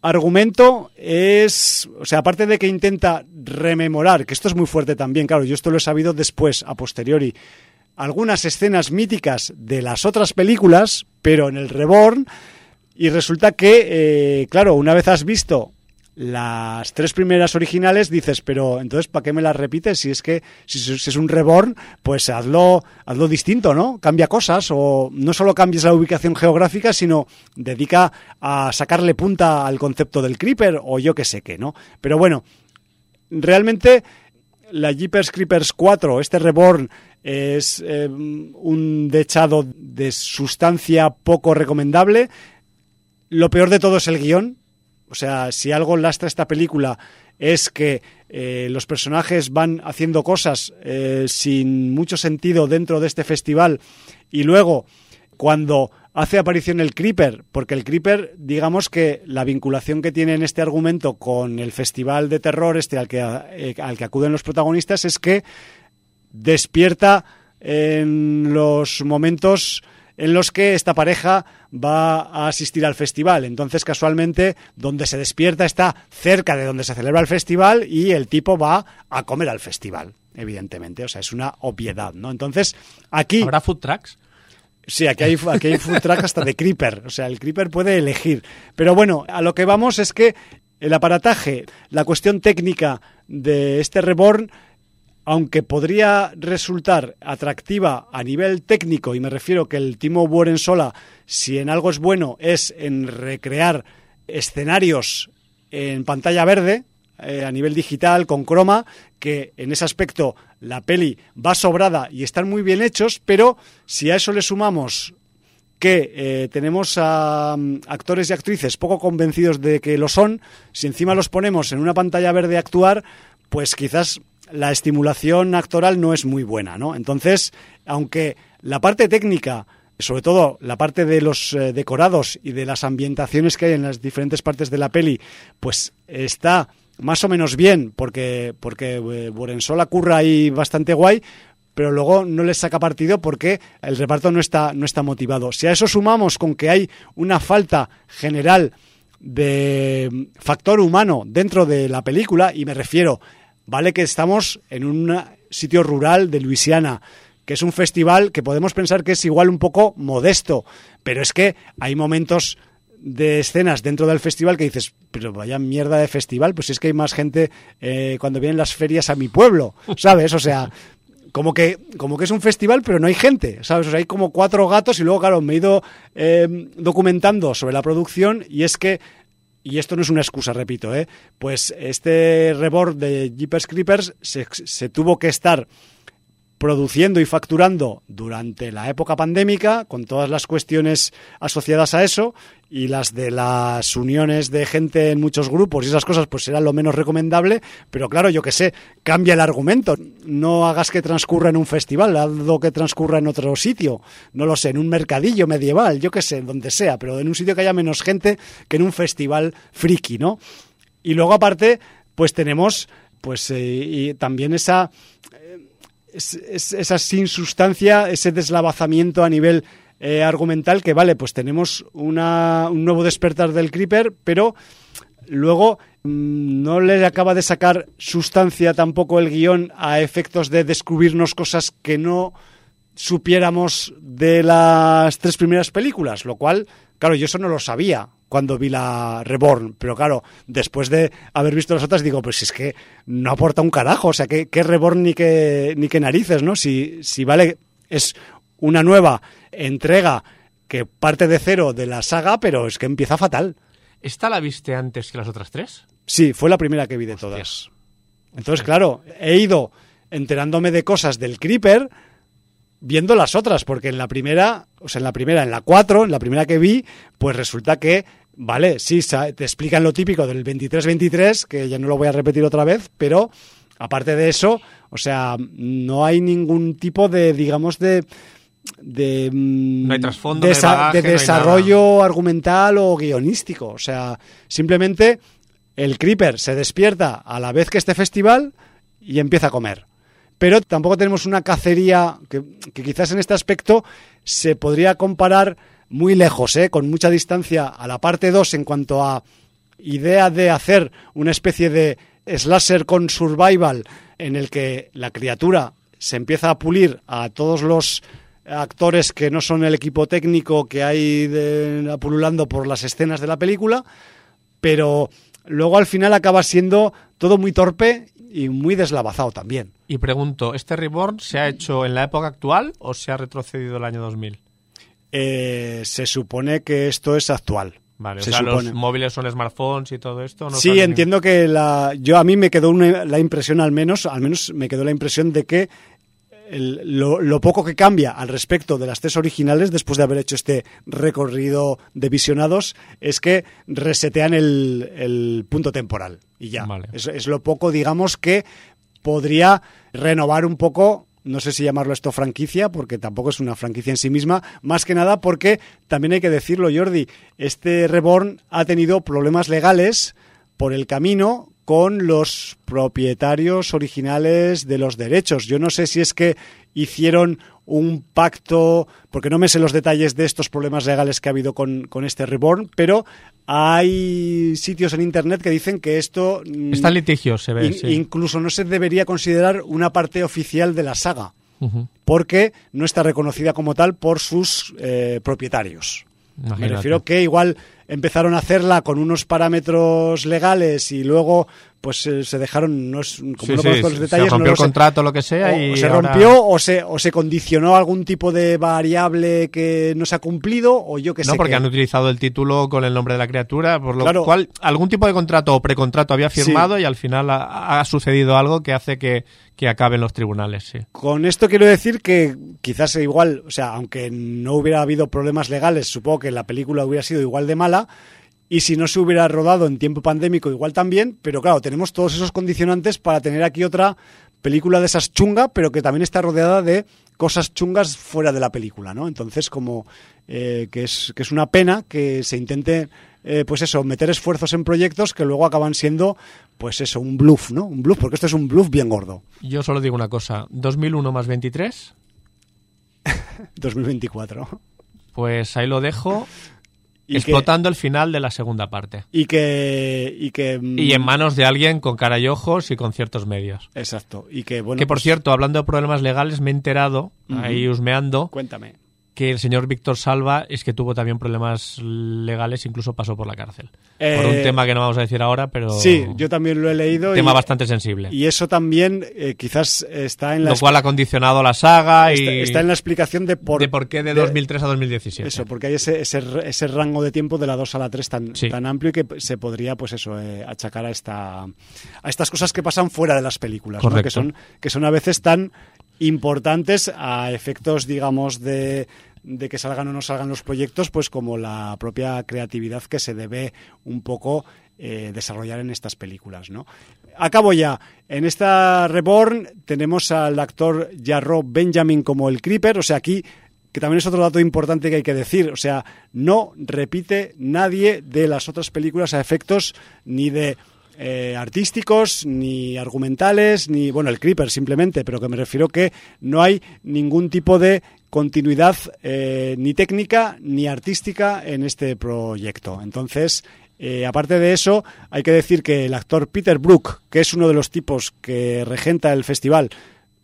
argumento es, o sea, aparte de que intenta rememorar, que esto es muy fuerte también, claro, yo esto lo he sabido después, a posteriori, algunas escenas míticas de las otras películas, pero en el Reborn y resulta que, eh, claro, una vez has visto las tres primeras originales, dices, pero entonces, ¿para qué me las repites? Si es que si, es un reborn, pues hazlo, hazlo distinto, ¿no? Cambia cosas o no solo cambies la ubicación geográfica, sino dedica a sacarle punta al concepto del creeper o yo qué sé qué, ¿no? Pero bueno, realmente la Jeepers Creepers 4, este reborn, es eh, un dechado de sustancia poco recomendable lo peor de todo es el guion. O sea, si algo lastra esta película es que eh, los personajes van haciendo cosas eh, sin mucho sentido dentro de este festival y luego cuando hace aparición el Creeper, porque el Creeper, digamos que la vinculación que tiene en este argumento con el festival de terror este al que, eh, al que acuden los protagonistas es que despierta en los momentos en los que esta pareja va a asistir al festival. Entonces, casualmente, donde se despierta está cerca de donde se celebra el festival y el tipo va a comer al festival, evidentemente. O sea, es una obviedad, ¿no? Entonces, aquí... ¿Habrá food trucks? Sí, aquí hay, aquí hay food truck hasta de Creeper. O sea, el Creeper puede elegir. Pero bueno, a lo que vamos es que el aparataje, la cuestión técnica de este Reborn aunque podría resultar atractiva a nivel técnico, y me refiero que el Timo Sola, si en algo es bueno, es en recrear escenarios en pantalla verde, eh, a nivel digital, con croma, que en ese aspecto la peli va sobrada y están muy bien hechos, pero si a eso le sumamos que eh, tenemos a mm, actores y actrices poco convencidos de que lo son, si encima los ponemos en una pantalla verde a actuar, pues quizás la estimulación actoral no es muy buena, ¿no? Entonces, aunque la parte técnica, sobre todo la parte de los eh, decorados y de las ambientaciones que hay en las diferentes partes de la peli, pues está más o menos bien, porque, porque eh, Burensola curra ahí bastante guay, pero luego no les saca partido porque el reparto no está, no está motivado. Si a eso sumamos con que hay una falta general de factor humano dentro de la película, y me refiero, vale que estamos en un sitio rural de Luisiana, que es un festival que podemos pensar que es igual un poco modesto, pero es que hay momentos de escenas dentro del festival que dices, pero vaya mierda de festival, pues es que hay más gente eh, cuando vienen las ferias a mi pueblo, ¿sabes? O sea, como que, como que es un festival, pero no hay gente, ¿sabes? O sea, hay como cuatro gatos y luego, claro, me he ido eh, documentando sobre la producción y es que, y esto no es una excusa, repito, ¿eh? pues este reborn de Jeepers Creepers se, se tuvo que estar produciendo y facturando durante la época pandémica, con todas las cuestiones asociadas a eso, y las de las uniones de gente en muchos grupos y esas cosas, pues será lo menos recomendable, pero claro, yo que sé, cambia el argumento. No hagas que transcurra en un festival, hazlo que transcurra en otro sitio, no lo sé, en un mercadillo medieval, yo que sé, donde sea, pero en un sitio que haya menos gente que en un festival friki, ¿no? Y luego aparte, pues tenemos pues eh, y también esa es, esa sin sustancia, ese deslavazamiento a nivel eh, argumental que vale, pues tenemos una, un nuevo despertar del Creeper, pero luego mm, no le acaba de sacar sustancia tampoco el guion a efectos de descubrirnos cosas que no supiéramos de las tres primeras películas, lo cual, claro, yo eso no lo sabía cuando vi la Reborn, pero claro, después de haber visto las otras digo, pues es que no aporta un carajo, o sea, que, Reborn ni que, ni que narices, ¿no? Si, si vale, es una nueva entrega que parte de cero de la saga, pero es que empieza fatal. ¿Esta la viste antes que las otras tres? Sí, fue la primera que vi de todas. Entonces, claro, he ido enterándome de cosas del Creeper viendo las otras, porque en la primera, o sea, en la primera, en la cuatro, en la primera que vi, pues resulta que Vale, sí, te explican lo típico del 23-23, que ya no lo voy a repetir otra vez, pero aparte de eso, o sea, no hay ningún tipo de, digamos, de... De, mm, de, desarrollo argumental o guionístico. O sea, simplemente el Creeper se despierta a la vez que este festival y empieza a comer. Pero tampoco tenemos una cacería que, quizás en este aspecto se podría comparar muy lejos, ¿eh? con mucha distancia a la parte 2 en cuanto a idea de hacer una especie de slasher con survival en el que la criatura se empieza a pulir a todos los actores que no son el equipo técnico que hay de, pululando por las escenas de la película, pero luego al final acaba siendo todo muy torpe y muy deslavazado también. Y pregunto, ¿este Reborn se ha hecho en la época actual o se ha retrocedido el año 2000? Eh, se supone que esto es actual. Vale, o sea, los móviles son smartphones y todo esto. sí, entiendo que la, yo a mí me quedó la impresión al menos, al menos me quedó la impresión de que lo, poco que cambia al respecto de las tres originales después de haber hecho este recorrido de visionados es que resetean el, punto temporal y ya. es, lo poco, digamos, que podría renovar un poco no sé si llamarlo esto franquicia, porque tampoco es una franquicia en sí misma, más que nada porque también hay que decirlo, Jordi, este Reborn ha tenido problemas legales por el camino con los propietarios originales de los derechos. Yo no sé si es que hicieron un pacto, porque no me sé los detalles de estos problemas legales que ha habido con, con este Reborn, pero hay sitios en Internet que dicen que esto... Mm, Está en litigio, se ve. Incluso no se debería considerar una parte oficial de la saga, porque no está reconocida como tal por sus eh, propietarios. Me refiero que igual empezaron a hacerla con unos parámetros legales y luego pues eh, se dejaron, no es, como Sí, no sí, conozco los se detalles, rompió no el sé. contrato o lo que sea o y se ahora- rompió o se, o se condicionó algún tipo de variable que no se ha cumplido o yo que No, sé porque qué. han utilizado el título con el nombre de la criatura, por lo Claro. cual algún tipo de contrato o precontrato había Sí. firmado y al final ha, ha sucedido algo que hace que, que acabe en los tribunales, sí. Con esto quiero decir que quizás igual, o sea, aunque no hubiera habido problemas legales, supongo que la película hubiera sido igual de mala. Y si no se hubiera rodado en tiempo pandémico, igual también. Pero claro, tenemos todos esos condicionantes para tener aquí otra película de esas chunga, pero que también está rodeada de cosas chungas fuera de la película, ¿no? Entonces, como eh, que, es, que es una pena que se intente, eh, pues eso, meter esfuerzos en proyectos que luego acaban siendo, pues eso, un bluff, ¿no? Un bluff, porque esto es un bluff bien gordo. Yo solo digo una cosa, 2001 más 23, 2024. pues ahí lo dejo, Y que- explotando el final de la segunda parte. y que y que mm, Y en manos de alguien con cara y ojos y con ciertos medios. exacto y que bueno que por pues, cierto, hablando de problemas legales, me he enterado, ahí husmeando, cuéntame que el señor Víctor Salva es que tuvo también problemas legales, incluso pasó por la cárcel. por Eh, un tema que no vamos a decir ahora, pero sí yo también lo he leído tema y, bastante sensible. y eso también eh, quizás está en la lo cual ha condicionado la saga está, y está en la explicación de por, de por qué de 2003 a 2017. eso porque hay ese, ese, ese rango de tiempo de la 2 a la 3 tan, Sí. tan amplio y que se podría pues eso eh, achacar a esta a estas cosas que pasan fuera de las películas ¿no? Correcto. que son que son a veces tan importantes a efectos digamos de de que salgan o no salgan los proyectos, pues como la propia creatividad que se debe un poco eh, desarrollar en estas películas, ¿no? Acabo ya. En esta Reborn tenemos al actor Jarro Benjamin como el Creeper, o sea, aquí que también es otro dato importante que hay que decir, o sea, no repite nadie de las otras películas a efectos ni de eh, artísticos, ni argumentales, ni, bueno, el Creeper simplemente, pero que me refiero que no hay ningún tipo de continuidad eh, ni técnica ni artística en este proyecto. Entonces, eh, aparte de eso, hay que decir que el actor Peter Brook, que es uno de los tipos que regenta el festival,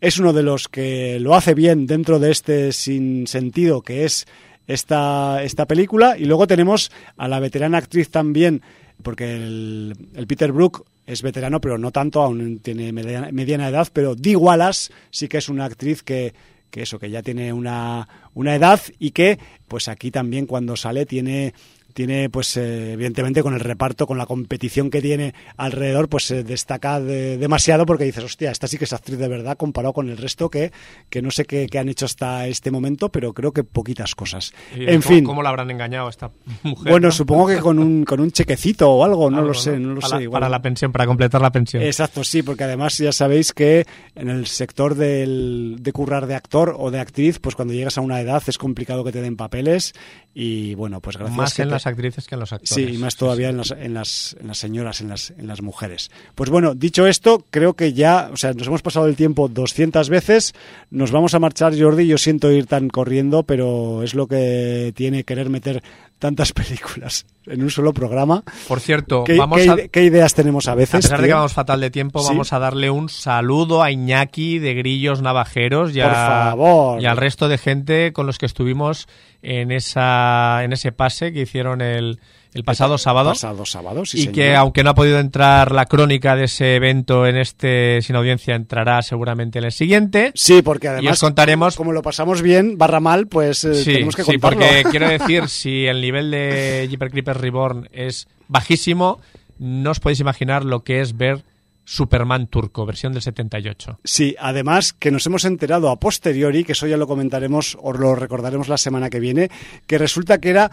es uno de los que lo hace bien dentro de este sin sentido que es esta, esta película. Y luego tenemos a la veterana actriz también, porque el, Peter Brook es veterano, pero no tanto, aún tiene mediana, mediana edad, pero Dee Wallace sí que es una actriz que, que eso, que ya tiene una, una edad y que, pues aquí también cuando sale tiene tiene pues eh, evidentemente con el reparto con la competición que tiene alrededor pues se destaca de- demasiado porque dices hostia esta sí que es actriz de verdad comparado con el resto que, que no sé qué, qué han hecho hasta este momento pero creo que poquitas cosas en ¿cómo- fin ¿Cómo la habrán engañado a esta mujer? bueno no? supongo que con un con un chequecito o algo no Algo, lo sé no lo para, sé igual. para la pensión, para completar la pensión. Exacto, sí, porque además ya sabéis que en el sector del, de currar de actor o de actriz, pues cuando llegas a una edad es complicado que te den papeles y bueno, pues gracias Más que en las actrices que en los actores. Sí, y más todavía en las, en las, en las señoras, en las, en las mujeres. Pues bueno, dicho esto, creo que ya, o sea, nos hemos pasado el tiempo 200 veces, nos vamos a marchar, Jordi, yo siento ir tan corriendo, pero es lo que tiene querer meter tantas películas en un solo programa. Por cierto, ¿Qué, vamos qué a, qué ideas tenemos a a veces? pesar de que vamos fatal de tiempo, Sí. vamos a darle un saludo a Iñaki de Grillos Navajeros y, a- Por favor. y al resto de gente con los que estuvimos en esa en ese pase que hicieron el, el pasado sábado. Pasado sábado, sí, y señor. que aunque no ha podido entrar la crónica de ese evento en este sin audiencia, entrará seguramente en el siguiente. Sí, porque Y además, os contaremos como lo pasamos bien, barra mal, pues eh, Sí, tenemos que sí, contarlo. porque quiero decir, si el nivel de Jeepers Creepers Reborn es bajísimo, no os podéis imaginar lo que es ver Superman turco, versión del 78. Sí, además que nos hemos enterado a posteriori, que eso ya lo comentaremos o lo recordaremos la semana que viene, que resulta que era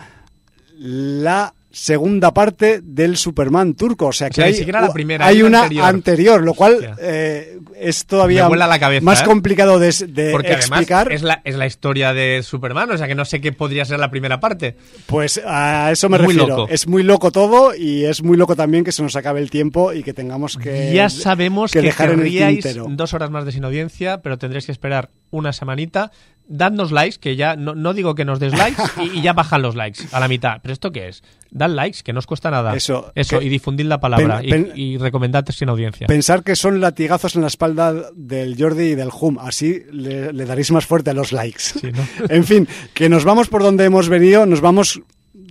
la segunda parte del Superman turco, o sea que sea, hay, siquiera la primera, hay hay una anterior. anterior, lo cual eh, es todavía la cabeza, más ¿eh? complicado de, de Porque explicar. además es la, es la historia de Superman, o sea que no sé qué podría ser la primera parte. Pues a eso me Muy refiero. loco. Es muy loco todo y es muy loco también que se nos acabe el tiempo y que tengamos que ya sabemos que, dejar en el dos horas más de sin audiencia, pero tendréis que esperar una semanita. Dadnos likes, que ya no, no digo que nos des likes y, y ya bajan los likes a la mitad. ¿Pero esto qué es? Dad likes, que no os cuesta nada. Eso, Eso, y difundid la palabra pen- y- y, recomendad sin audiencia. Pensar que son latigazos en la espalda del Jordi y del Hum. Así le, le daréis más fuerte a los likes. Sí, ¿no? en fin, que nos vamos por donde hemos venido, nos vamos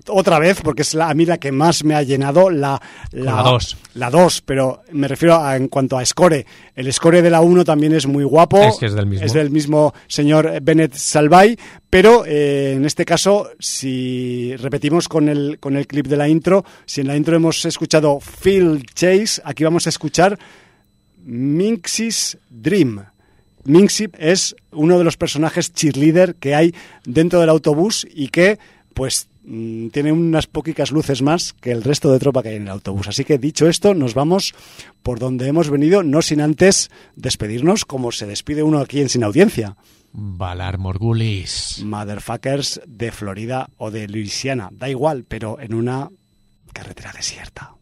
otra vez, porque es la, a mí la que más me ha llenado, la 2. La 2, pero me refiero a, en cuanto a score. El score de la 1 también es muy guapo. Es que es del mismo. Es del mismo señor Bennett Salvay, pero eh, en este caso, si repetimos con el, con el clip de la intro, si en la intro hemos escuchado Phil Chase, aquí vamos a escuchar Minx's Dream. Minxie es uno de los personajes cheerleader que hay dentro del autobús y que, pues, mm, tiene unas poquitas luces más que el resto de tropa que hay en el autobús. Así que dicho esto, nos vamos por donde hemos venido, no sin antes despedirnos como se despide uno aquí en Sin Audiencia. Valar Morgulis. Motherfuckers de Florida o de Luisiana. Da igual, pero en una carretera desierta.